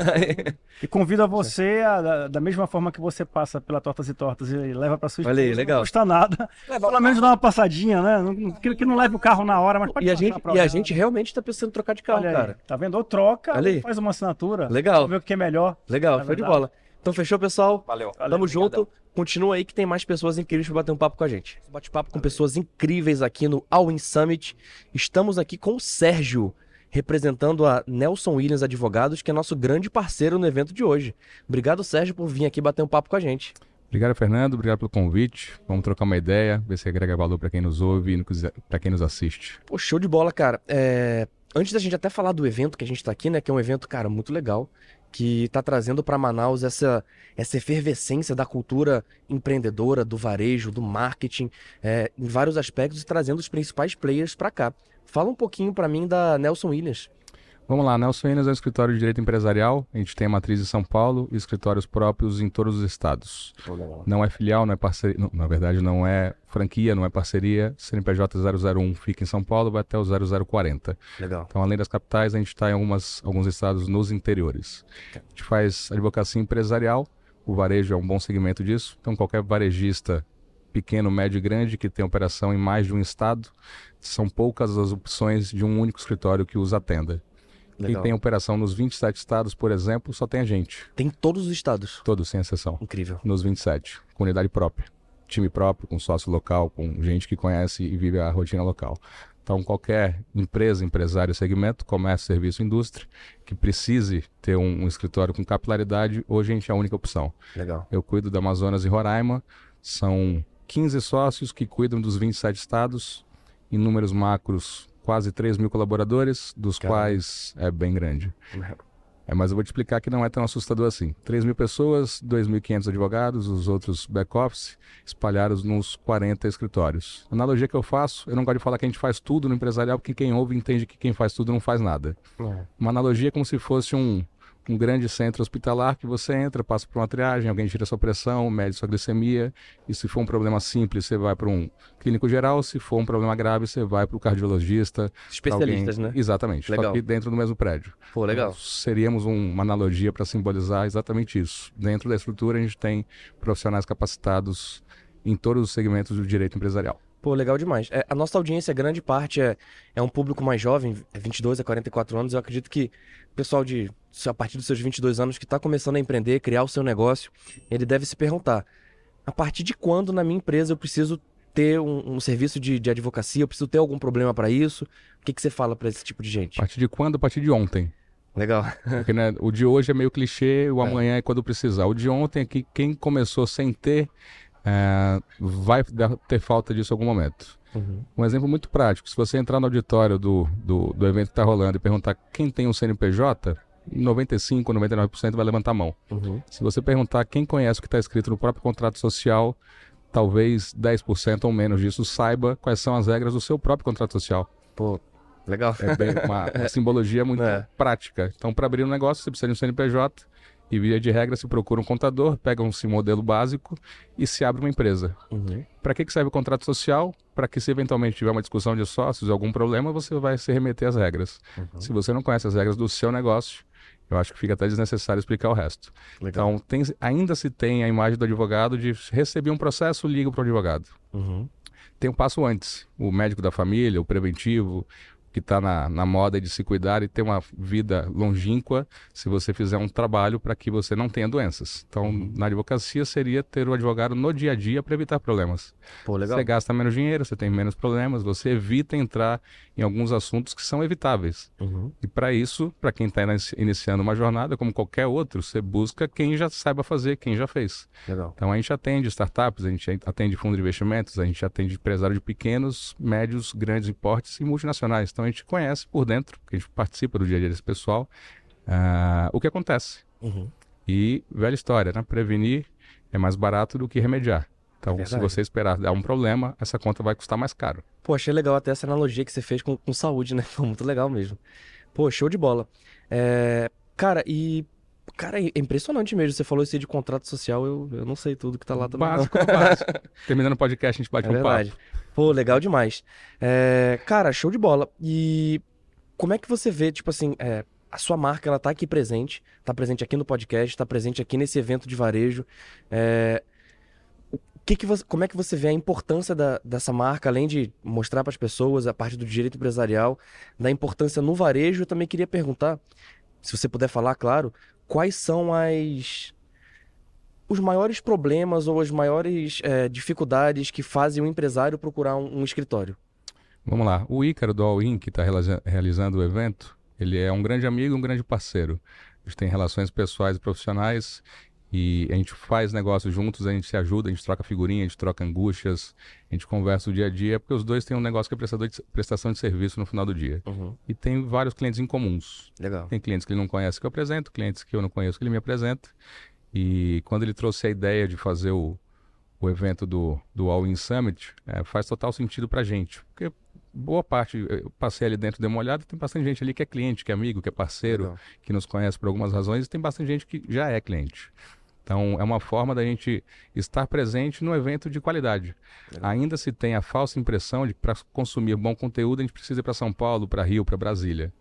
e convido a você, a- da, mesma forma que você passa pela Tortas e Tortas e leva para sua Olha aí, legal. Não custa nada. Levar Pelo menos dá uma passadinha, né? Não- Que, que não leve o carro na hora, mas pode E a gente, e a gente realmente tá pensando em trocar de carro, Olha aí, cara. Tá vendo? Ou troca, Olha aí. ou faz uma assinatura. Legal. Vamos ver o que é melhor. Legal, É show de bola. Então fechou, pessoal? Valeu. Tamo junto. Continua aí que tem mais pessoas incríveis pra bater um papo com a gente. Bate-papo com pessoas incríveis aqui no All In Summit. Estamos aqui com o Sérgio. representando a Nelson Williams Advogados, que é nosso grande parceiro no evento de hoje. Obrigado, Sérgio, por vir aqui bater um papo com a gente. Obrigado, Fernando. Obrigado pelo convite. Vamos trocar uma ideia, ver se agrega valor para quem nos ouve e para quem nos assiste. Pô, show de bola, cara. É... Antes da gente até falar do evento que a gente está aqui, né? Que é um evento, cara, muito legal que está trazendo para Manaus essa, essa efervescência da cultura empreendedora, do varejo, do marketing, é, em vários aspectos, e trazendo os principais players para cá. Fala um pouquinho para mim da Nelson Williams. Vamos lá, Nelson Williams é um escritório de direito empresarial. A gente tem a matriz em São Paulo e escritórios próprios em todos os estados. Não é filial, não é parceria. Não, na verdade, não é franquia, não é parceria. CNPJ 001 fica em São Paulo, vai até o 0040. Legal. Então, além das capitais, a gente está em algumas, alguns estados nos interiores. A gente faz advocacia empresarial. O varejo é um bom segmento disso. Então, qualquer varejista pequeno, médio e grande que tem operação em mais de um estado, são poucas as opções de um único escritório que os atenda. Legal. Quem tem operação nos 27 estados, por exemplo, só tem a gente. Tem todos os estados? Todos, sem exceção. Incrível. Nos 27. Com unidade própria. Time próprio, com sócio local, com gente que conhece e vive a rotina local. Então, qualquer empresa, empresário, segmento, comércio, serviço, indústria, que precise ter um, um, escritório com capilaridade, hoje a gente é a única opção. Legal. Eu cuido do Amazonas e Roraima, são 15 sócios que cuidam dos 27 estados, em números macros quase 3 mil colaboradores, dos Caramba. quais é bem grande. É, mas eu vou te explicar que não é tão assustador assim. 3 mil pessoas, 2.500 advogados, os outros back-office, espalhados nos 40 escritórios. A analogia que eu faço, eu não gosto de falar que a gente faz tudo no empresarial, porque quem ouve entende que quem faz tudo não faz nada. É. Uma analogia é como se fosse um, um grande centro hospitalar que você entra, passa por uma triagem, alguém tira sua pressão, mede sua glicemia, e se for um problema simples, você vai para um clínico geral, se for um problema grave, você vai para o cardiologista. Especialistas, alguém... né? Exatamente, legal. só dentro do mesmo prédio. Pô, legal. Então, seríamos um, uma analogia para simbolizar exatamente isso. Dentro da estrutura, a gente tem profissionais capacitados em todos os segmentos do direito empresarial. Pô, legal demais. É, a nossa audiência, grande parte, é, é um público mais jovem, 22 é a 44 anos. Eu acredito que o pessoal de a partir dos seus 22 anos que está começando a empreender, criar o seu negócio, ele deve se perguntar: a partir de quando na minha empresa eu preciso ter um, um serviço de, de, advocacia? Eu preciso ter algum problema para isso? O que, que você fala para esse tipo de gente? A partir de quando? A partir de ontem. Legal. Porque né, o de hoje é meio clichê, o é. amanhã é quando precisar. O de ontem é que quem começou sem ter é, vai ter falta disso em algum momento. Uhum. Um exemplo muito prático: se você entrar no auditório do, do, do evento que está rolando e perguntar quem tem um CNPJ, 95, 99% vai levantar a mão. Uhum. Se você perguntar quem conhece o que está escrito no próprio contrato social, talvez 10% ou menos disso saiba quais são as regras do seu próprio contrato social. Pô, legal. É bem uma, uma simbologia muito é. prática. Então, para abrir um negócio, você precisa de um CNPJ e, via de regra, se procura um contador, pega um modelo básico e se abre uma empresa. Uhum. Para que, que serve o contrato social? Para que, se eventualmente tiver uma discussão de sócios, algum problema, você vai se remeter às regras. Uhum. Se você não conhece as regras do seu negócio, eu acho que fica até desnecessário explicar o resto. Legal. Então, tem, ainda se tem a imagem do advogado de receber um processo, ligo para o advogado. Uhum. Tem um passo antes. O médico da família, o preventivo, que está na, na moda de se cuidar e ter uma vida longínqua se você fizer um trabalho para que você não tenha doenças. Então, uhum. na advocacia seria ter o advogado no dia a dia para evitar problemas. Pô. Você gasta menos dinheiro, você tem menos problemas, você evita entrar em alguns assuntos que são evitáveis. Uhum. E para isso, para quem está iniciando uma jornada, como qualquer outro, você busca quem já saiba fazer, quem já fez. Legal. Então, a gente atende startups, a gente atende fundo de investimentos, a gente atende empresários de pequenos, médios, grandes importes e multinacionais. Então, a gente conhece por dentro, porque a gente participa do dia a dia desse pessoal, uh, o que acontece. Uhum. E, velha história, né? Prevenir é mais barato do que remediar. Então, é se você esperar dar um problema, essa conta vai custar mais caro. Pô, achei legal até essa analogia que você fez com, com saúde, né? Foi muito legal mesmo. Pô, show de bola. É... Cara, e Cara, é impressionante mesmo. Você falou isso aí de contrato social, eu, eu não sei tudo que tá lá também. Básico, básico. Terminando o podcast, a gente bate é um verdade. papo. Pô, legal demais. É, cara, show de bola. E como é que você vê, tipo assim, é, a sua marca, ela tá aqui presente, tá presente aqui no podcast, tá presente aqui nesse evento de varejo. É, que que você, como é que você vê a importância da, dessa marca, além de mostrar para as pessoas a parte do direito empresarial, da importância no varejo? Eu também queria perguntar, se você puder falar, claro, quais são as os maiores problemas ou as maiores é, dificuldades que fazem o empresário procurar um, um escritório? Vamos lá. O Ícaro do All In, que está realizando o evento, Ele é um grande amigo, um grande parceiro. A gente tem relações pessoais e profissionais e a gente faz negócios juntos, a gente se ajuda, a gente troca figurinha, a gente troca angústias, a gente conversa o dia a dia, porque os dois têm um negócio que é prestador de, prestação de serviço no final do dia. Uhum. E tem vários clientes em comuns. Legal. Tem clientes que ele não conhece que eu apresento, clientes que eu não conheço que ele me apresenta. E quando ele trouxe a ideia de fazer o, o evento do, do All In Summit, é, faz total sentido pra gente. Porque boa parte, eu passei ali dentro, dei uma olhada, tem bastante gente ali que é cliente, que é amigo, que é parceiro, Legal. que nos conhece por algumas razões, e tem bastante gente que já é cliente. Então, é uma forma da gente estar presente no evento de qualidade. Ainda se tem a falsa impressão de que para consumir bom conteúdo a gente precisa ir para São Paulo, para Rio, para Brasília.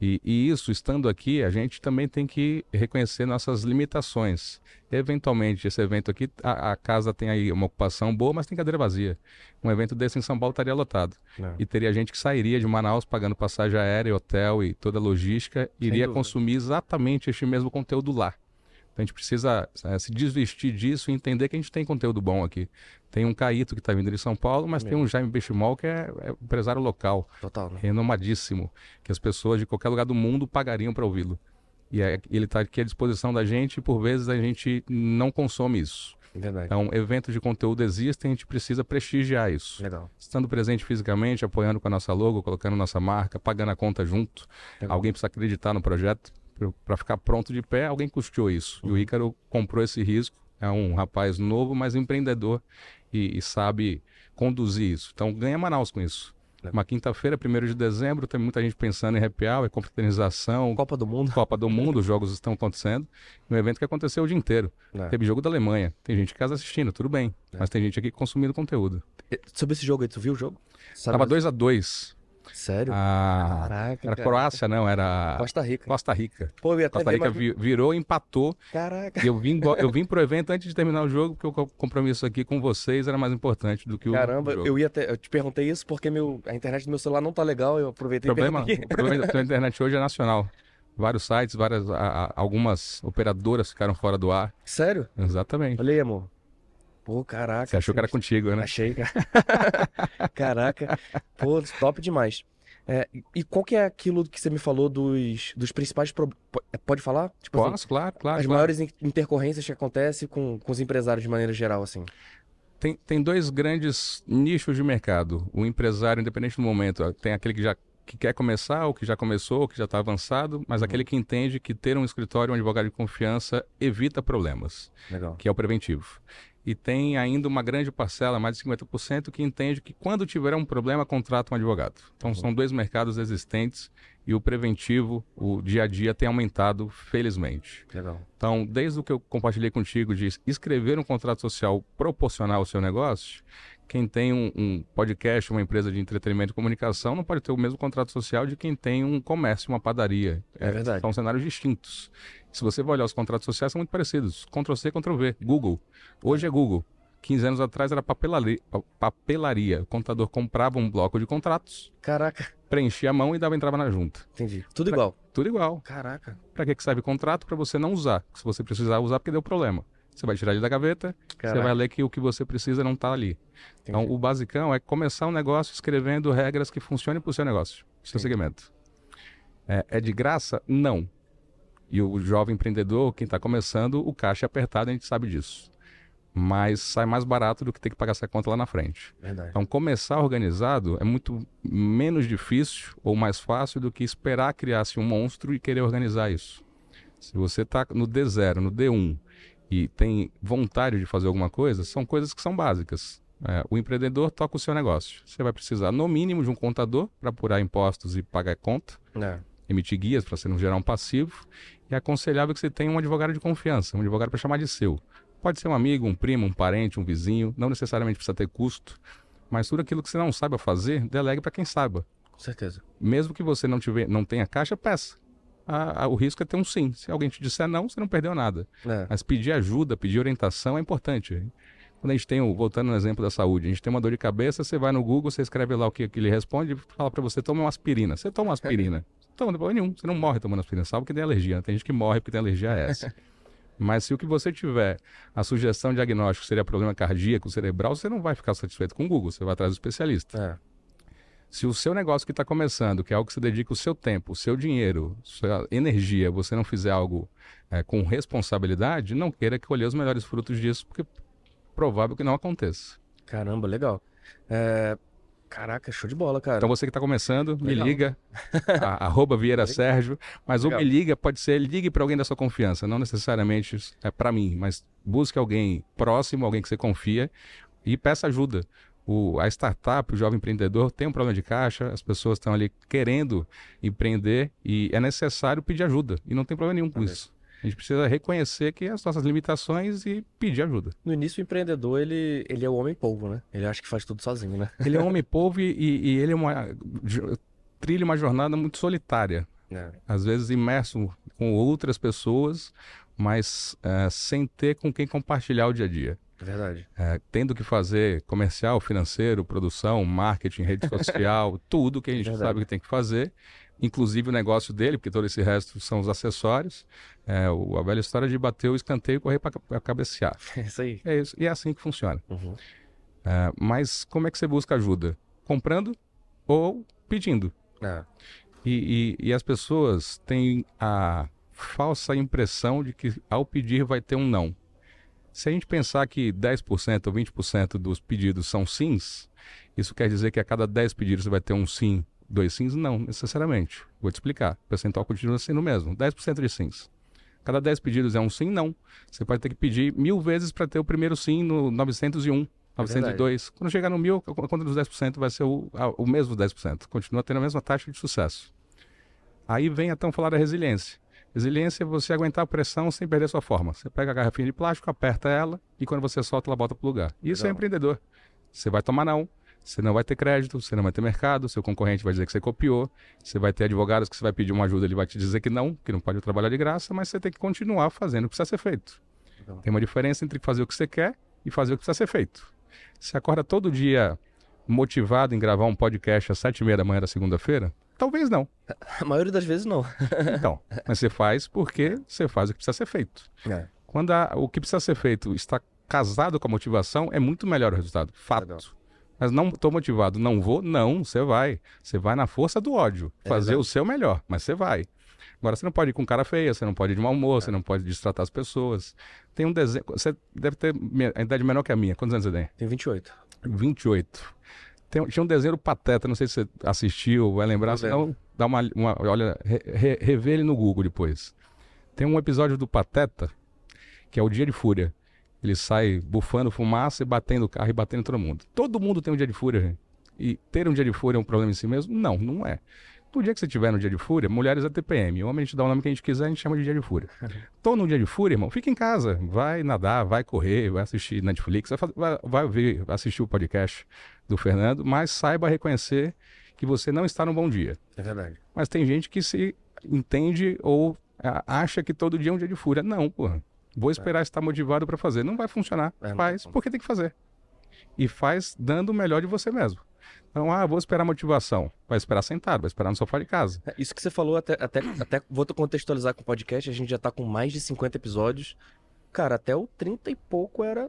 E, e isso, estando aqui, a gente também tem que reconhecer nossas limitações. Eventualmente, esse evento aqui, a, a casa tem aí uma ocupação boa, mas tem cadeira vazia. Um evento desse em São Paulo estaria lotado. É. E teria gente que sairia de Manaus pagando passagem aérea, hotel e toda a logística, iria consumir exatamente este mesmo conteúdo lá. Então a gente precisa eh, se desvestir disso e entender que a gente tem conteúdo bom aqui. Tem um Caíto que está vindo de São Paulo, mas tem um Jaime Bechimol que é, é empresário local, Total, né? renomadíssimo, que as pessoas de qualquer lugar do mundo pagariam para ouvi-lo. E é- ele está aqui à disposição da gente e por vezes a gente não consome isso. Verdade. Então, eventos de conteúdo existem, a gente precisa prestigiar isso. Legal. Estando presente fisicamente, apoiando com a nossa logo, colocando nossa marca, pagando a conta junto. Legal. Alguém precisa acreditar no projeto para ficar pronto de pé, alguém custeou isso. Uhum. E o Ícaro comprou esse risco. É um rapaz novo, mas empreendedor e, e sabe conduzir isso. Então ganha Manaus com isso. Legal. Uma quinta-feira, 1 de dezembro, tem muita gente pensando em happy hour, confraternização, Copa do Mundo. Copa do Mundo, os jogos estão acontecendo. Um evento que aconteceu o dia inteiro. É. Teve jogo da Alemanha. Tem gente em casa assistindo, tudo bem. É. Mas tem gente aqui consumindo conteúdo. Sobre esse jogo aí, tu viu o jogo? Sabe Tava mais- 2 a 2 Sério? Ah, Caraca. era cara. Croácia, não, era Costa Rica. Costa Rica. Pô, eu ia Costa Rica vi- virou, empatou. Caraca. E eu vim, eu vim pro evento antes de terminar o jogo, porque o co- compromisso aqui com vocês era mais importante do que o Caramba, jogo. eu ia até. Eu te perguntei isso porque meu, a internet do meu celular não tá legal. Eu aproveitei problema, e o problema da internet hoje é nacional. Vários sites, várias, a- a- algumas operadoras ficaram fora do ar. Sério? Exatamente. Olha aí, amor. Pô, caraca. Você achou que era contigo, né? Achei, cara. Caraca. Pô, top demais. É, e qual que é aquilo que você me falou dos, dos principais... Pro... po- Pode falar? Tipo assim, Posso, claro, claro. as claro. maiores in- intercorrências que acontecem com, com os empresários de maneira geral, assim. Tem, tem dois grandes nichos de mercado. O empresário, independente do momento, tem aquele que já que quer começar, ou que já começou, ou que já está avançado, mas aquele que entende que ter um escritório, um advogado de confiança, evita problemas, Legal. que é o preventivo. E tem ainda uma grande parcela, mais de 50%, que entende que quando tiver um problema, contrata um advogado. Então são dois mercados existentes e o preventivo, o dia a dia, tem aumentado, felizmente. Legal. Então, desde o que eu compartilhei contigo de escrever um contrato social proporcional ao seu negócio, quem tem um, um podcast, uma empresa de entretenimento e comunicação, não pode ter o mesmo contrato social de quem tem um comércio, uma padaria. É verdade. São cenários distintos. Se você vai olhar os contratos sociais, são muito parecidos. Ctrl-C, Ctrl-V. Google. Hoje é Google. 15 anos atrás era papelaria. papelaria. O contador comprava um bloco de contratos, Caraca. preenchia a mão e dava entrava na junta. Entendi. Tudo igual. Tudo igual. Caraca. Para que que serve contrato? Para você não usar. Se você precisar usar, porque deu problema. Você vai tirar ele da gaveta, você Caraca. vai ler que o que você precisa não está ali. Então, Entendi. o basicão é começar um negócio escrevendo regras que funcionem para o seu negócio, pro seu Sim. segmento. É, é de graça? Não. E o jovem empreendedor, quem está começando, o caixa é apertado, a gente sabe disso. Mas sai mais barato do que ter que pagar essa conta lá na frente. Verdade. Então, começar organizado é muito menos difícil ou mais fácil do que esperar criar-se um monstro e querer organizar isso. Se você está no D0, no D1 e tem vontade de fazer alguma coisa, são coisas que são básicas. É, o empreendedor toca o seu negócio. Você vai precisar, no mínimo, de um contador para apurar impostos e pagar conta, É. emitir guias para você não gerar um passivo. É aconselhável que você tenha um advogado de confiança, um advogado para chamar de seu. Pode ser um amigo, um primo, um parente, um vizinho, não necessariamente precisa ter custo, mas tudo aquilo que você não saiba fazer, delegue para quem saiba. Com certeza. Mesmo que você não, tiver, não tenha caixa, peça. Ah, ah, o risco é ter um sim. Se alguém te disser não, você não perdeu nada. É. Mas pedir ajuda, pedir orientação é importante. Quando a gente tem, o- voltando no exemplo da saúde, a gente tem uma dor de cabeça, você vai no Google, você escreve lá o que, que ele responde e fala para você, toma uma aspirina. Você toma uma aspirina. Toma, não tem problema nenhum. Você não morre tomando aspirina, salvo que tem alergia. né? Tem gente que morre porque tem alergia a essa. Mas se o que você tiver, a sugestão diagnóstico seria problema cardíaco, cerebral, você não vai ficar satisfeito com o Google, você vai atrás do especialista. É. Se o seu negócio que está começando, que é algo que você dedica o seu tempo, o seu dinheiro, sua energia, você não fizer algo é, com responsabilidade, não queira colher os melhores frutos disso, porque provável que não aconteça. Caramba, legal. É, Caraca, show de bola, cara. Então você que está começando, Legal. me liga, a, arroba Vieira Sérgio, mas Legal. o me liga pode ser, ligue para alguém da sua confiança, não necessariamente é para mim, mas busque alguém próximo, alguém que você confia e peça ajuda. O, a startup, o jovem empreendedor tem um problema de caixa, as pessoas estão ali querendo empreender e é necessário pedir ajuda e não tem problema nenhum com isso. A gente precisa reconhecer que as nossas limitações e pedir ajuda. No início, o empreendedor, ele, ele é o homem polvo, né? Ele acha que faz tudo sozinho, né? Ele é um homem polvo e, e ele é uma, trilha uma jornada muito solitária. É. Às vezes imerso com outras pessoas, mas é, sem ter com quem compartilhar o dia a dia. É verdade. É, tendo que fazer comercial, financeiro, produção, marketing, rede social, tudo que a gente sabe que tem que fazer inclusive o negócio dele, porque todo esse resto são os acessórios. É, o, a velha história de bater o escanteio e correr para cabecear. É isso aí. É isso. E é assim que funciona. Uhum. É, mas como é que você busca ajuda? Comprando ou pedindo. É. E, e, e as pessoas têm a falsa impressão de que ao pedir vai ter um não. Se a gente pensar que 10% ou 20% dos pedidos são sims, isso quer dizer que a cada 10 pedidos você vai ter um sim Dois sims? Não, necessariamente. Vou te explicar. O percentual continua sendo o mesmo. 10% de sims. Cada 10 pedidos é um sim? Não. Você pode ter que pedir mil vezes para ter o primeiro sim no 901, 902. É Quando chegar no mil, a conta dos 10% vai ser o, o mesmo 10%. Continua tendo a mesma taxa de sucesso. Aí vem então falar da resiliência. Resiliência é você aguentar a pressão sem perder sua forma. Você pega a garrafinha de plástico, aperta ela e quando você solta, ela volta para o lugar. Isso é Legal. é empreendedor. Você vai tomar não, você não vai ter crédito, você não vai ter mercado, seu concorrente vai dizer que você copiou, você vai ter advogados que você vai pedir uma ajuda, ele vai te dizer que não, que não pode trabalhar de graça, mas você tem que continuar fazendo o que precisa ser feito. Então. Tem uma diferença entre fazer o que você quer e fazer o que precisa ser feito. Você acorda todo dia motivado em gravar um podcast às sete e meia da manhã da segunda-feira? Talvez não. A maioria das vezes não. então, mas você faz porque você faz o que precisa ser feito. É. Quando a, o que precisa ser feito está casado com a motivação, é muito melhor o resultado. Fato. Legal. Mas não estou motivado, não vou? Não, você vai. Você vai na força do ódio, é fazer o seu melhor, mas você vai. Agora, você não pode ir com cara feia, você não pode ir de mau humor, é. você não pode destratar as pessoas. Tem um desenho. Você deve ter a idade menor que a minha. Quantos anos você tem? Tenho 28. 28. Tem, tinha um desenho do Pateta, não sei se você assistiu, vai lembrar, senão dá uma, uma olha, re, re, revê ele no Google depois. Tem um episódio do Pateta, que é o Dia de Fúria. Ele sai bufando fumaça e batendo o carro e batendo todo mundo. Todo mundo tem um dia de fúria, gente. E ter um dia de fúria é um problema em si mesmo? Não, não é. No dia que você tiver no dia de fúria, mulheres é TPM. Homem a gente dá o nome que a gente quiser, a gente chama de dia de fúria. Tô no dia de fúria, irmão, fica em casa. Vai nadar, vai correr, vai assistir Netflix, vai, vai, assistir o podcast do Fernando, mas saiba reconhecer que você não está num bom dia. É verdade. Mas tem gente que se entende ou acha que todo dia é um dia de fúria. Não, porra. Vou esperar é. estar motivado para fazer. Não vai funcionar. É, faz porque tem que fazer. E faz dando o melhor de você mesmo. Então, ah, vou esperar motivação. Vai esperar sentado, vai esperar no sofá de casa. É, isso que você falou, até, até, até vou contextualizar com o podcast, a gente já tá com mais de 50 episódios. Cara, até o 30 e pouco era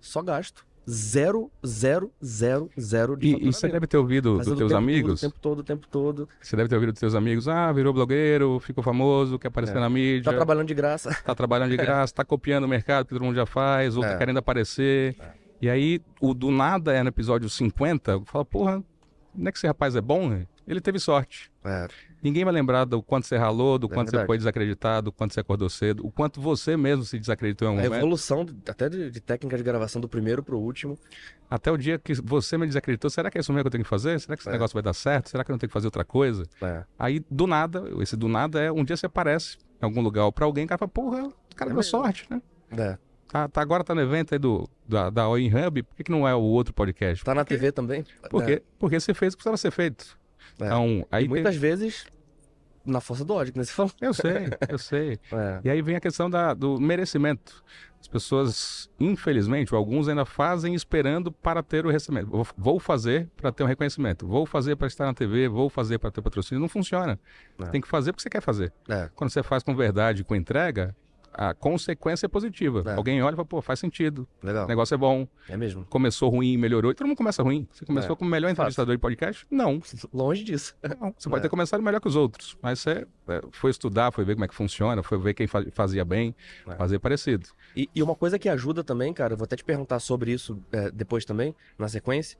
só gasto zero, zero, zero, zero de E, e você deve ter ouvido dos teus amigos? Todo, o tempo todo, o tempo todo. Você deve ter ouvido dos teus amigos, ah, virou blogueiro, ficou famoso, quer aparecer é. na mídia. Tá trabalhando de graça. Tá trabalhando de graça, tá copiando o mercado que todo mundo já faz, ou tá é. tá querendo aparecer. É. E aí, o do nada é no episódio 50, fala, porra, não é que esse rapaz é bom? Ele teve sorte. É. Ninguém vai lembrar do quanto você ralou, do é quanto verdade. você foi desacreditado, do quanto você acordou cedo, o quanto você mesmo se desacreditou em um a momento. A evolução até de, de técnica de gravação do primeiro pro último. Até o dia que você me desacreditou, será que é isso mesmo que eu tenho que fazer? Será que esse é. negócio vai dar certo? Será que eu não tenho que fazer outra coisa? É. Aí, do nada, esse do nada é um dia você aparece em algum lugar pra alguém, o cara fala, porra, o cara é deu sorte, né? É. Tá, tá, agora tá no evento aí do, da, da Oin Hub, por que, que não é o outro podcast? Tá na porque, TV também? Porque, é. porque você fez o que precisava ser feito. É. Então, aí e muitas tem... vezes na força do ódio, que você falou. Eu sei, eu sei. É. E aí vem a questão da, do merecimento. As pessoas, infelizmente, alguns ainda fazem esperando para ter o recebimento. Vou, vou fazer para ter um reconhecimento. Vou fazer para estar na TV, vou fazer para ter patrocínio. Não funciona. É. Tem que fazer porque você quer fazer. É. Quando você faz com verdade, com entrega, a consequência é positiva. É. Alguém olha e fala, pô, faz sentido. Legal. O negócio é bom. É mesmo. Começou ruim, melhorou. E todo mundo começa ruim. Você começou É. como o melhor entrevistador de podcast? Não. Longe disso. Não, você pode É. ter começado melhor que os outros, mas você é, foi estudar, foi ver como é que funciona, foi ver quem fa- fazia bem, É. fazer parecido. E, e uma coisa que ajuda também, cara, eu vou até te perguntar sobre isso é, depois também, na sequência.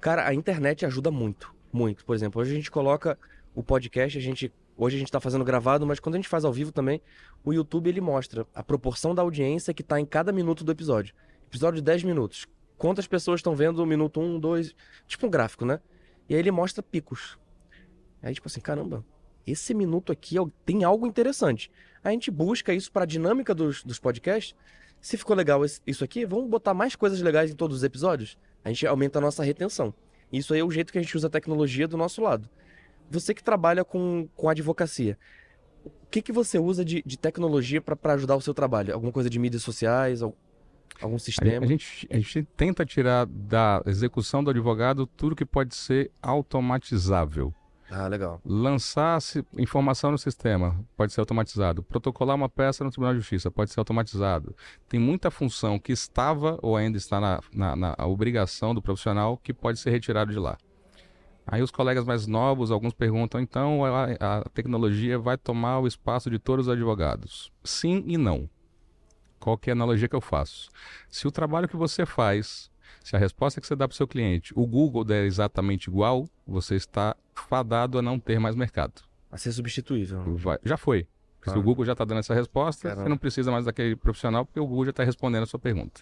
Cara, a internet ajuda muito, muito. Por exemplo, hoje a gente coloca o podcast, a gente. Hoje a gente tá fazendo gravado, mas quando a gente faz ao vivo também, o YouTube ele mostra a proporção da audiência que tá em cada minuto do episódio. Episódio de 10 minutos. Quantas pessoas estão vendo o minuto 1, 2, tipo um gráfico, né? E aí ele mostra picos. Aí, tipo assim, caramba, esse minuto aqui tem algo interessante. A gente busca isso para a dinâmica dos, dos podcasts. Se ficou legal isso aqui, vamos botar mais coisas legais em todos os episódios. A gente aumenta a nossa retenção. Isso aí é o jeito que a gente usa a tecnologia do nosso lado. Você que trabalha com, com advocacia, o que, que você usa de, de tecnologia para ajudar o seu trabalho? Alguma coisa de mídias sociais? al- Algum sistema? a gente, a gente tenta tirar da execução do advogado tudo que pode ser automatizável. Ah, legal. Lançar informação no sistema pode ser automatizado. Protocolar uma peça no Tribunal de Justiça pode ser automatizado. Tem muita função que estava ou ainda está na, na, na obrigação do profissional que pode ser retirado de lá. Aí os colegas mais novos, alguns perguntam, então a, a tecnologia vai tomar o espaço de todos os advogados? Sim e não. Qual é a analogia que eu faço? Se o trabalho que você faz, se a resposta que você dá para o seu cliente, o Google der exatamente igual, você está fadado a não ter mais mercado. A ser substituível. Vai- já foi. Porque Se Ah. o Google já está dando essa resposta, Caramba. você não precisa mais daquele profissional, porque o Google já está respondendo a sua pergunta.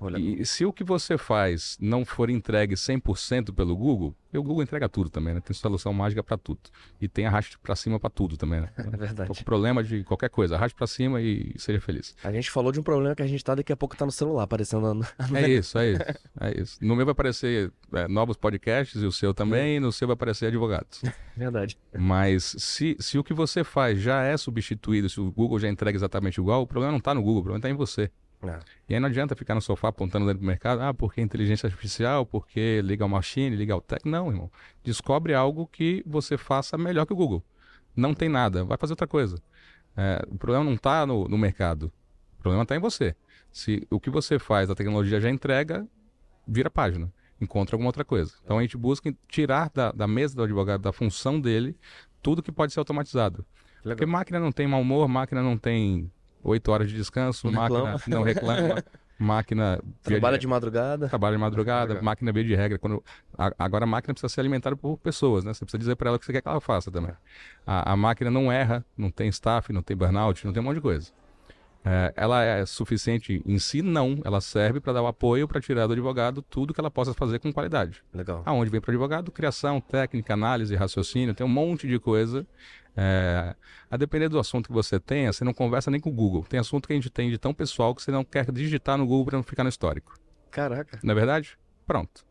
Legal. E se o que você faz não for entregue 100% pelo Google, o Google entrega tudo também, né? Tem solução mágica para tudo. E tem arraste para cima para tudo também, né? É verdade. problema de qualquer coisa, arraste para cima e seja feliz. A gente falou de um problema que a gente tá, daqui a pouco tá no celular, aparecendo. no- É isso, é isso, é isso. No meu vai aparecer é, novos podcasts e o seu também, e no seu vai aparecer advogados. Verdade. Mas se, se o que você faz já é substituído, se o Google já entrega exatamente igual, o problema não está no Google, o problema está em você. É. E aí não adianta ficar no sofá apontando dentro do mercado, ah, porque inteligência artificial, porque legal machine, legal tech. Não, irmão. Descobre algo que você faça melhor que o Google. Não tem nada, vai fazer outra coisa. É, o problema não está no, no mercado, o problema está em você. Se o que você faz, a tecnologia já entrega, vira página, encontra alguma outra coisa. Então a gente busca tirar da, da mesa do advogado, da função dele, tudo que pode ser automatizado. Porque máquina não tem mau humor, máquina não tem oito horas de descanso, Não máquina reclama. não reclama, máquina Trabalha de, de madrugada. trabalha de madrugada, Madrugada. máquina via de regra. Quando, a- agora a máquina precisa ser alimentada por pessoas, né? Você precisa dizer para ela o que você quer que ela faça também. A, a máquina não erra, não tem staff, não tem burnout, não tem um monte de coisa. É, ela é suficiente em si? Não. Ela serve para dar o apoio para tirar do advogado tudo que ela possa fazer com qualidade. Legal. Aonde vem para o advogado? Criação, técnica, análise, raciocínio, tem um monte de coisa. É, a depender do assunto que você tenha, você não conversa nem com o Google. Tem assunto que a gente tem de tão pessoal que você não quer digitar no Google para não ficar no histórico. Caraca. Não é verdade? Pronto.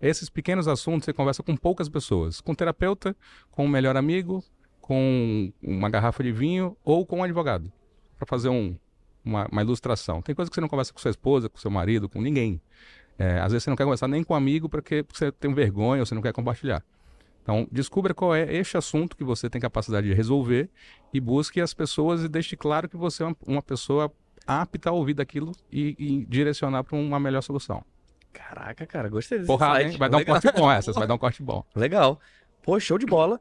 Esses pequenos assuntos você conversa com poucas pessoas. Com um terapeuta, com um melhor amigo, com uma garrafa de vinho ou com um advogado. Para fazer um, uma, uma ilustração. Tem coisa que você não conversa com sua esposa, com seu marido, com ninguém. É, às vezes você não quer conversar nem com um amigo porque você tem vergonha ou você não quer compartilhar. Então, descubra qual é este assunto que você tem capacidade de resolver e busque as pessoas e deixe claro que você é uma, pessoa apta a ouvir daquilo e, e direcionar para uma melhor solução. Caraca, cara, gostei desse hein? Vai dar um corte bom essa, vai dar um corte bom. Legal. Pô, show de bola.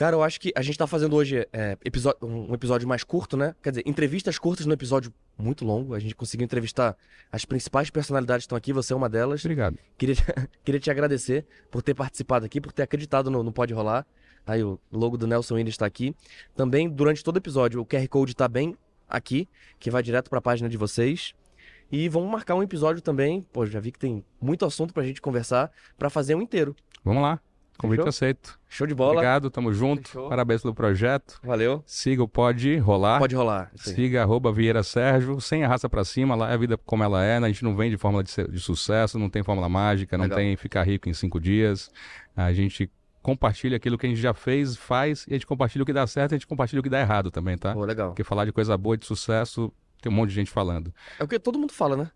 Cara, eu acho que a gente tá fazendo hoje é, um episódio mais curto, né? Quer dizer, entrevistas curtas no episódio muito longo. A gente conseguiu entrevistar as principais personalidades que estão aqui, você é uma delas. Obrigado. Queria, queria te agradecer por ter participado aqui, por ter acreditado no, no Pode Rolar. Aí o logo do Nelson ainda está aqui. Também, durante todo o episódio, o QR Code tá bem aqui, que vai direto para a página de vocês. E vamos marcar um episódio também. Pô, já vi que tem muito assunto pra gente conversar, pra fazer um inteiro. Vamos lá. Convite Fechou? aceito. Show de bola. Obrigado, tamo junto. Fechou. Parabéns pelo projeto. Valeu. Siga o Pode Rolar. Pode rolar. Aí. Siga arroba Vieira Sérgio, sem a raça pra cima, lá é a vida como ela é, né? a gente não vende fórmula de, de sucesso, não tem fórmula mágica, não Legal. tem ficar rico em cinco dias. A gente compartilha aquilo que a gente já fez, faz, e a gente compartilha o que dá certo e a gente compartilha o que dá errado também, tá? Legal. Porque falar de coisa boa e de sucesso, tem um monte de gente falando. É o que todo mundo fala, né?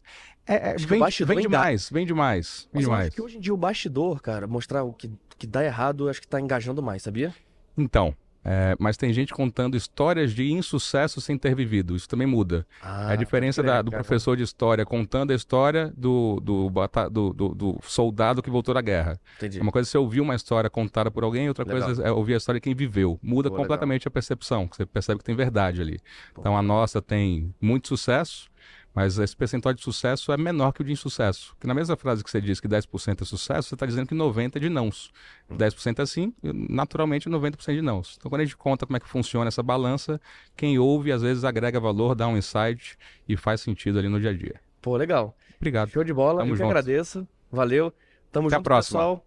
É, Acho que o vem, bastidor vem demais, vem demais, vem Mas eu acho demais. que hoje em dia o bastidor, cara, mostrar o que, que dá errado, acho que tá engajando mais, sabia? Então, É, mas tem gente contando histórias de insucesso sem ter vivido. Isso também muda. Ah, a diferença pode crer, da- do professor de história contando a história do, do, do, do- do soldado que voltou da guerra. Entendi. Uma coisa é você ouvir uma história contada por alguém, outra Legal. coisa é ouvir a história de quem viveu. Muda Pô, completamente a percepção, você percebe que tem verdade ali. Então a nossa tem muito sucesso, mas esse percentual de sucesso é menor que o de insucesso. Porque na mesma frase que você diz que 10% é sucesso, você está dizendo que 90% é de nãos. 10% é sim, naturalmente 90% de nãos. Então quando a gente conta como é que funciona essa balança, quem ouve às vezes agrega valor, dá um insight e faz sentido ali no dia a dia. Pô, legal. Obrigado. Show de bola. Tamo eu que junto. agradeço. Valeu. Tamo Até a junto, próxima. pessoal.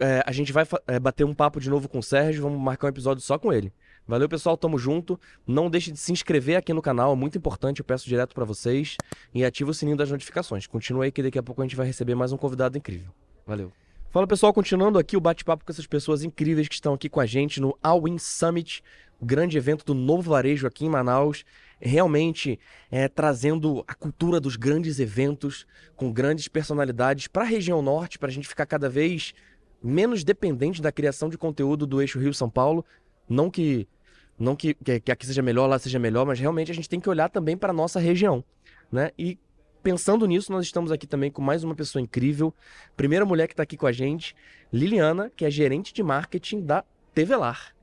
É, a gente vai é, bater um papo de novo com o Sérgio. Vamos marcar um episódio só com ele. Valeu, pessoal. Tamo junto. Não deixe de se inscrever aqui no canal. É muito importante. Eu peço direto pra vocês. E ativa o sininho das notificações. Continua aí que daqui a pouco a gente vai receber mais um convidado incrível. Valeu. Fala, pessoal. Continuando aqui o bate-papo com essas pessoas incríveis que estão aqui com a gente no All In Summit, o grande evento do novo varejo aqui em Manaus. Realmente é, trazendo a cultura dos grandes eventos com grandes personalidades para a região norte, para a gente ficar cada vez menos dependente da criação de conteúdo do eixo Rio-São Paulo. Não que não que, que, aqui seja melhor, lá seja melhor, mas realmente a gente tem que olhar também para nossa região, né? E pensando nisso, nós estamos aqui também com mais uma pessoa incrível, primeira mulher que está aqui com a gente, Liliana, que é gerente de marketing da Tevelar.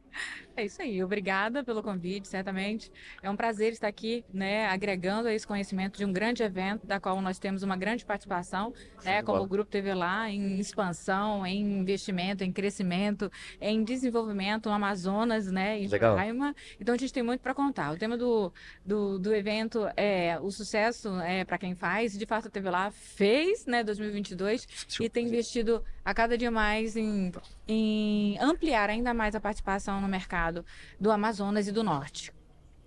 É isso aí, obrigada pelo convite, certamente. É um prazer estar aqui, né, agregando esse conhecimento de um grande evento, da qual nós temos uma grande participação, né, como o Grupo TV lá, em expansão, em investimento, em crescimento, em desenvolvimento no Amazonas, né, em Legal. Roraima. Então a gente tem muito para contar. O tema do, do, do evento é o sucesso é para quem faz. De fato, a TV lá fez, né, 2022 e tem investido a cada dia mais em, em ampliar ainda mais a participação no mercado do Amazonas e do Norte.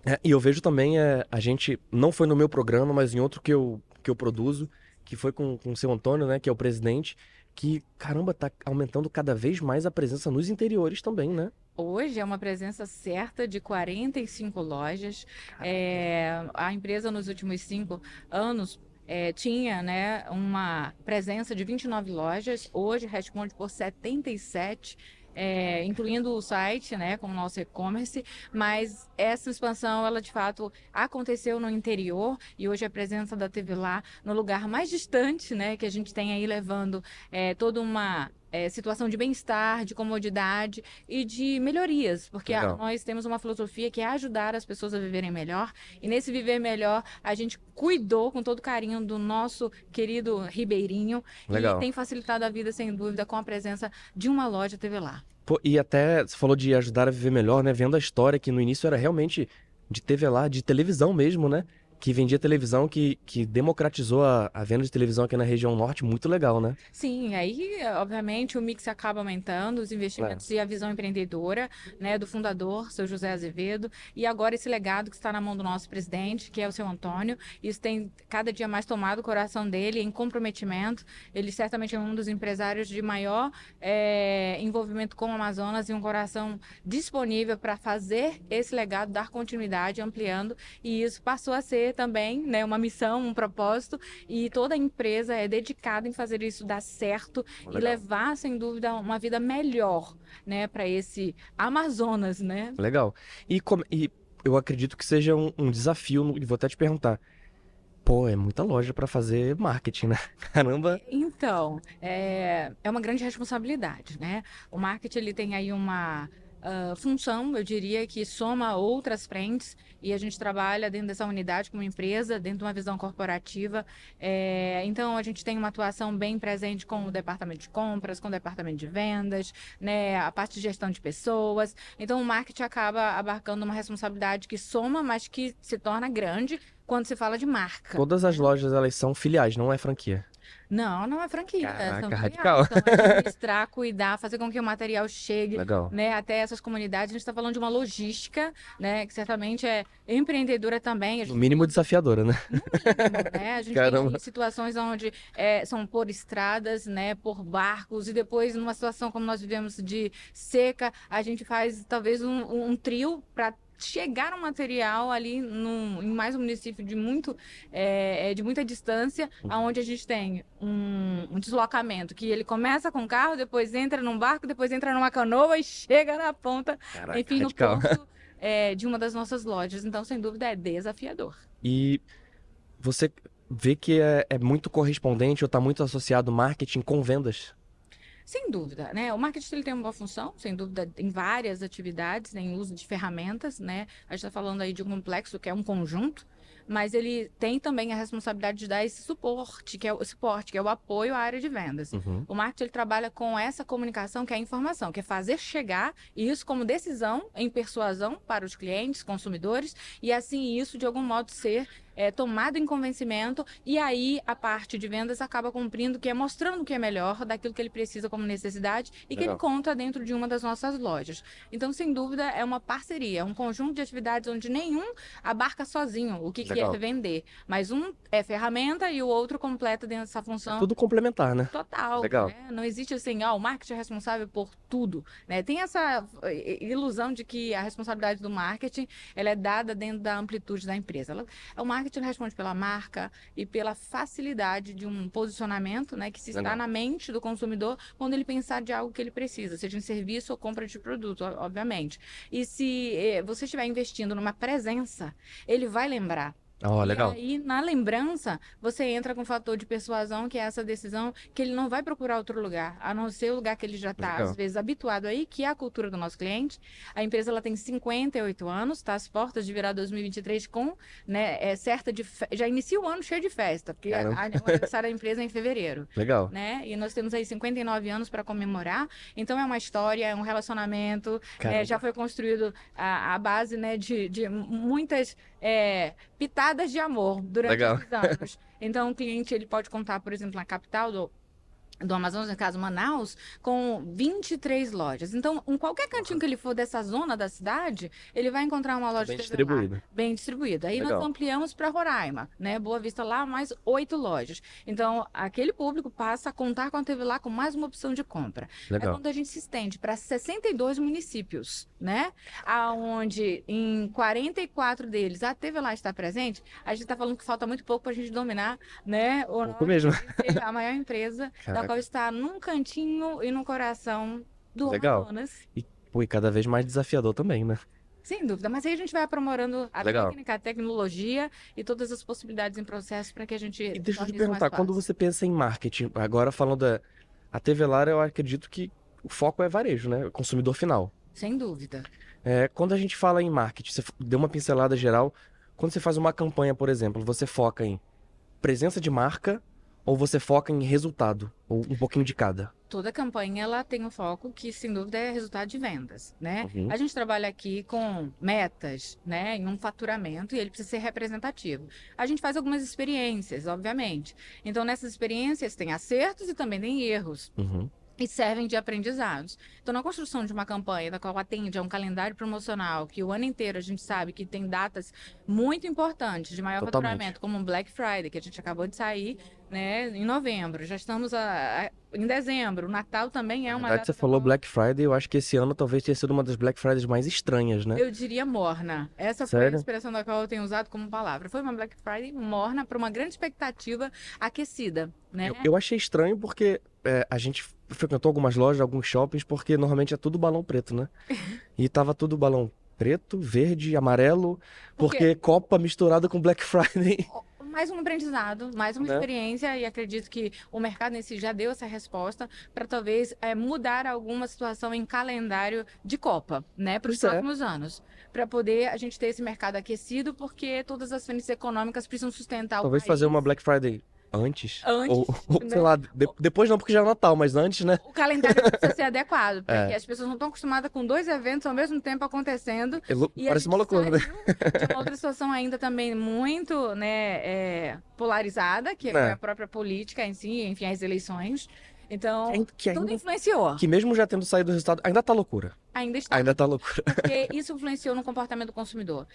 É, e eu vejo também, é, a gente, não foi no meu programa, mas em outro que eu, que eu produzo, que foi com, com o seu Antônio, né, que é o presidente, que, caramba, tá aumentando cada vez mais a presença nos interiores também, né? Hoje é uma presença certa de 45 lojas. É, a empresa nos últimos cinco anos é, tinha né, uma presença de 29 lojas. Hoje responde por 77. É, incluindo o site, né, com o nosso e-commerce, mas essa expansão, ela de fato aconteceu no interior e hoje a presença da TV lá no lugar mais distante, né, que a gente tem aí levando é, toda uma é, situação de bem-estar, de comodidade e de melhorias, porque a- nós temos uma filosofia que é ajudar as pessoas a viverem melhor e nesse viver melhor a gente cuidou com todo carinho do nosso querido Ribeirinho Legal. e tem facilitado a vida sem dúvida com a presença de uma loja TV lá. Pô, e até você falou de ajudar a viver melhor, né? Vendo a história que no início era realmente de TV lá, de televisão mesmo, né? Que vendia televisão, que, que democratizou a, a venda de televisão aqui na região norte, muito legal, né? Sim, aí, obviamente, o mix acaba aumentando, os investimentos e a visão empreendedora, né, do fundador, seu José Azevedo, e agora esse legado que está na mão do nosso presidente, que é o seu Antônio. Isso tem cada dia mais tomado o coração dele em comprometimento. Ele certamente é um dos empresários de maior eh, envolvimento com o Amazonas e um coração disponível para fazer esse legado, dar continuidade, ampliando, e isso passou a ser também, né, uma missão, um propósito, e toda a empresa é dedicada em fazer isso dar certo e Legal. levar, sem dúvida, uma vida melhor, né, para esse Amazonas, né? Legal. E, como- e eu acredito que seja um, um desafio, e vou até te perguntar. Pô, é muita loja pra fazer marketing, né? Caramba. Então, é, é uma grande responsabilidade, né? O marketing ele tem aí uma ah, função, eu diria, que soma outras frentes e a gente trabalha dentro dessa unidade como empresa, dentro de uma visão corporativa. É, então, a gente tem uma atuação bem presente com o departamento de compras, com o departamento de vendas, né? A parte de gestão de pessoas. Então, o marketing acaba abarcando uma responsabilidade que soma, mas que se torna grande quando se fala de marca. Todas as lojas, elas são filiais, não é franquia. Não, não é franquia. Caraca, são radical. filiais. Então, administrar, cuidar, fazer com que o material chegue Legal. né, até essas comunidades. A gente está falando de uma logística, né, que certamente é empreendedora também. A No gente mínimo desafiadora, né? né? A gente Caramba. tem situações onde é, são por estradas, né, por barcos, e depois, numa situação como nós vivemos de seca, a gente faz talvez um, um trio para chegar um material ali num, em mais um município de muito é, de muita distância, aonde a gente tem um, um deslocamento que ele começa com carro, depois entra num barco, depois entra numa canoa e chega na ponta, Caraca, enfim, no radical. ponto é, de uma das nossas lojas. Então, sem dúvida, é desafiador. E você vê que é, é muito correspondente ou está muito associado marketing com vendas? Sem dúvida, né? O marketing ele tem uma boa função, sem dúvida, em várias atividades, né? em uso de ferramentas, né? A gente está falando aí de um complexo que é um conjunto, mas ele tem também a responsabilidade de dar esse suporte, que é o suporte, que é o apoio à área de vendas. Uhum. O marketing ele trabalha com essa comunicação que é a informação, que é fazer chegar isso como decisão em persuasão para os clientes, consumidores, e assim isso de algum modo ser é, tomado em convencimento, e aí a parte de vendas acaba cumprindo, que é mostrando o que é melhor daquilo que ele precisa como necessidade e que ele Legal. conta dentro de uma das nossas lojas. Então, sem dúvida, é uma parceria, é um conjunto de atividades onde nenhum abarca sozinho o que, que Legal. é vender, mas um é ferramenta e o outro completa dentro dessa função. Tudo complementar, né? Total. Legal. né? Não existe assim, ó, o marketing é responsável por tudo. Né? Tem essa eh, ilusão de que a responsabilidade do marketing ela é dada dentro da amplitude da empresa. Ela- o marketing responde pela marca e pela facilidade de um posicionamento né, que se está na mente do consumidor quando ele pensar de algo que ele precisa, seja em serviço ou compra de produto, obviamente. E se eh, você estiver investindo numa presença, ele vai lembrar. Ó, legal. E aí, na lembrança, você entra com o fator de persuasão, que é essa decisão que ele não vai procurar outro lugar, a não ser o lugar que ele já está, às vezes, habituado aí, que é a cultura do nosso cliente. A empresa ela tem 58 anos, está às portas de virar 2023 com né, é, certa de. fe- Já inicia o ano cheio de festa, porque a, Caramba. a, o aniversário da empresa é em fevereiro Legal. né? E nós temos aí 59 anos para comemorar. Então é uma história, é um relacionamento. Né? Já foi construído a, a base né, de, de muitas é, pitadas de amor durante Legal. esses anos. Então o cliente ele pode contar, por exemplo, na capital do do Amazonas, no caso Manaus, com 23 lojas. Então, em qualquer cantinho que ele for dessa zona da cidade, ele vai encontrar uma loja Bem distribuído. bem distribuída. Aí Legal. nós ampliamos para Roraima, né? Boa Vista lá, mais oito lojas. Então, aquele público passa a contar com a TV lá com mais uma opção de compra. É Legal. quando a gente se estende para 62 municípios, né? Aonde em 44 deles a TV lá está presente, a gente está falando que falta muito pouco para a gente dominar, né? O Pouco mesmo. a maior empresa, da Caraca. qual está num cantinho e no coração do Legal. Amazonas. Pô, e cada vez mais desafiador também, né? Sem dúvida, mas aí a gente vai aprimorando a Legal. técnica, a tecnologia e todas as possibilidades em processo para que a gente E deixa eu te perguntar, quando você pensa em marketing, agora falando da a TV Lara, eu acredito que o foco é varejo, né? Consumidor final. Sem dúvida. É, quando a gente fala em marketing, você deu uma pincelada geral. Quando você faz uma campanha, por exemplo, você foca em presença de marca ou você foca em resultado? Ou um pouquinho de cada? Toda campanha ela tem um foco que, sem dúvida, é resultado de vendas, né? Uhum. A gente trabalha aqui com metas, né? Em um faturamento e ele precisa ser representativo. A gente faz algumas experiências, obviamente. Então, nessas experiências tem acertos e também tem erros. Uhum. E servem de aprendizados. Então, na construção de uma campanha da qual atende a um calendário promocional, que o ano inteiro a gente sabe que tem datas muito importantes de maior Totalmente. faturamento, como o Black Friday, que a gente acabou de sair né, em novembro. Já estamos a- a- em dezembro. O Natal também é uma data você falou boa. Black Friday, eu acho que esse ano talvez tenha sido uma das Black Fridays mais estranhas, né? Eu diria morna. Essa foi a Sério? expressão da qual eu tenho usado como palavra. Foi uma Black Friday morna para uma grande expectativa aquecida, né? Eu, eu achei estranho porque é, a gente frequentou algumas lojas, alguns shoppings, porque normalmente é tudo balão preto, né? E tava tudo balão preto, verde, amarelo, Por porque Copa misturada com Black Friday. mais um aprendizado, mais uma Né? experiência e acredito que o mercado si já deu essa resposta para talvez eh, mudar alguma situação em calendário de Copa, né, para os é. próximos anos, para poder a gente ter esse mercado aquecido, porque todas as frentes econômicas precisam sustentar Talvez o fazer país. uma Black Friday antes. Antes, Ou, ou, né? sei lá, de- depois não, porque já é Natal, mas antes, né? O calendário precisa ser adequado, porque É. as pessoas não estão acostumadas com dois eventos ao mesmo tempo acontecendo. É lou- E Parece uma loucura, né? de uma outra situação ainda também muito né, é, polarizada, que É. a própria política em si, enfim, as eleições. Então, Que, que tudo ainda, influenciou. que mesmo já tendo saído o resultado, ainda tá loucura. Ainda está. Ainda tá loucura. Porque isso influenciou no comportamento do consumidor.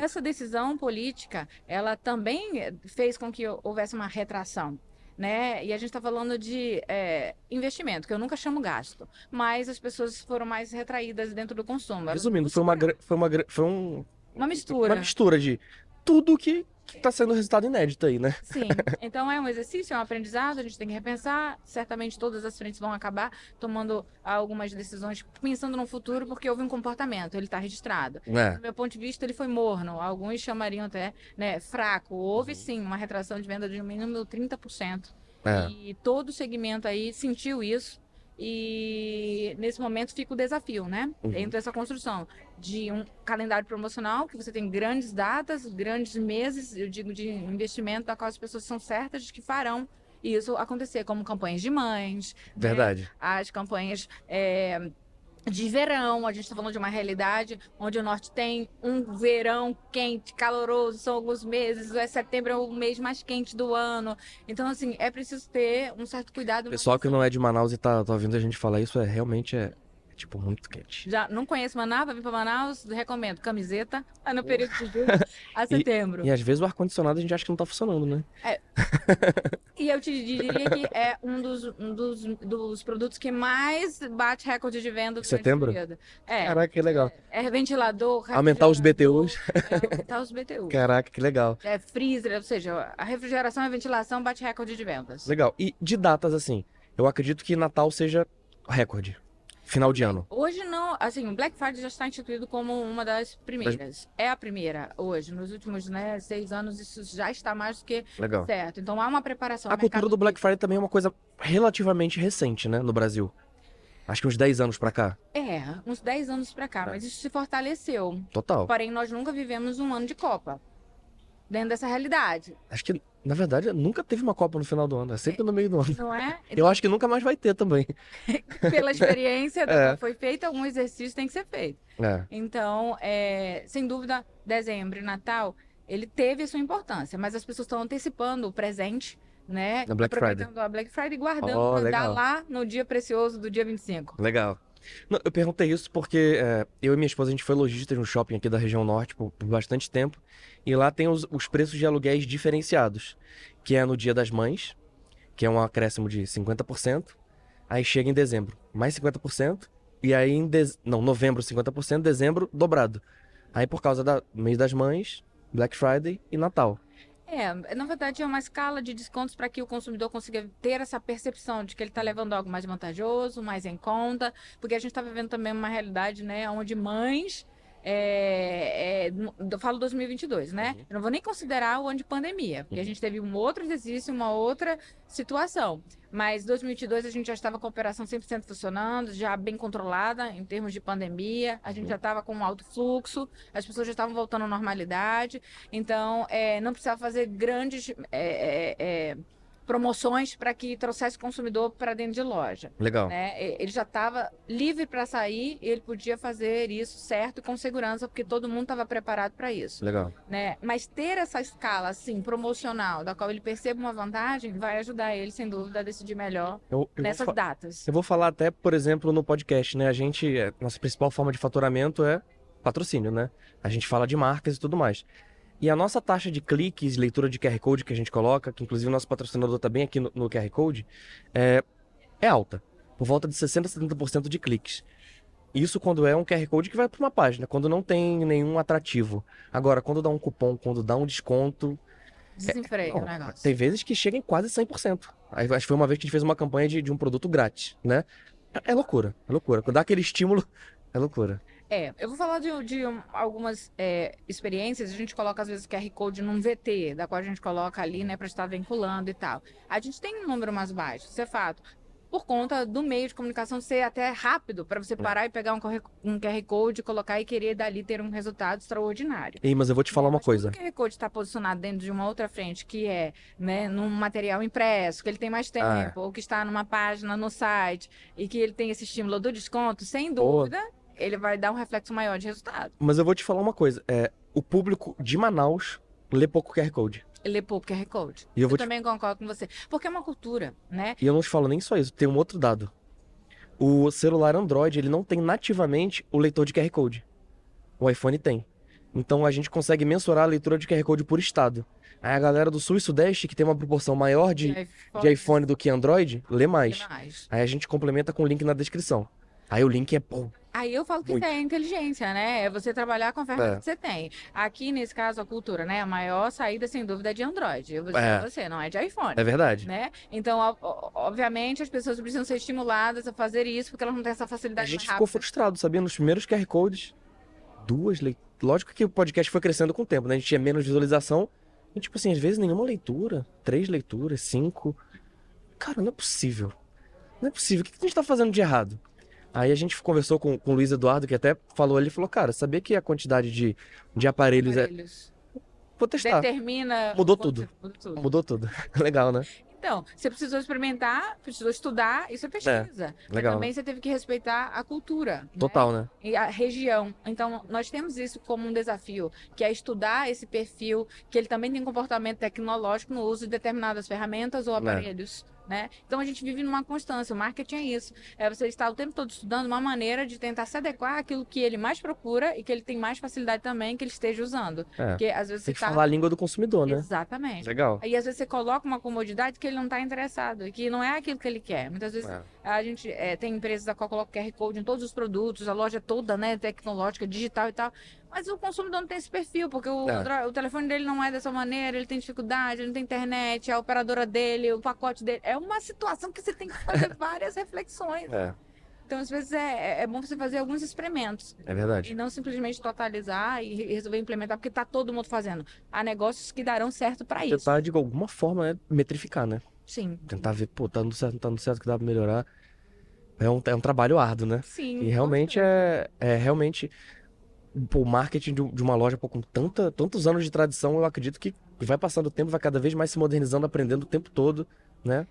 Essa decisão política, ela também fez com que houvesse uma retração. né? E a gente está falando de é, investimento, que eu nunca chamo gasto, mas as pessoas foram mais retraídas dentro do consumo. Resumindo, foi uma, foi uma, foi um, uma mistura. uma mistura de tudo que, que tá sendo resultado inédito aí, né? Sim, então é um exercício, é um aprendizado, a gente tem que repensar. Certamente todas as frentes vão acabar tomando algumas decisões pensando no futuro, porque houve um comportamento, ele está registrado. É. Do meu ponto de vista, ele foi morno. Alguns chamariam até né, fraco. Houve sim uma retração de venda de no mínimo 30%. É. E todo o segmento aí sentiu isso. E nesse momento fica o desafio, né? Uhum. Dentro dessa construção de um calendário promocional, que você tem grandes datas, grandes meses, eu digo, de investimento, da qual as pessoas são certas de que farão isso acontecer, como campanhas de mães, né? Verdade. as campanhas é, de verão. A gente está falando de uma realidade onde o norte tem um verão quente, caloroso, são alguns meses. É setembro é o mês mais quente do ano. Então, assim, é preciso ter um certo cuidado. Pessoal que não é de Manaus e tá, tá ouvindo a gente falar isso é realmente é, tipo muito quente. Já não conheço Manaus, vai vir para Manaus, recomendo camiseta tá no período de julho a setembro. E às vezes o ar-condicionado a gente acha que não tá funcionando, né? E eu te diria que é um dos, um dos, dos produtos que mais bate recorde de venda Setembro? É, Caraca, que legal. é ventilador, Aumentar os BTUs. É, aumentar os BTUs. Caraca, que legal. É freezer, ou seja, a refrigeração e a ventilação bate recorde de vendas. Legal. E de datas, assim, eu acredito que Natal seja recorde. Final de ano. Hoje não, assim, o Black Friday já está instituído como uma das primeiras. É a primeira hoje. Nos últimos né, seis anos isso já está mais do que Legal. certo. Então há uma preparação. A cultura do Black Friday também é uma coisa relativamente recente, né, no Brasil. Acho que uns 10 anos pra cá. É, uns 10 anos para cá, É. mas isso se fortaleceu. Total. Porém, nós nunca vivemos um ano de Copa. Dentro dessa realidade, Acho que, na verdade, nunca teve uma Copa no final do ano. É sempre no meio do ano. não é? Eu acho que nunca mais vai ter também. Pela experiência É. que foi feito, algum exercício tem que ser feito. É. Então, é, sem dúvida, dezembro Natal, ele teve a sua importância, mas as pessoas estão antecipando o presente, né? Na Black Friday. Aproveitando a Black Friday e guardando Oh, para dar legal. lá no dia precioso do dia 25. Legal. Não, eu perguntei isso porque é, eu e minha esposa, a gente foi lojista de um shopping aqui da região norte por, por bastante tempo. E lá tem os, os preços de aluguéis diferenciados. Que é no dia das mães, que é um acréscimo de 50%. Aí chega em dezembro, mais 50%. E aí em dez... não, novembro 50%, dezembro dobrado. Aí por causa do mês das mães, Black Friday e Natal. É, na verdade é uma escala de descontos para que o consumidor consiga ter essa percepção de que ele está levando algo mais vantajoso, mais em conta, porque a gente está vivendo também uma realidade, né, onde mães é, é, eu falo 2022, né? Eu não vou nem considerar o ano de pandemia, porque a gente teve um outro exercício, uma outra situação. Mas 2022 a gente já estava com a operação 100% funcionando, já bem controlada em termos de pandemia, a gente já estava com um alto fluxo, as pessoas já estavam voltando à normalidade, então é, não precisava fazer grandes é, é, é, promoções para que trouxesse o consumidor para dentro de loja Legal. né? Ele já estava livre para sair e ele podia fazer isso certo e com segurança, porque todo mundo estava preparado para isso, Legal. né? Mas ter essa escala assim promocional, da qual ele perceba uma vantagem, vai ajudar ele sem dúvida a decidir melhor Eu, eu nessas datas. Eu vou falar até, por exemplo, no podcast, né? A gente, é, nossa principal forma de faturamento é patrocínio, né? A gente fala de marcas e tudo mais. E a nossa taxa de cliques, leitura de QR Code que a gente coloca, que inclusive o nosso patrocinador tá bem aqui no, no QR Code, é, é alta. Por volta de 60% a 70% de cliques. Isso quando é um QR Code que vai para uma página, quando não tem nenhum atrativo. Agora, quando dá um cupom, quando dá um desconto, Desenfreia o não, negócio. Tem vezes que chega em quase 100%. Aí, acho que foi uma vez que a gente fez uma campanha de, de um produto grátis, né? É, é loucura, é loucura. Quando dá aquele estímulo, é loucura. É, eu vou falar de, de um- algumas é, experiências. A gente coloca, às vezes, o QR Code num VT, da qual a gente coloca ali, né, para estar vinculando e tal. A gente tem um número mais baixo, isso é fato. Por conta do meio de comunicação ser até rápido, para você parar e pegar um, um QR Code, colocar e querer dali ter um resultado extraordinário. Ei, mas eu vou te falar uma Mas coisa. quando o QR Code está posicionado dentro de uma outra frente, que é né, num material impresso, que ele tem mais tempo, Ah, ou que está numa página no site, e que ele tem esse estímulo do desconto, sem dúvida, ele vai dar um reflexo maior de resultado. Mas eu vou te falar uma coisa. É, o público de Manaus lê pouco QR Code. É pouco QR Code. E eu Eu, vou te- também concordo com você. Porque é uma cultura, né? E eu não te falo nem só isso, tem um outro dado. O celular Android, ele não tem nativamente o leitor de QR Code. O iPhone tem. Então a gente consegue mensurar a leitura de QR Code por estado. Aí a galera do Sul e Sudeste, que tem uma proporção maior de, de iPhone do que Android, lê mais. mais. Aí a gente complementa com o link na descrição. Aí o link é pô, Aí eu falo que Muito. isso é inteligência, né? É você trabalhar com a ferramenta É. que você tem. Aqui, nesse caso, a cultura, né? A maior saída, sem dúvida, é de Android. Eu vou dizer É. você, não é de iPhone. é verdade. Né? Então, obviamente, as pessoas precisam ser estimuladas a fazer isso, porque elas não têm essa A facilidade gente mais ficou frustrado, sabia? Nos primeiros QR Codes, duas leituras. Lógico que o podcast foi crescendo com o tempo, né? A gente tinha menos visualização. E, tipo assim, às vezes nenhuma leitura. Três leituras, cinco. Cara, não é possível. Não é possível. O que que a gente tá fazendo de errado? Aí a gente conversou com, com o Luiz Eduardo, que até falou, ele falou, cara, sabia que a quantidade de, de aparelhos é. Aparelhos. Vou testar. Determina. Mudou tudo. Mudou tudo. Mudou tudo. Legal, né? Então, você precisou experimentar, precisou estudar, isso é pesquisa. Mas legal. também você teve que respeitar a cultura. né? Total, né? e a região. Então, nós temos isso como um desafio, que é estudar esse perfil, que ele também tem comportamento tecnológico no uso de determinadas ferramentas ou aparelhos. Né? Então a gente vive numa constância, o marketing é isso. É você estar o tempo todo estudando uma maneira de tentar se adequar àquilo que ele mais procura e que ele tem mais facilidade também que ele esteja usando. É. Porque às vezes Tem que tá... falar a língua do consumidor, né? Exatamente. Legal. Aí às vezes você coloca uma comodidade que ele não está interessado e que não é aquilo que ele quer. Muitas vezes É. a gente é, tem empresas a qual coloca QR Code em todos os produtos, a loja toda, né, tecnológica, digital e tal. Mas o consumidor não tem esse perfil, porque o, É. o telefone dele não é dessa maneira, ele tem dificuldade, ele não tem internet, a operadora dele, o pacote dele. É uma situação que você tem que fazer várias reflexões. É, Então, às vezes, é, é bom você fazer alguns experimentos. é verdade. E não simplesmente totalizar e re- resolver implementar, porque tá todo mundo fazendo. Há negócios que darão certo para isso. Tentar, de alguma forma, né, metrificar, né? Sim. Tentar ver, pô, tá dando certo, não tá dando certo, que dá pra melhorar. É um, é um trabalho árduo, né? Sim. E realmente é, é realmente pô, o marketing de, uma loja pô, com tanta, tantos anos de tradição, eu acredito que vai passando o tempo, vai cada vez mais se modernizando, aprendendo o tempo todo, né?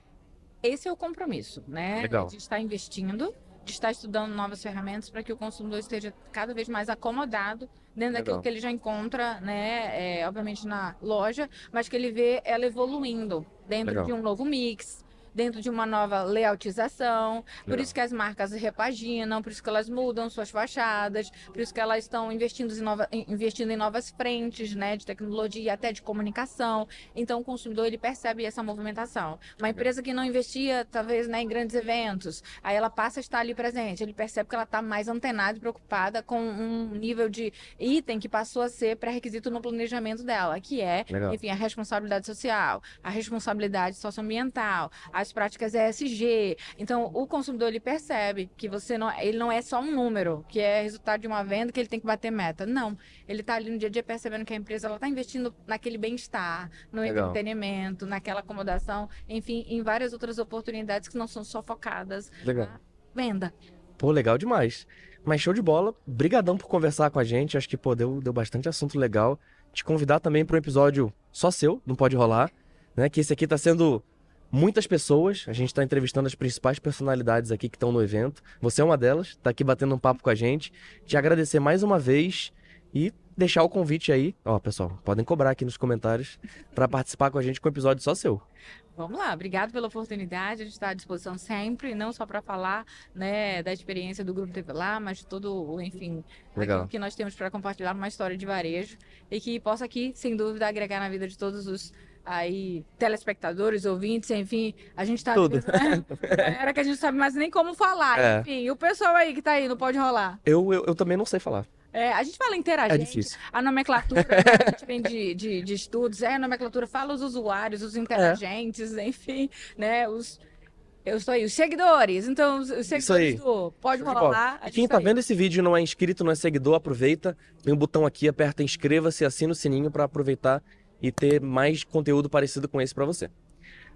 esse é o compromisso, né? Legal. De estar investindo, de estar estudando novas ferramentas para que o consumidor esteja cada vez mais acomodado dentro daquilo Legal. que ele já encontra, né? é, obviamente na loja, mas que ele vê ela evoluindo dentro Legal. de um novo mix. Dentro de uma nova layoutização, por Legal. isso que as marcas repaginam, por isso que elas mudam suas fachadas, por isso que elas estão investindo em, nova- investindo em novas frentes, né, de tecnologia e até de comunicação. Então o consumidor ele percebe essa movimentação. Uma empresa que não investia talvez né, em grandes eventos, aí ela passa a estar ali presente, ele percebe que ela está mais antenada e preocupada com um nível de item que passou a ser pré-requisito no planejamento dela, que é, Legal. enfim, a responsabilidade social, a responsabilidade socioambiental, as práticas ESG. Então o consumidor ele percebe que você não, ele não é só um número, que é resultado de uma venda que ele tem que bater meta. Não, ele está ali no dia a dia percebendo que a empresa ela está investindo naquele bem-estar, no Legal. entretenimento, naquela acomodação, enfim, em várias outras oportunidades que não são só focadas Legal. na venda. Pô, legal demais. Mas show de bola. Brigadão por conversar com a gente. Acho que, pô, deu, deu bastante assunto legal. Te convidar também para um episódio só seu, não pode rolar, né? Que esse aqui tá sendo muitas pessoas. A gente tá entrevistando as principais personalidades aqui que estão no evento. Você é uma delas, tá aqui batendo um papo com a gente. Te agradecer mais uma vez e deixar o convite aí. Ó, pessoal, podem cobrar aqui nos comentários para participar com a gente com um episódio só seu. Vamos lá, obrigado pela oportunidade. A gente está à disposição sempre, não só para falar né, da experiência do Grupo TV lá, mas de todo, o, enfim, Legal. que nós temos para compartilhar uma história de varejo e que possa aqui, sem dúvida, agregar na vida de todos os aí telespectadores, ouvintes, enfim, a gente tá Tudo. né? era que a gente não sabe mais nem como falar, É. enfim, e o pessoal aí que tá aí, não pode rolar. Eu, eu, eu também não sei falar. É, a gente fala É interagente, difícil. a nomenclatura, né, a gente vem de, de, de estudos, é a nomenclatura, fala os usuários, os interagentes, enfim, né, os... Eu estou aí, os seguidores. Então, os seguidores do Pode Show. Rolar. Quem tá aí. vendo esse vídeo e não é inscrito, não é seguidor, aproveita. Tem um botão aqui, aperta inscreva-se, assina o sininho para aproveitar e ter mais conteúdo parecido com esse para você.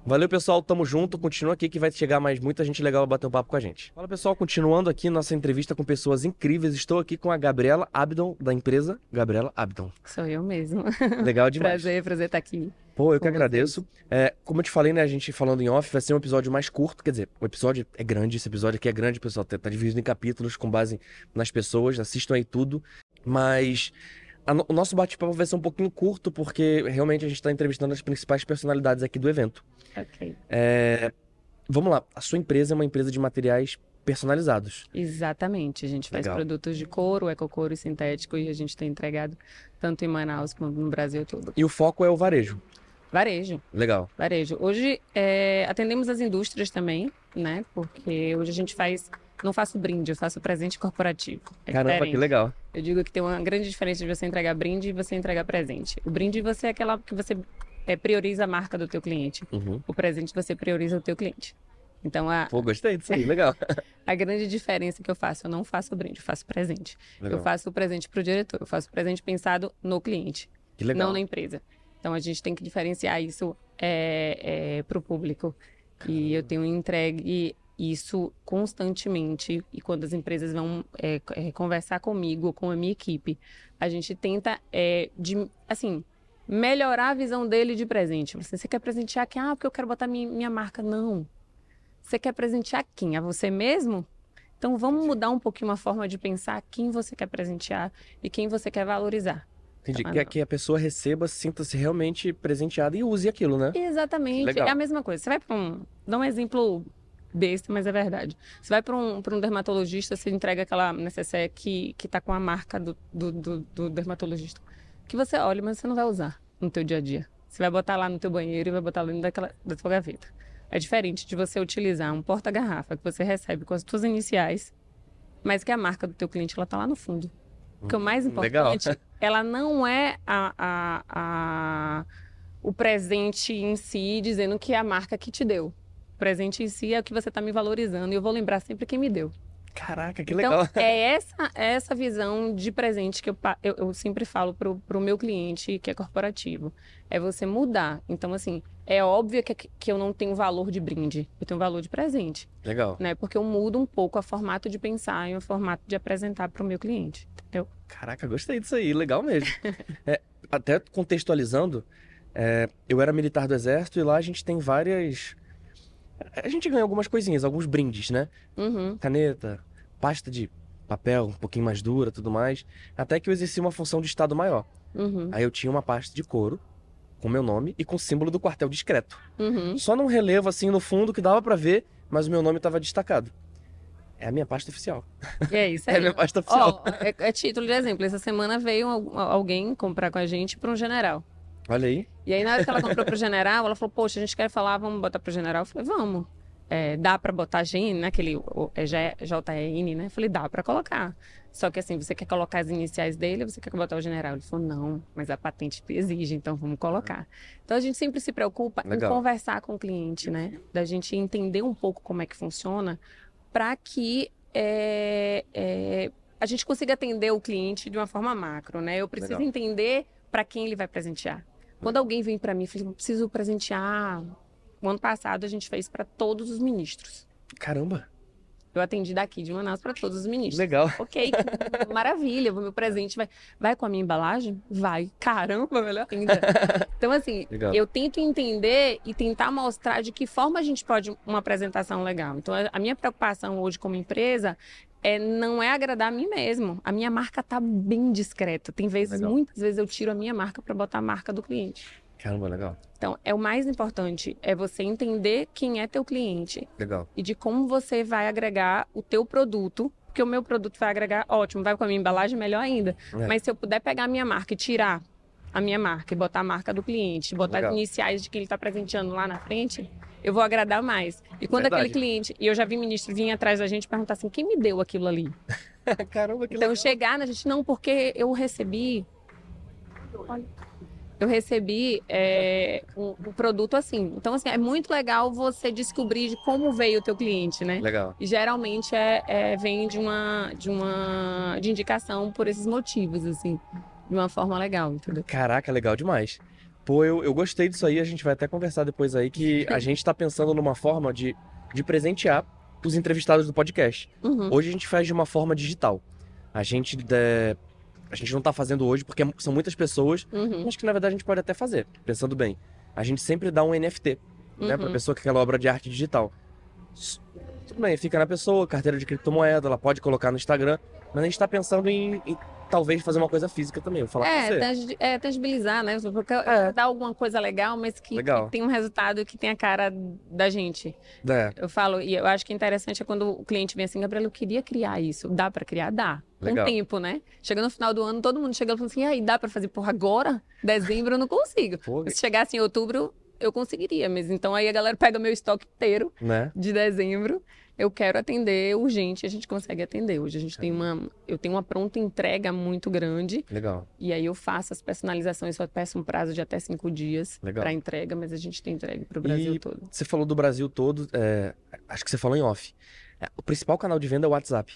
Valeu, pessoal. Tamo junto. Continua aqui que vai chegar mais muita gente legal pra bater um papo com a gente. Fala, pessoal. Continuando aqui nossa entrevista com pessoas incríveis. Estou aqui com a Gabriela Abdon, da empresa Gabriela Abdon. Sou eu mesmo. Legal demais. prazer, prazer estar aqui. Pô, eu que agradeço. É, como eu te falei, né, a gente falando em off, vai ser um episódio mais curto. Quer dizer, o episódio é grande, esse episódio aqui é grande, pessoal. Tá, tá dividido em capítulos com base nas pessoas. Assistam aí tudo. Mas a no- o nosso bate-papo vai ser um pouquinho curto, porque realmente a gente está entrevistando as principais personalidades aqui do evento. Ok. É, vamos lá, a sua empresa é uma empresa de materiais personalizados. Exatamente. A gente faz Legal. produtos de couro, ecocouro e sintético e a gente tem entregado tanto em Manaus quanto no Brasil todo. E o foco é o varejo. Varejo. Legal. Varejo. Hoje é, atendemos as indústrias também, né? Porque hoje a gente faz. Não faço brinde, eu faço presente corporativo. É Caramba, diferente. que legal. Eu digo que tem uma grande diferença de você entregar brinde e você entregar presente. O brinde você é aquela que você é, prioriza a marca do teu cliente. Uhum. O presente você prioriza o teu cliente. Então a, Pô, gostei disso aí, legal. a grande diferença que eu faço, eu não faço brinde, eu faço presente. Legal. Eu faço o presente para o diretor, eu faço o presente pensado no cliente, Que legal. não na empresa. Então a gente tem que diferenciar isso é, para o público. E eu tenho entregue isso constantemente. E quando as empresas vão é, é, conversar comigo, com a minha equipe, a gente tenta, é, de, assim, melhorar a visão dele de presente. Você, você quer presentear quem? Ah, porque eu quero botar minha, minha marca. Não. Você quer presentear quem? A você mesmo? Então vamos mudar um pouquinho a forma de pensar quem você quer presentear e quem você quer valorizar. Entendi. Ah, Que, não. que a pessoa receba, sinta-se realmente presenteada e use aquilo, né? Exatamente. Legal. É a mesma coisa. Você vai para um. Dá um exemplo besta, mas é verdade. Você vai para um, pra um dermatologista, você entrega aquela necessaire que, que tá com a marca do, do, do, do dermatologista. Que você olha, mas você não vai usar no teu dia a dia. Você vai botar lá no teu banheiro e vai botar lá dentro daquela, da tua gaveta. É diferente de você utilizar um porta-garrafa que você recebe com as tuas iniciais, mas que a marca do teu cliente ela tá lá no fundo. Porque o mais Legal. importante, ela não é a, a, a- o presente em si dizendo que é a marca que te deu. O presente em si é o que você está me valorizando e eu vou lembrar sempre quem me deu. Caraca, que então, legal. é essa, é essa visão de presente que eu, eu, eu sempre falo pro, pro meu cliente que é corporativo. É você mudar. Então, assim, é óbvio que, que eu não tenho valor de brinde, eu tenho valor de presente, Legal. né? Porque eu mudo um pouco o formato de pensar e o formato de apresentar pro meu cliente, entendeu? Caraca, gostei disso aí, legal mesmo. É, até contextualizando, é, eu era militar do exército e lá a gente tem várias. A gente ganha algumas coisinhas, alguns brindes, né? Uhum. Caneta, pasta de papel um pouquinho mais dura, tudo mais. Até que eu exerci uma função de estado maior. Uhum. Aí eu tinha uma pasta de couro com meu nome e com o símbolo do quartel discreto. Uhum. Só num relevo assim no fundo que dava pra ver, mas o meu nome tava destacado. É a minha pasta oficial. E é isso É aí. a minha pasta oficial. Ó, é, é título de exemplo. Essa semana veio al- alguém comprar com a gente para um general. Olha aí. E aí, na hora que ela comprou pro general, ela falou: Poxa, a gente quer falar, vamos botar pro general. Eu falei: Vamos. É, dá para botar GN, né? Aquele o- é JN, né? Eu falei: Dá para colocar. Só que assim, você quer colocar as iniciais dele ou você quer botar o general? Ele falou: Não, mas a patente exige, então vamos colocar. Então a gente sempre se preocupa Legal. em conversar com o cliente, né? Da gente entender um pouco como é que funciona para que é, é, a gente consiga atender o cliente de uma forma macro, né? Eu preciso Legal. entender para quem ele vai presentear. Quando alguém vem para mim e fala, "Eu preciso presentear. O ano passado a gente fez para todos os ministros. Caramba, Eu atendi daqui de Manaus para todos os ministros. legal. Ok, maravilha, o meu presente vai, vai com a minha embalagem? Vai. Caramba, melhor ainda. Então, assim, Legal. eu tento entender e tentar mostrar de que forma a gente pode uma apresentação legal. Então, a minha preocupação hoje como empresa é, não é agradar a mim mesmo. A minha marca tá bem discreta. Tem vezes, Legal. muitas vezes eu tiro a minha marca para botar a marca do cliente. Caramba, legal. Então, é o mais importante, é você entender quem é teu cliente Legal. e de como você vai agregar o teu produto, porque o meu produto vai agregar, ótimo, vai com a minha embalagem, melhor ainda. É. Mas se eu puder pegar a minha marca e tirar a minha marca e botar a marca do cliente, botar Legal. as iniciais de quem ele está presenteando lá na frente, eu vou agradar mais. E quando Verdade. aquele cliente, e eu já vi ministro vir atrás da gente perguntar assim, quem me deu aquilo ali? Caramba, que Então legal. chegar na gente, não, porque eu recebi. Olha, Eu recebi é, um, um produto assim. Então, assim, é muito legal você descobrir de como veio o teu cliente, né? Legal. E geralmente é, é- vem de uma, de uma de indicação por esses motivos, assim, de uma forma legal, entendeu? Caraca, legal demais. Pô, eu, eu gostei disso aí, a gente vai até conversar depois aí, que a gente tá pensando numa forma de, de presentear os entrevistados do podcast. Uhum. Hoje a gente faz de uma forma digital. A gente, é, a gente não tá fazendo hoje porque são muitas pessoas, Uhum. mas que na verdade a gente pode até fazer, pensando bem. A gente sempre dá um NFT, né, pra Uhum. pessoa que quer aquela obra de arte digital. Tudo bem, fica na pessoa, carteira de criptomoeda, ela pode colocar no Instagram, mas a gente tá pensando em, em talvez fazer uma coisa física também. Vou falar com É, tangi- é, tangibilizar, né? Porque Dar alguma coisa legal, mas que, Legal. que tem um resultado que tem a cara da gente. É, Eu falo, e eu acho que é interessante é quando o cliente vem assim, Gabriela, eu queria criar isso. Dá pra criar? Dá. Com Legal. tempo, né? Chega no final do ano, todo mundo chega e fala assim, aí, dá pra fazer? Porra, agora? Dezembro eu não consigo. Pô, Se chegasse em outubro, eu conseguiria. Mas então aí a galera pega meu estoque inteiro né? de dezembro. Eu quero atender urgente, a gente consegue atender. Hoje a gente tem uma, eu tenho uma pronta entrega muito grande Legal. e aí eu faço as personalizações, só peço um prazo de até cinco dias para entrega, mas a gente tem entrega para o Brasil E- todo. Você falou do Brasil todo, é, acho que você falou em off. É, o principal canal de venda é o WhatsApp.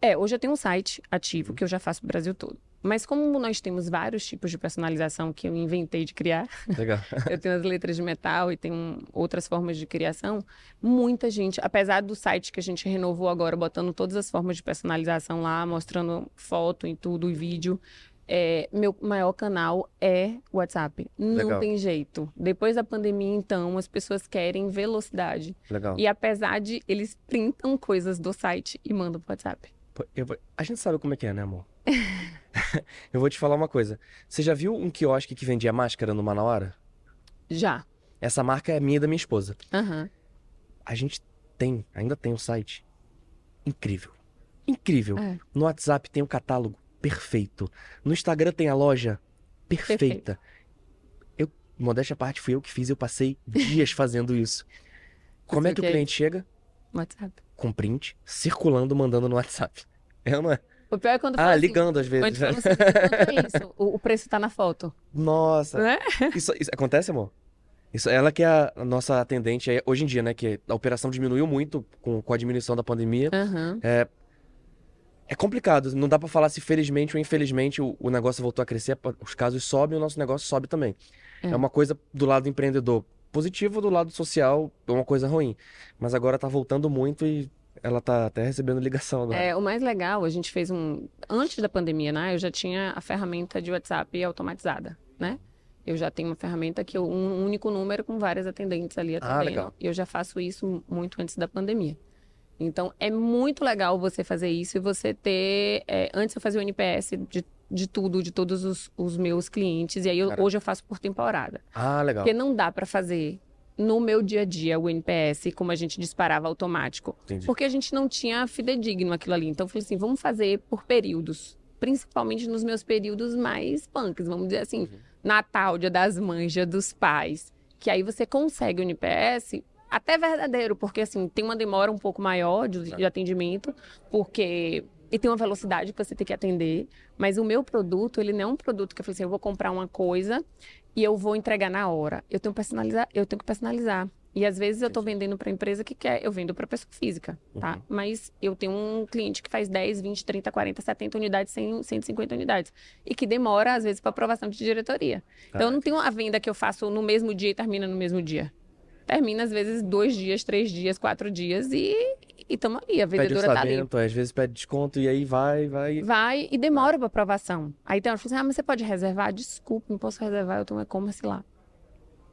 É, hoje eu tenho um site ativo que eu já faço pro Brasil todo. Mas como nós temos vários tipos de personalização que eu inventei de criar, Legal. eu tenho as letras de metal e tenho outras formas de criação, muita gente, apesar do site que a gente renovou agora, botando todas as formas de personalização lá, mostrando foto e tudo, e vídeo, é, meu maior canal é WhatsApp. Não Legal. tem jeito. Depois da pandemia, então, as pessoas querem velocidade. Legal. E apesar de eles printam coisas do site e mandam pro WhatsApp. Vou- A gente sabe como é que é, né, amor? eu vou te falar uma coisa. Você já viu um quiosque que vendia máscara no Manauara? Já. Essa marca é minha e da minha esposa. Aham. A gente tem, ainda tem um site incrível. Incrível. É. No WhatsApp tem o catálogo perfeito. No Instagram tem a loja perfeita. Eu, modéstia à parte, fui eu que fiz, eu passei dias fazendo isso. Como é que o cliente chega? WhatsApp. Com print, circulando, mandando no WhatsApp. É não é? O pior é quando Ah, fala assim, ligando às vezes. Quando falam assim, quanto é isso? O, o preço tá na foto. Nossa. Né? Isso, isso acontece, amor? Isso, ela que é a nossa atendente aí, hoje em dia, né? Que a operação diminuiu muito com, com a diminuição da pandemia. Aham. É complicado, não dá pra falar se felizmente ou infelizmente o, o negócio voltou a crescer, os casos sobem, o nosso negócio sobe também. É, É. uma coisa do lado empreendedor positivo, do lado social é uma coisa ruim. Mas agora tá voltando muito e ela tá até recebendo ligação agora. É, o mais legal, a gente fez um. Antes da pandemia, né? Eu já tinha a ferramenta de WhatsApp automatizada, né? Eu já tenho uma ferramenta que eu, um único número com várias atendentes ali atendendo. legal. E eu já faço isso muito antes da pandemia. Então, é muito legal você fazer isso e você ter. é, antes eu fazia o NPS de, de tudo, de todos os, os meus clientes. E aí, eu- hoje eu faço por temporada. Ah, legal. Porque não dá para fazer no meu dia a dia o NPS como a gente disparava automático. Entendi. Porque a gente não tinha fidedigno aquilo ali. Então eu falei assim, vamos fazer por períodos. Principalmente nos meus períodos mais punks, vamos dizer assim. Natal, Dia das Mães, Dia dos Pais. Que aí você consegue o NPS até verdadeiro, porque assim, tem uma demora um pouco maior de, de atendimento, porque e tem uma velocidade que você tem que atender, mas o meu produto, ele não é um produto que eu falei assim, eu vou comprar uma coisa e eu vou entregar na hora. Eu tenho que personalizar, eu tenho que personalizar. E às vezes eu estou vendendo para empresa que quer, eu vendo para pessoa física, tá? Uhum. Mas eu tenho um cliente que faz 10, 20, 30, 40, 70 unidades, 100, 150 unidades e que demora às vezes para aprovação de diretoria. Então eu não tenho a venda que eu faço no mesmo dia e termina no mesmo dia. Termina às vezes dois dias, três dias, quatro dias e estamos ali. A Pede vendedora tá ali. orçamento, às vezes pede desconto e aí vai, vai. Vai e demora para aprovação. Aí ela falou assim: ah, mas você pode reservar? Desculpa, não posso reservar, eu tenho um e-commerce lá.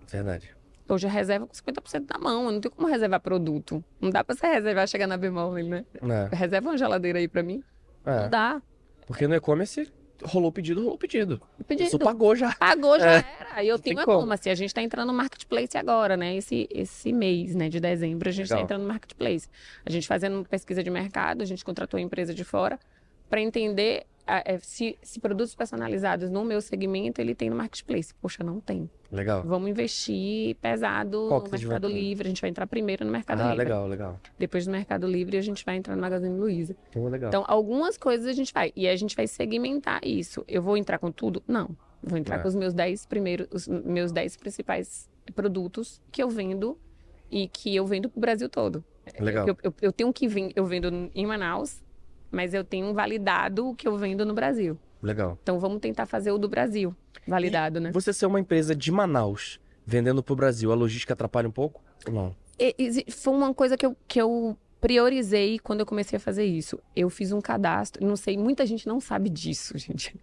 Verdade. Hoje eu reservo com 50% na mão, eu não tenho como reservar produto. Não dá pra você reservar chegar na bemol, né? É. Reserva uma geladeira aí pra mim? Não É. dá. Porque no e-commerce rolou o pedido, rolou o pedido. Pedido. Isso pagou já. Pagou, já É. era. E eu tenho como. e-commerce. A gente tá entrando no marketplace agora, né? Esse, esse mês, né? De dezembro, a gente Legal. tá entrando no marketplace. A gente fazendo pesquisa de mercado, a gente contratou a empresa de fora para entender se, se produtos personalizados no meu segmento ele tem no marketplace. Poxa, não tem. Legal. Vamos investir pesado Qual no Mercado Livre. A gente vai entrar primeiro no Mercado Ah, Livre. legal, legal. Depois do Mercado Livre, a gente vai entrar no Magazine Luiza. Pô, legal. Então, algumas coisas a gente vai. E a gente vai segmentar isso. Eu vou entrar com tudo? Não. Vou entrar É. com os meus 10 primeiros, os meus 10 principais produtos que eu vendo e que eu vendo pro Brasil todo. legal. Eu, eu, eu tenho que vir, eu vendo em Manaus, mas eu tenho validado o que eu vendo no Brasil. Legal. Então vamos tentar fazer o do Brasil validado, né? Você ser uma empresa de Manaus vendendo pro Brasil, a logística atrapalha um pouco? Ou não? E- exi- foi uma coisa que eu, que eu priorizei quando eu comecei a fazer isso. Eu fiz um cadastro, não sei, muita gente não sabe disso, gente.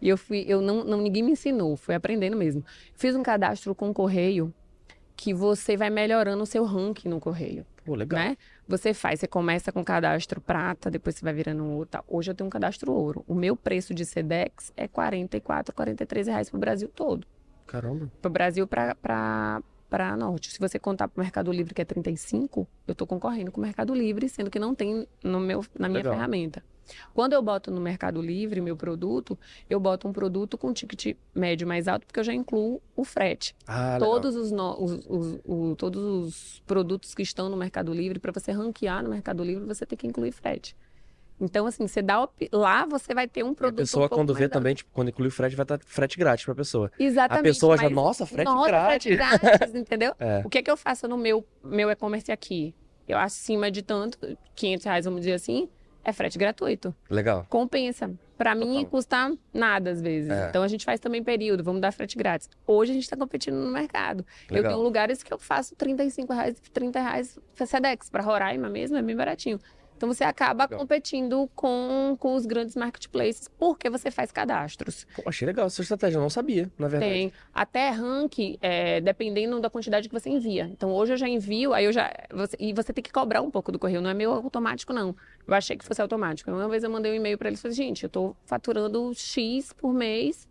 E eu fui, eu não, não ninguém me ensinou, fui aprendendo mesmo. Fiz um cadastro com o correio que você vai melhorando o seu ranking no correio. Pô, legal. né? Você faz, você começa com cadastro prata, depois você vai virando ouro. Tá? Hoje eu tenho um cadastro ouro. O meu preço de Sedex é 44, 43 reais pro Brasil todo. Caramba. Pro Brasil para para norte. Se você contar pro Mercado Livre que é 35, eu tô concorrendo com o Mercado Livre, sendo que não tem no meu na minha Legal. ferramenta. Quando eu boto no Mercado Livre meu produto, eu boto um produto com ticket médio mais alto, porque eu já incluo o frete. Ah, todos os, no- os- os- o- todos os produtos que estão no Mercado Livre, para você ranquear no Mercado Livre, você tem que incluir frete. Então, assim, você dá op- lá, você vai ter um E a produto. pessoa, um quando vê alto. também, tipo, quando inclui o frete, vai estar frete grátis pra pessoa. Exatamente. a pessoa já, nossa, frete Nossa, grátis. frete grátis, entendeu? É. O que é que eu faço no meu, meu e-commerce aqui? Eu acima de tanto, 500 reais, vamos dizer assim, é frete gratuito. Legal. Compensa. Pra mim, custa nada às vezes. É. Então a gente faz também período, vamos dar frete grátis. Hoje a gente está competindo no mercado. Eu Legal. tenho lugares que eu faço 35 reais, 30 reais Sedex. Para Roraima mesmo é bem baratinho. Então você acaba Legal. competindo com, com os grandes marketplaces porque você faz cadastros. Pô, achei legal essa estratégia, eu não sabia, na verdade. Tem até rank, é, dependendo da quantidade que você envia. Então hoje eu já envio, aí eu já. você- e você tem que cobrar um pouco do correio, não é meio automático, não. Eu achei que fosse automático. Uma vez eu mandei um e-mail para eles e falei, gente, eu tô faturando X por mês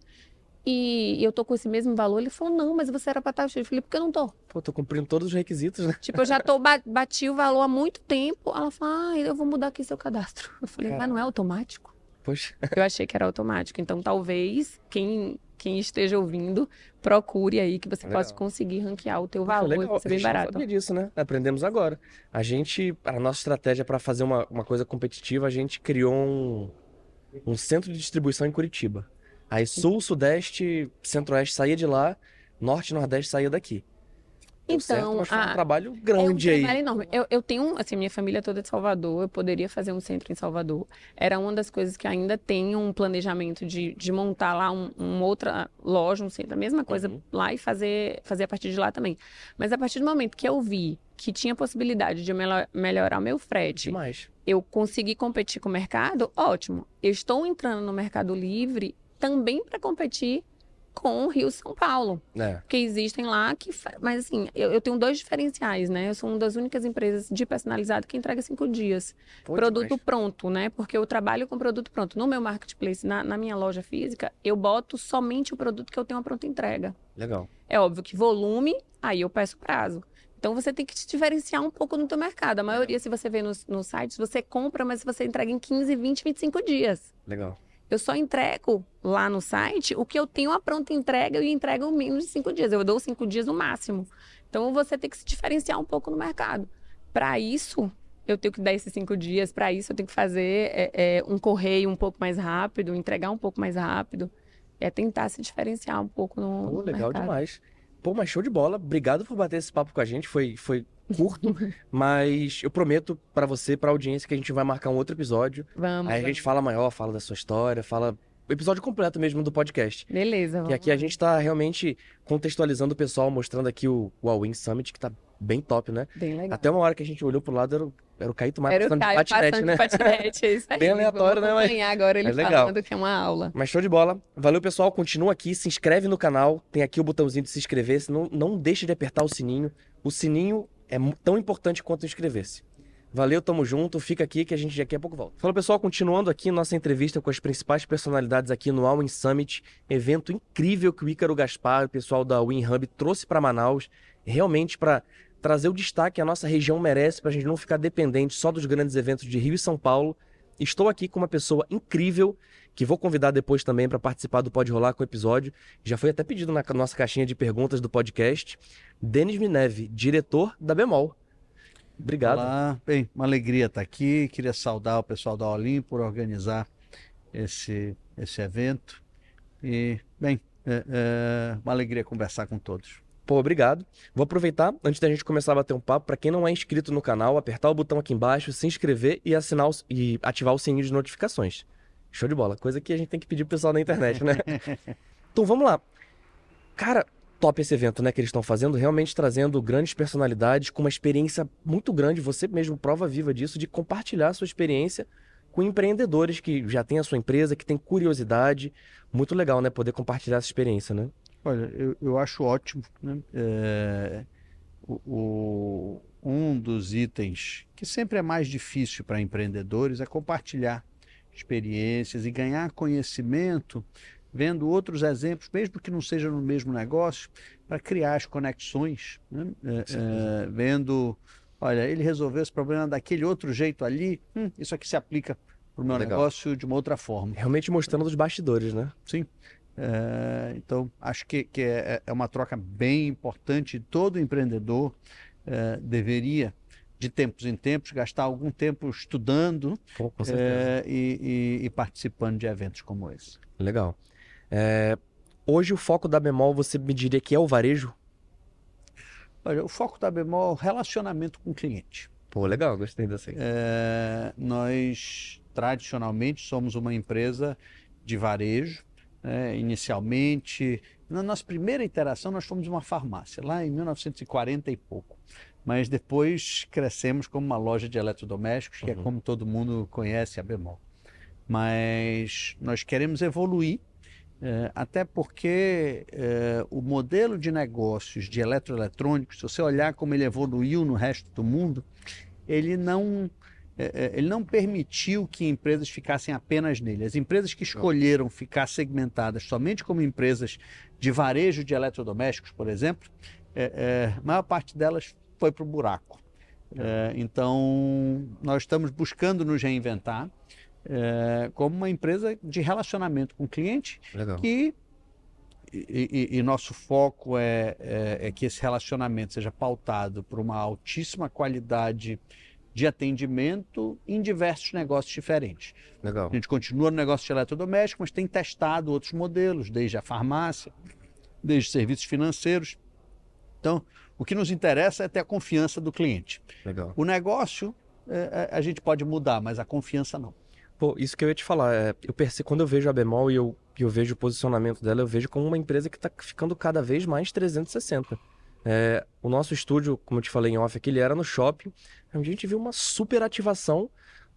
e eu tô com esse mesmo valor. Ele falou, não, mas você era pra estar. Eu falei, por que eu não tô? Pô, tô cumprindo todos os requisitos, né? Tipo, eu já tô, ba- bati o valor há muito tempo. Ela falou, ah, eu vou mudar aqui seu cadastro. Eu falei, mas não é automático? Poxa, Eu achei que era automático. Então, talvez quem, quem esteja ouvindo procure aí que você Legal. possa conseguir ranquear o teu valor e legal. ser A bem barato. sabia disso, né? Aprendemos agora. A gente, a nossa estratégia para fazer uma, uma coisa competitiva, a gente criou um, um centro de distribuição em Curitiba. Aí sul, sudeste, centro-oeste saía de lá, norte e nordeste saía daqui. Deu certo, Então, mas foi um a- trabalho É um grande aí. trabalho enorme. Eu, eu tenho, assim, minha família toda de Salvador, eu poderia fazer um centro em Salvador. Era uma das coisas que ainda tem um planejamento de, de montar lá um, uma outra loja, um centro, a mesma coisa Uhum. lá e fazer, fazer a partir de lá também. Mas a partir do momento que eu vi que tinha possibilidade de melo- melhorar o meu frete, Demais. eu consegui competir com o mercado, ótimo. Eu estou entrando no Mercado Livre também para competir com o Rio São Paulo. É. Porque existem lá que. Mas assim, eu, eu tenho dois diferenciais, né? Eu sou uma das únicas empresas de personalizado que entrega cinco dias. Pô, produto demais. pronto, né? Porque eu trabalho com produto pronto. No meu marketplace, na, na minha loja física, eu boto somente o produto que eu tenho a pronta entrega. Legal. É óbvio que volume, aí eu peço prazo. Então você tem que te diferenciar um pouco no teu mercado. A maioria, se você vê nos, nos sites, você compra, mas você entrega em 15, 20, 25 dias. Legal. Eu só entrego lá no site o que eu tenho a pronta entrega e entrego em menos de cinco dias. Eu dou cinco dias no máximo. Então você tem que se diferenciar um pouco no mercado. Para isso, eu tenho que dar esses cinco dias. Para isso, eu tenho que fazer é, é, um correio um pouco mais rápido, entregar um pouco mais rápido. É tentar se diferenciar um pouco no, Pô, no legal mercado. demais. Pô, mas show de bola. Obrigado por bater esse papo com a gente. Foi, foi curto, mas eu prometo pra você, pra audiência, que a gente vai marcar um outro episódio. Vamos. Aí a gente fala maior, fala da sua história, fala o episódio completo mesmo do podcast. Beleza, E vamos. aqui a gente tá realmente contextualizando o pessoal, mostrando aqui o, o All-In Summit, que tá bem top, né? Bem legal. Até uma hora que a gente olhou pro lado, era o, era o Caíto Maia Era o Caio patinete, né? de patinete, é isso aí. Bem aleatório, né, mas- agora ele mas legal. falando que é uma aula. Mas show de bola. Valeu, pessoal. Continua aqui, se inscreve no canal. Tem aqui o botãozinho de se inscrever. Não, não deixe de apertar o sininho. O sininho é tão importante quanto inscrever-se. Valeu, tamo junto. Fica aqui que a gente daqui a pouco volta. Fala, pessoal. Continuando aqui nossa entrevista com as principais personalidades aqui no All In Summit. Evento incrível que o Ícaro Gaspar, o pessoal da Win Hub, trouxe para Manaus. Realmente para trazer o destaque que a nossa região merece, para a gente não ficar dependente só dos grandes eventos de Rio e São Paulo. Estou aqui com uma pessoa incrível que vou convidar depois também para participar do Pode Rolar com o episódio. Já foi até pedido na nossa caixinha de perguntas do podcast. Denis Mineve, diretor da Bemol. Obrigado. Olá, bem, uma alegria estar aqui. Queria saudar o pessoal da Olim por organizar esse, esse evento. E, bem, é, é uma alegria conversar com todos. Pô, obrigado. Vou aproveitar, antes da gente começar a bater um papo, para quem não é inscrito no canal, apertar o botão aqui embaixo, se inscrever e assinar o- e ativar o sininho de notificações. Show de bola. Coisa que a gente tem que pedir pro pessoal na internet, né? então vamos lá. Cara, top esse evento, né, que eles estão fazendo, realmente trazendo grandes personalidades com uma experiência muito grande, você mesmo prova viva disso, de compartilhar a sua experiência com empreendedores que já têm a sua empresa, que têm curiosidade. Muito legal, né, poder compartilhar essa experiência, né? Olha, eu, eu acho ótimo, né? É, o, o, um dos itens que sempre é mais difícil para empreendedores é compartilhar experiências e ganhar conhecimento vendo outros exemplos, mesmo que não seja no mesmo negócio, para criar as conexões, né? é, é, vendo, olha, ele resolveu esse problema daquele outro jeito ali, hum, isso aqui se aplica para o meu Legal. negócio de uma outra forma. Realmente mostrando os bastidores, né? Sim. É, então, acho que, que é, é uma troca bem importante. Todo empreendedor é, deveria, de tempos em tempos, gastar algum tempo estudando Pô, é, e, e- e participando de eventos como esse. Legal. É, hoje o foco da Bemol você me diria que é o varejo? Olha, o foco da Bemol é o relacionamento com o cliente. Pô, legal, gostei dessa. É, nós, tradicionalmente, somos uma empresa de varejo. né? Inicialmente, na nossa primeira interação, nós fomos uma farmácia, lá em 1940 e pouco. Mas depois crescemos como uma loja de eletrodomésticos, que é como todo mundo conhece a Bemol. Mas nós queremos evoluir, eh, até porque eh, o modelo de negócios de eletroeletrônicos, se você olhar como ele evoluiu no resto do mundo, ele não, eh, eh, ele não permitiu que empresas ficassem apenas nele. As empresas que escolheram ficar segmentadas somente como empresas de varejo de eletrodomésticos, por exemplo, eh, a maior parte delas foi para o buraco. Eh, então, nós estamos buscando nos reinventar eh, como uma empresa de relacionamento com o cliente Legal. que e, e- e nosso foco é, é- é que esse relacionamento seja pautado por uma altíssima qualidade de atendimento em diversos negócios diferentes. Legal. A gente continua no negócio de eletrodoméstico, mas tem testado outros modelos, desde a farmácia, desde serviços financeiros. Então, o que nos interessa é ter a confiança do cliente. Legal. O negócio é, é, a gente pode mudar, mas a confiança não. Pô, isso que eu ia te falar, é, eu percebo, quando eu vejo a Bemol e eu, eu vejo o posicionamento dela, eu vejo como uma empresa que está ficando cada vez mais 360. É, o nosso estúdio, como eu te falei em off aqui, ele era no shopping, a gente viu uma super ativação,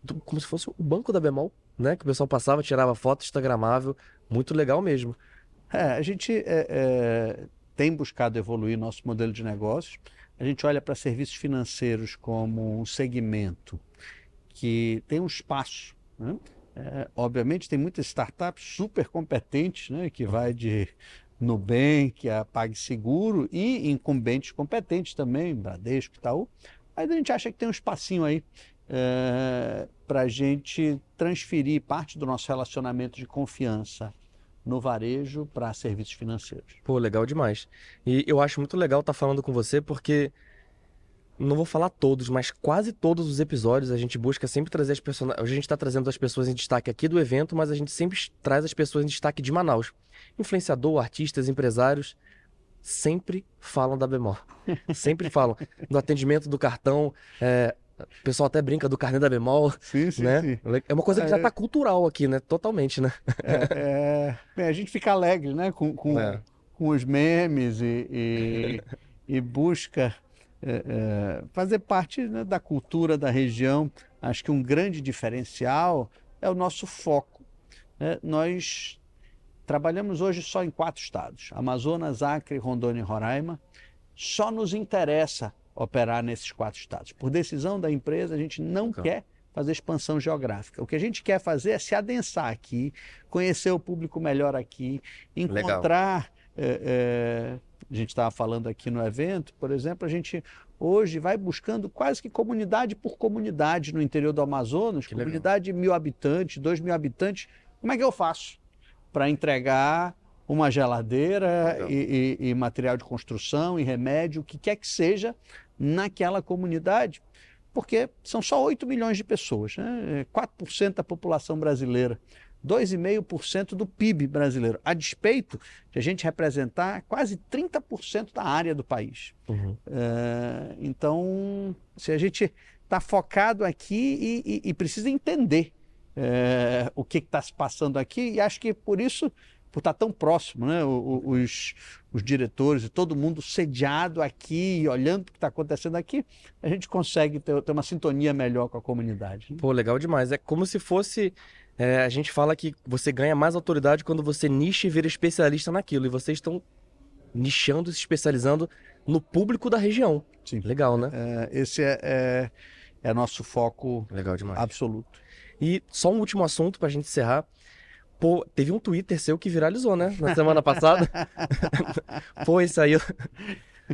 do- como se fosse o banco da Bemol, né? Que o pessoal passava, tirava foto, instagramável, muito legal mesmo. É, a gente é, é, tem buscado evoluir nosso modelo de negócios. A gente olha para serviços financeiros como um segmento que tem um espaço. né? É, obviamente, tem muitas startups super competentes, né, que vai de Nubank a PagSeguro e incumbentes competentes também, Bradesco e Itaú. Mas a gente acha que tem um espacinho aí para a gente transferir parte do nosso relacionamento de confiança no varejo para serviços financeiros. Pô, legal demais. E eu acho muito legal estar falando com você porque não vou falar todos, mas quase todos os episódios a gente busca sempre trazer as pessoas. A gente está trazendo as pessoas em destaque aqui do evento, mas a gente sempre traz as pessoas em destaque de Manaus. Influenciador, artistas, empresários sempre falam da Bemol. Sempre falam do atendimento do cartão. é, o pessoal até brinca do carnê da Bemol, Sim, sim, né? sim. É uma coisa que já É. tá cultural aqui, né? Totalmente, né? É, é, a gente fica alegre, né, com, com, É. com os memes e, e, e busca é, é, fazer parte né, da cultura da região. Acho que um grande diferencial é o nosso foco. né? Nós trabalhamos hoje só em quatro estados: Amazonas, Acre, Rondônia e Roraima. Só nos interessa operar nesses quatro estados. Por decisão da empresa, a gente não Legal. quer fazer expansão geográfica. O que a gente quer fazer é se adensar aqui, conhecer o público melhor aqui, Legal. encontrar. é, é, a gente estava falando aqui no evento, por exemplo, a gente hoje vai buscando quase que comunidade por comunidade no interior do Amazonas, Que legal. comunidade de mil habitantes, dois mil habitantes. Como é que eu faço para entregar uma geladeira Legal. e, e- e material de construção e remédio, o que quer que seja, naquela comunidade? Porque são só 8 milhões de pessoas, né? 4% da população brasileira, 2,5% do PIB brasileiro, a despeito de a gente representar quase 30% da área do país. Uhum. É, então, se a gente está focado aqui e, e- e precisa entender é, o que está se passando aqui, e acho que por isso, por estar tão próximo, né, os, os diretores e todo mundo sediado aqui, olhando o que está acontecendo aqui, a gente consegue ter, ter uma sintonia melhor com a comunidade. né? Pô, legal demais. É como se fosse. é, a gente fala que você ganha mais autoridade quando você nicha e vira especialista naquilo. E vocês estão nichando, se especializando no público da região. Sim. Legal, né? É, esse é, é, é nosso foco Legal demais. absoluto. E só um último assunto pra gente encerrar. Pô, teve um Twitter seu que viralizou, né? Na semana passada. Pô, isso aí eu...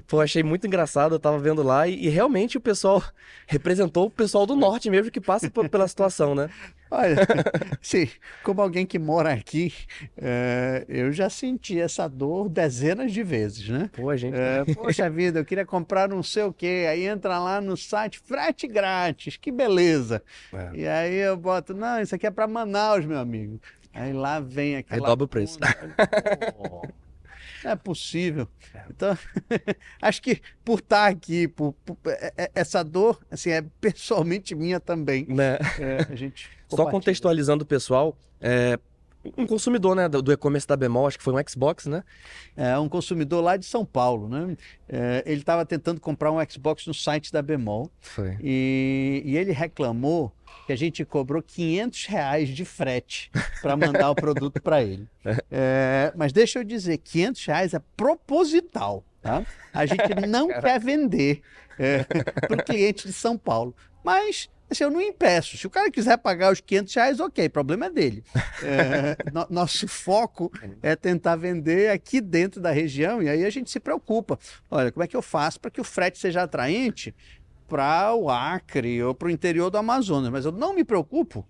Pô, achei muito engraçado, eu tava vendo lá e, e realmente o pessoal representou o pessoal do norte mesmo que passa pela situação, né? Olha, sim, como alguém que mora aqui, é, eu já senti essa dor dezenas de vezes, né? Pô, a gente. É, poxa vida, eu queria comprar não sei o quê. Aí entra lá no site, frete grátis, que beleza. É. E aí eu boto, não, isso aqui é para Manaus, meu amigo. Aí lá vem aquela. dobra o preço. conta. Pô, Não é possível. Então, acho que por estar aqui, por, por- é- é- essa dor, assim, é pessoalmente minha também. Né? É, a gente Só contextualizando o pessoal, é, um consumidor, né, do, do e-commerce da Bemol, acho que foi um Xbox, né? É um consumidor lá de São Paulo, né? É, ele estava tentando comprar um Xbox no site da Bemol Foi. e, e ele reclamou que a gente cobrou 500 reais de frete para mandar o produto para ele. É, mas deixa eu dizer, 500 reais é proposital, tá? A gente não quer vender para o cliente de São Paulo. Mas assim, eu não impeço. Se o cara quiser pagar os 500 reais, ok, problema é dele. É, no- nosso foco é tentar vender aqui dentro da região e aí a gente se preocupa. Olha, como é que eu faço para que o frete seja atraente para o Acre ou para o interior do Amazonas? Mas eu não me preocupo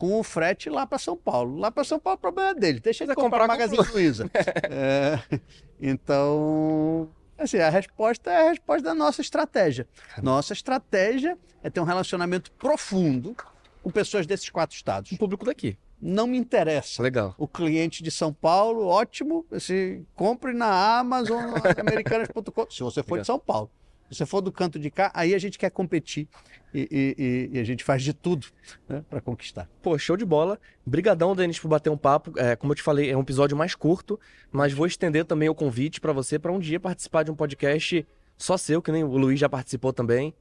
com o frete lá para São Paulo. Lá para São Paulo o problema é dele. Deixa ele Quiser comprar comprar, a Magazine Luiza. É, então, assim, a resposta é a resposta da nossa estratégia. Nossa estratégia é ter um relacionamento profundo com pessoas desses quatro estados. O público daqui. Não me interessa. Legal. O cliente de São Paulo, ótimo. Se compre na Amazon, americanas.com. Se você for de São Paulo. Se você for do canto de cá, aí a gente quer competir e, e- e- a gente faz de tudo né, para conquistar. Pô, show de bola. Brigadão, Denis, por bater um papo. É, como eu te falei, é um episódio mais curto, mas vou estender também o convite pra você para um dia participar de um podcast só seu, que nem o Luiz já participou também.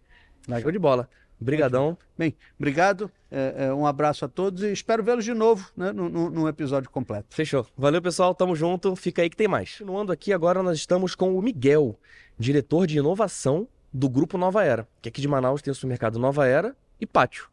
Show de bola. Brigadão. Bem, obrigado. é, é, um abraço a todos e espero vê-los de novo né, num episódio completo. Fechou. Valeu, pessoal. Tamo junto. Fica aí que tem mais. Continuando aqui, agora nós estamos com o Miguel, diretor de inovação do Grupo Nova Era, que aqui de Manaus tem o supermercado Nova Era e Pátio.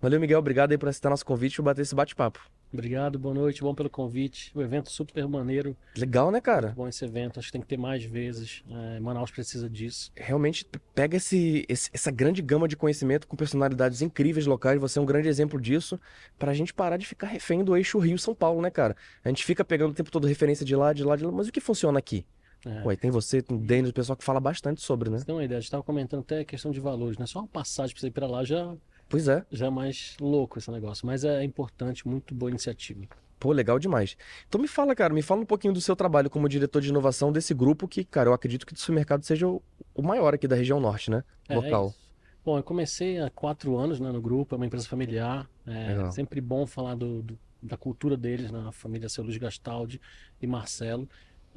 Valeu, Miguel. Obrigado aí por aceitar nosso convite e bater esse bate-papo. Obrigado, boa noite, bom pelo convite. O evento super maneiro. Legal, né, cara? Bom esse evento, acho que tem que ter mais vezes. É, Manaus precisa disso. Realmente pega esse, esse- essa grande gama de conhecimento com personalidades incríveis locais. Você é um grande exemplo disso. Pra gente parar de ficar refém do eixo Rio-São Paulo, né, cara? A gente fica pegando o tempo todo referência de lá, de lá, de lá. Mas o que funciona aqui? É. Ué, tem você, tem o Denis, o pessoal que fala bastante sobre, né? Você tem uma ideia, a gente estava comentando até a questão de valores, né? Só uma passagem para você ir para lá já, Pois é. já é mais louco esse negócio. Mas é importante, muito boa iniciativa. Pô, legal demais. Então me fala, cara, me fala um pouquinho do seu trabalho como diretor de inovação desse grupo que, cara, eu acredito que o supermercado seja o, maior aqui da região norte, né? É, Local. é isso. Bom, eu comecei há quatro anos né, no grupo, é uma empresa familiar. É sempre bom falar do, do- da cultura deles, na família seu Luiz Gastaldi e Marcelo.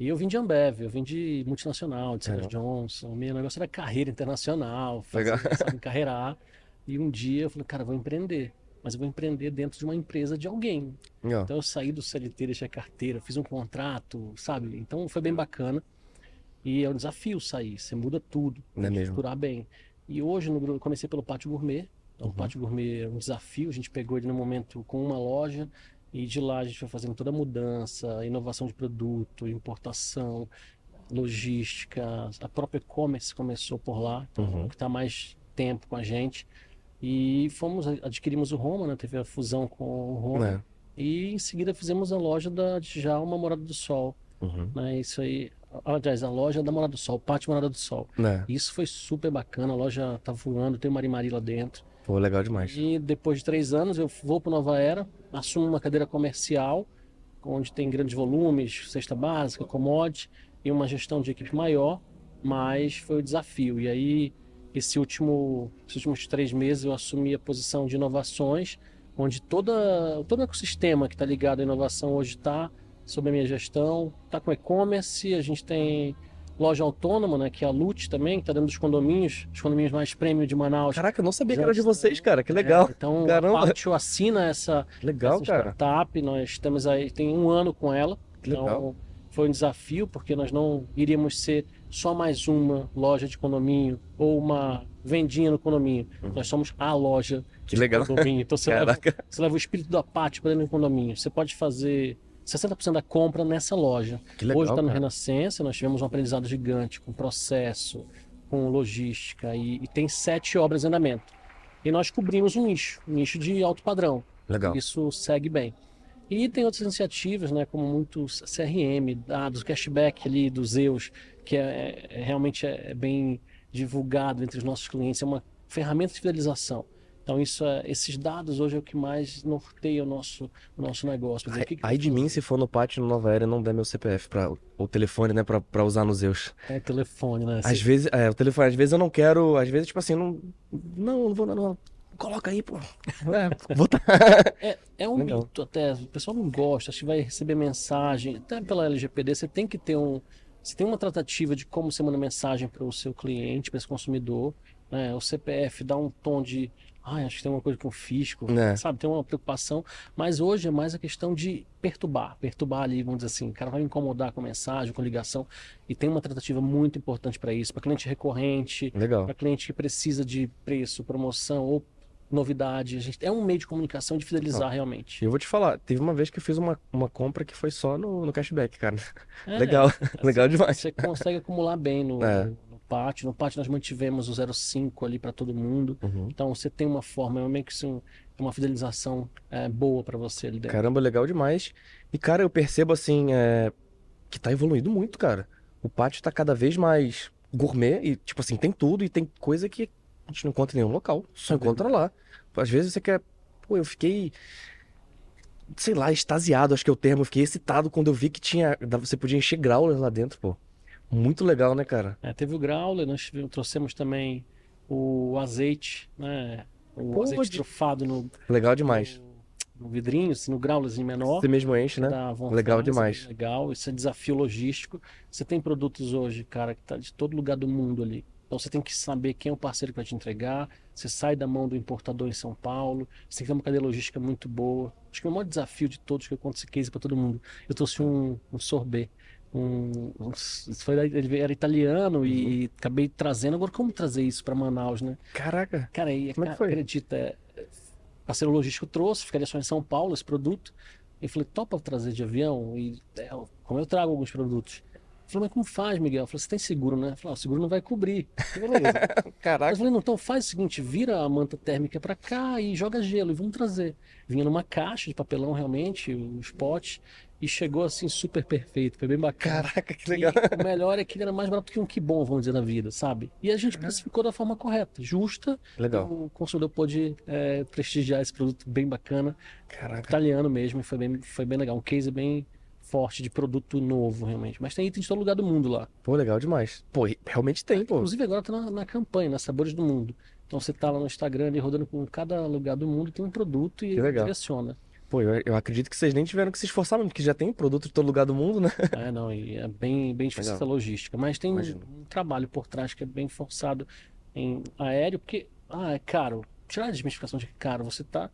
E eu vim de Ambev, eu vim de multinacional, de Sarah Johnson. O meu negócio era carreira internacional, fazer, sabe, encarreirar. E um dia eu falei, cara, eu vou empreender. Mas eu vou empreender dentro de uma empresa de alguém. Ó. Então eu saí do CLT, deixei a carteira, fiz um contrato, sabe? Então foi bem bacana. E é um desafio sair, você muda tudo, Não é estruturar bem. E hoje no comecei pelo Pátio Gourmet. Então, Uhum. O Pátio Gourmet é um desafio, a gente pegou ele no momento com uma loja e de lá a gente foi fazendo toda a mudança, inovação de produto, importação, logística, a própria e-commerce começou por lá, então, Uhum. que está mais tempo com a gente. E fomos, adquirimos o Roma, né? Teve a fusão com o Roma. É. E em seguida fizemos a loja da Djalma Morada do Sol. Uhum. Né? Isso aí. Aliás, a loja da Morada do Sol, Pátio Morada do Sol. É. Isso foi super bacana, a loja tá voando, tem o Marimari lá dentro. Pô, legal demais. E depois de três anos eu vou para Nova Era, assumo uma cadeira comercial, onde tem grandes volumes, cesta básica, commodity e uma gestão de equipe maior, mas foi o desafio. E aí, esse último, esses últimos três meses eu assumi a posição de inovações, onde toda, todo o ecossistema que está ligado à inovação hoje está sob a minha gestão, está com e-commerce, a gente tem loja autônoma, né, que é a Lute também, que está dentro dos condomínios, os condomínios mais premium de Manaus. Caraca, eu não sabia que era de vocês, cara. Que legal. É, então Caramba. a Pátio assina essa, Legal, essa cara. startup, nós estamos aí, tem um ano com ela. Que legal. Então foi um desafio, porque nós não iríamos ser só mais uma loja de condomínio ou uma vendinha no condomínio. Nós somos a loja Uhum. Que de legal. condomínio. Então você leva, você leva o espírito da pátio para dentro do condomínio. Você pode fazer 60% da compra nessa loja. Que legal, Hoje está no cara. Renascença, nós tivemos um aprendizado gigante com processo, com logística e, e tem sete obras em andamento. E nós cobrimos um nicho, um nicho de alto padrão. Legal. Isso segue bem. E tem outras iniciativas, né, como muitos CRM, dados, cashback ali dos Zeus, que é, é- realmente é, é bem divulgado entre os nossos clientes, é uma ferramenta de fidelização. Então isso é- esses dados hoje é o que mais norteia o nosso, o nosso negócio. Dizer, o que que Aí de mim, se for no pátio no Nova Era, não der meu CPF pra, ou telefone, né, pra, pra usar nos Zeus. é telefone, né? Às Você- vezes, é, o telefone, às vezes eu não quero, às vezes, tipo assim, não, não, não vou, não, não. Coloca aí, pô. É. É, é um Legal. mito até, o pessoal não gosta, acho que vai receber mensagem, até pela LGPD você tem que ter um, você tem uma tratativa de como você manda mensagem para o seu cliente, para esse consumidor, né? O CPF dá um tom de, ai, acho que tem uma coisa com o fisco, É. sabe, tem uma preocupação, mas hoje é mais a questão de perturbar, perturbar ali, vamos dizer assim, o cara vai me incomodar com mensagem, com ligação, e tem uma tratativa muito importante para isso, para cliente recorrente, Legal. para cliente que precisa de preço, promoção ou novidade. A gente, é um meio de comunicação de fidelizar Não. realmente. Eu vou te falar, teve uma vez que eu fiz uma, uma compra que foi só no, no cashback, cara. É, Legal, legal demais. Você consegue acumular bem no, É. no pátio. No pátio nós mantivemos o 0,5 ali para todo mundo. Uhum. Então você tem uma forma, é meio que assim, uma fidelização é, boa para você ali dentro. Caramba, legal demais. E, cara, eu percebo, assim, é, que tá evoluindo muito, cara. O pátio tá cada vez mais gourmet e, tipo assim, tem tudo e tem coisa que a gente não encontra em nenhum local. Só encontra lá. Às vezes você quer... Pô, eu fiquei... Sei lá, extasiado, acho que é o termo. Eu fiquei excitado quando eu vi que tinha... Você podia encher growler lá dentro, pô. Muito legal, né, cara? É, teve o growler, nós tivemos- trouxemos também o azeite, né? O Pô, azeite de- trufado no, Legal demais. no vidrinho, assim, no growlerzinho menor. Você mesmo enche, né? Vontade, Legal é demais. bem Legal, isso é desafio logístico. Você tem produtos hoje, cara, que tá de todo lugar do mundo ali. Então você tem que saber quem é o parceiro que vai te entregar. Você sai da mão do importador em São Paulo. Você tem que ter uma cadeia logística muito boa. Acho que é o maior desafio de todos que eu conto esse case para todo mundo. Eu trouxe um, um sorbet. Um, um- foi, ele era italiano e acabei trazendo. Agora, como trazer isso para Manaus, né? Caraca. Cara, aí, Como é que foi? acredita, parceiro logístico trouxe, ficaria só em São Paulo esse produto. E falei, topa trazer de avião? E é, como eu trago alguns produtos. Ele falou, mas como faz, Miguel? Eu falei, você tem seguro, né? Eu falei, ah, o seguro não vai cobrir. Eu Beleza. Caraca. Eu falei, não, então faz o seguinte, vira a manta térmica pra cá e joga gelo e vamos trazer. Vinha numa caixa de papelão realmente, os potes, e chegou assim super perfeito, foi bem bacana. Caraca, que legal. E o melhor é que ele era mais barato que um que bom, vamos dizer, na vida, sabe? E a gente precificou da forma correta, justa. Legal. O consumidor pôde é, prestigiar esse produto bem bacana, Caraca. italiano mesmo, e foi bem, foi bem legal. Um case bem forte de produto novo, realmente. Mas tem itens de todo lugar do mundo lá. Pô, legal demais. Pô, e realmente tem, pô. Inclusive agora tá na, na campanha, na Sabores do Mundo. Então você tá lá no Instagram ali rodando com cada lugar do mundo, tem um produto e direciona. Pô, eu, eu acredito que vocês nem tiveram que se esforçar mesmo, porque já tem produto de todo lugar do mundo, né? É, não, e é bem, bem difícil Legal. essa logística. Mas tem um, Imagino. um trabalho por trás que é bem forçado em aéreo, porque, ah, é caro. Tirar a desmistificação de que é caro, você tá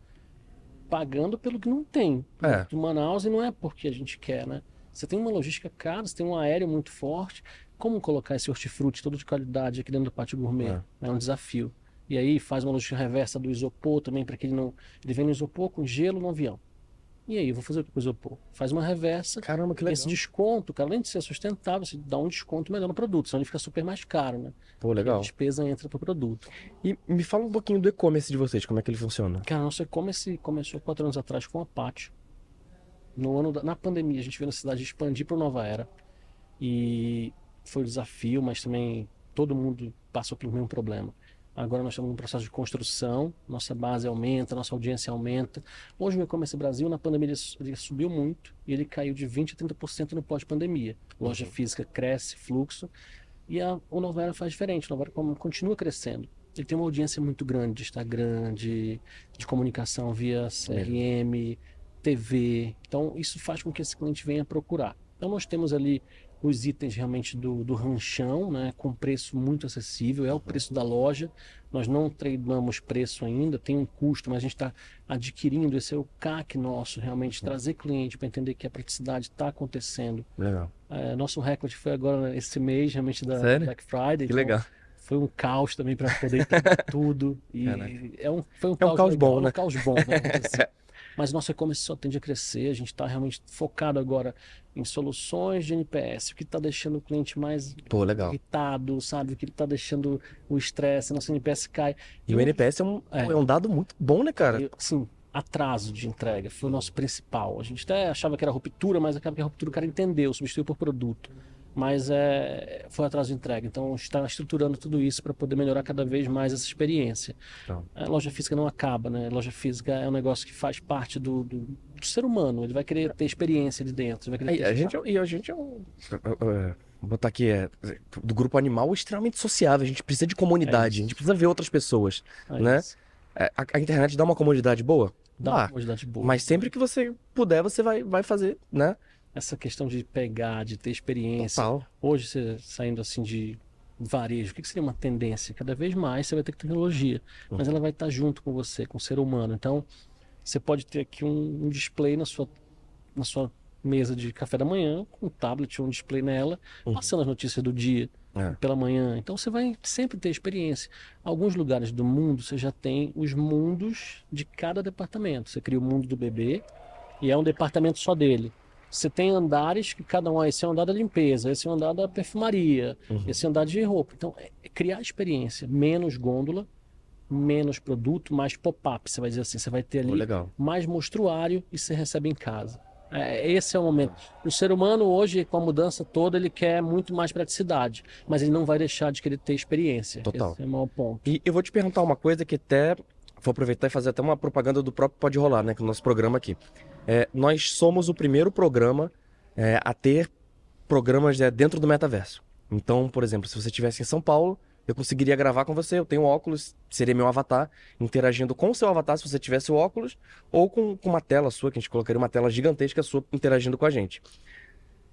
pagando pelo que não tem. É. Do Manaus e não é porque a gente quer, né? Você tem uma logística cara, você tem um aéreo muito forte. Como colocar esse hortifruti todo de qualidade aqui dentro do pátio gourmet? É, um desafio. E aí faz uma logística reversa do isopor também, para que ele não. Ele vem no isopor com gelo no avião. E aí, eu vou fazer o que com o isopor? Faz uma reversa. Caramba, que legal. Esse desconto, cara, além de ser sustentável, você dá um desconto melhor no produto, senão ele fica super mais caro, né? Pô, A legal. despesa entra pro produto. E me fala um pouquinho do e-commerce de vocês, como é que ele funciona? Cara, nosso e-commerce começou quatro anos atrás com a Pátio. No ano da, na pandemia, a gente viu a necessidade de expandir para Nova Era. E foi um desafio, mas também todo mundo passou pelo mesmo problema. Agora nós estamos num processo de construção, nossa base aumenta, nossa audiência aumenta. Hoje o e-commerce Brasil, na pandemia, ele, subiu muito e ele caiu de 20% a 30% no pós-pandemia. Loja física cresce, fluxo, e a, o Nova Era faz diferente, o Nova Era continua crescendo. Ele tem uma audiência muito grande de Instagram, de, de comunicação via CRM, TV. Então, isso faz com que esse cliente venha procurar. Então, nós temos ali os itens realmente do, do ranchão, né, com preço muito acessível, é o preço da loja. Nós não treinamos preço ainda, tem um custo, mas a gente está adquirindo, esse é o CAC nosso, realmente, trazer cliente para entender que a praticidade está acontecendo. Legal. É, nosso recorde foi agora esse mês, realmente, da Sério? Black Friday. Que então legal. Foi um caos também para poder entender tudo. E Caraca. é um, foi um É um caos, caos legal, bom, né? Um caos bom, né? Mas nosso e-commerce só tende a crescer, a gente está realmente focado agora em soluções de NPS, o que está deixando o cliente mais Pô, legal. irritado, sabe? O que está deixando o estresse, nosso NPS cai. E o NPS é um, é um dado muito bom, né, cara? Sim, atraso de entrega foi o nosso principal. A gente até achava que era ruptura, mas acaba que a ruptura o cara entendeu, substituiu por produto. Mas é, foi atraso de entrega. Então, está estruturando tudo isso para poder melhorar cada vez mais essa experiência. Então. A loja física não acaba, né? A loja física é um negócio que faz parte do, do, do ser humano. Ele vai querer ter experiência ali dentro. Aí, a gente, é- e a gente é um. é, Vou botar aqui, é, do grupo animal extremamente sociável. A gente precisa de comunidade, a gente precisa ver outras pessoas, É né? É, A, a internet dá uma comodidade boa? Dá uma comodidade boa. Mas sempre que você puder, você vai, vai fazer, né? Essa questão de pegar, de ter experiência. Total. Hoje, você saindo assim de varejo, o que que seria uma tendência? Cada vez mais você vai ter tecnologia, mas ela vai estar junto com você, com o ser humano. Então, você pode ter aqui um, um display na sua, na sua mesa de café da manhã, com um tablet, um display nela, passando as notícias do dia É. pela manhã. Então, você vai sempre ter experiência. Alguns lugares do mundo, você já tem os mundos de cada departamento. Você cria o mundo do bebê e é um departamento só dele. Você tem andares que cada um, ah, esse é o andar da limpeza, esse é o andar da perfumaria, esse é o andar de roupa. Então, é é criar experiência, menos gôndola, menos produto, mais pop-up, você vai dizer assim, você vai ter ali legal. mais mostruário e você recebe em casa. É, esse é o momento. O ser humano hoje, com a mudança toda, ele quer muito mais praticidade, mas ele não vai deixar de querer ter experiência. Total. Esse é o maior ponto. E eu vou te perguntar uma coisa que até vou aproveitar e fazer até uma propaganda do próprio Pode Rolar, né? Que é o nosso programa aqui. É, nós somos o primeiro programa é, a ter programas é, dentro do metaverso. Então, por exemplo, se você estivesse em São Paulo, eu conseguiria gravar com você. Eu tenho óculos, seria meu avatar, interagindo com o seu avatar se você tivesse o óculos, ou com, com uma tela sua, que a gente colocaria uma tela gigantesca sua interagindo com a gente.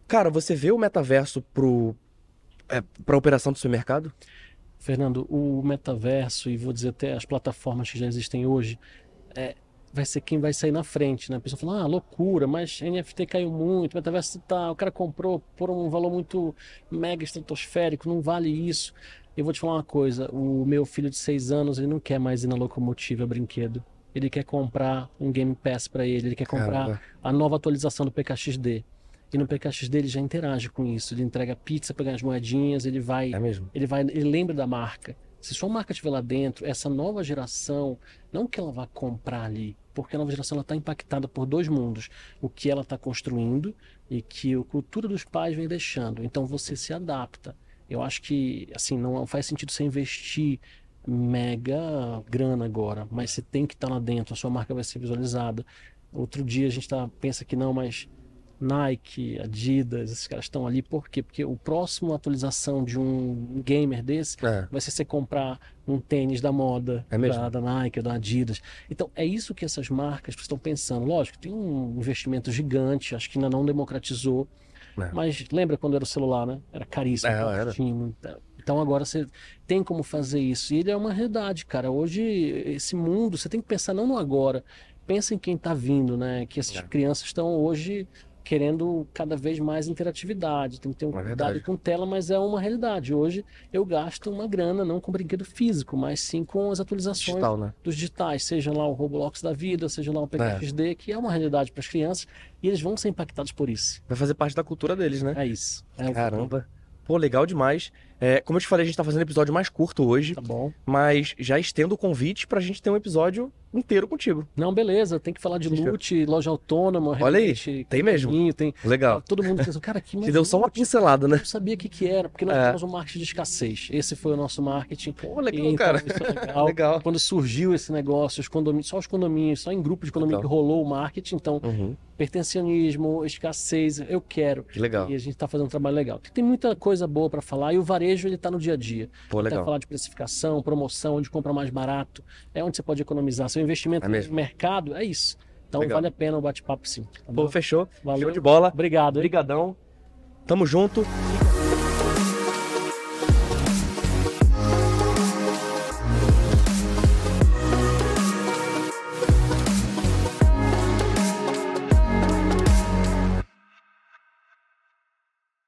Cara, você vê o metaverso pro, é, operação do seu mercado? Fernando, o metaverso e vou dizer até as plataformas que já existem hoje, é, vai ser quem vai sair na frente, né? A pessoa fala, ah, loucura, mas NFT caiu muito, metaverso tá, o cara comprou por um valor muito mega estratosférico, não vale isso. Eu vou te falar uma coisa, o meu filho de seis anos, ele não quer mais ir na locomotiva brinquedo. Ele quer comprar um Game Pass para ele, ele quer comprar Caramba. a nova atualização do PKXD. E no PKXD ele já interage com isso, ele entrega pizza, pega as moedinhas, ele vai É mesmo? ele vai, ele lembra da marca. Se sua marca estiver lá dentro, essa nova geração, não que ela vá comprar ali, porque a nova geração está impactada por dois mundos: o que ela está construindo e que a cultura dos pais vem deixando. Então você se adapta. Eu acho que assim não faz sentido você investir mega grana agora, mas você tem que estar lá dentro, a sua marca vai ser visualizada. Outro dia a gente tá, pensa que não, mas Nike, Adidas, esses caras estão ali, por quê? Porque o próximo atualização de um gamer desse É. vai ser você comprar um tênis da moda É da, da Nike, da Adidas. Então, é isso que essas marcas estão pensando. Lógico, tem um investimento gigante, acho que ainda não democratizou. É. Mas lembra quando era o celular, né? Era caríssimo. É, era. então- agora você tem como fazer isso. E ele é uma realidade, cara. Hoje, esse mundo, você tem que pensar não no agora. Pensa em quem está vindo, né? Que É. essas crianças estão hoje querendo cada vez mais interatividade. Tem que ter um É cuidado com tela, mas é uma realidade. Hoje eu gasto uma grana não com brinquedo físico, mas sim com as atualizações Digital, né? dos digitais, seja lá o Roblox da vida, seja lá o PKXD, que é uma realidade para as crianças e eles vão ser impactados por isso. Vai fazer parte da cultura deles, né? É isso. É Caramba. Pô, legal demais. É, como eu te falei, a gente tá fazendo um episódio mais curto hoje. Tá bom. Mas já estendo o convite pra gente ter um episódio inteiro contigo. Não, beleza, tem que falar de loot, loja autônoma, Olha aí, tem mesmo. Tem, Legal. todo mundo pensa, cara, que Te deu só uma pincelada, né? não sabia o que, que era, porque nós É. temos um marketing de escassez. Esse foi o nosso marketing. Pô, legal, então, cara. isso é legal. Legal. Quando surgiu esse negócio, os condomínios, só os condomínios, só em grupo de condomínio Legal. que rolou o marketing, então, Uhum. pertencionismo, escassez, eu quero. Que legal. E a gente está fazendo um trabalho legal. Tem muita coisa boa para falar e o varejo ele está no dia a dia. Pô, Até legal. falar de precificação, promoção, onde compra mais barato, é onde você pode economizar. Seu investimento É no mercado é isso. Então Legal. vale a pena o bate-papo sim. tá Pô, bom? fechou. Valeu. Show de bola. Obrigado. hein? Obrigadão. Tamo junto.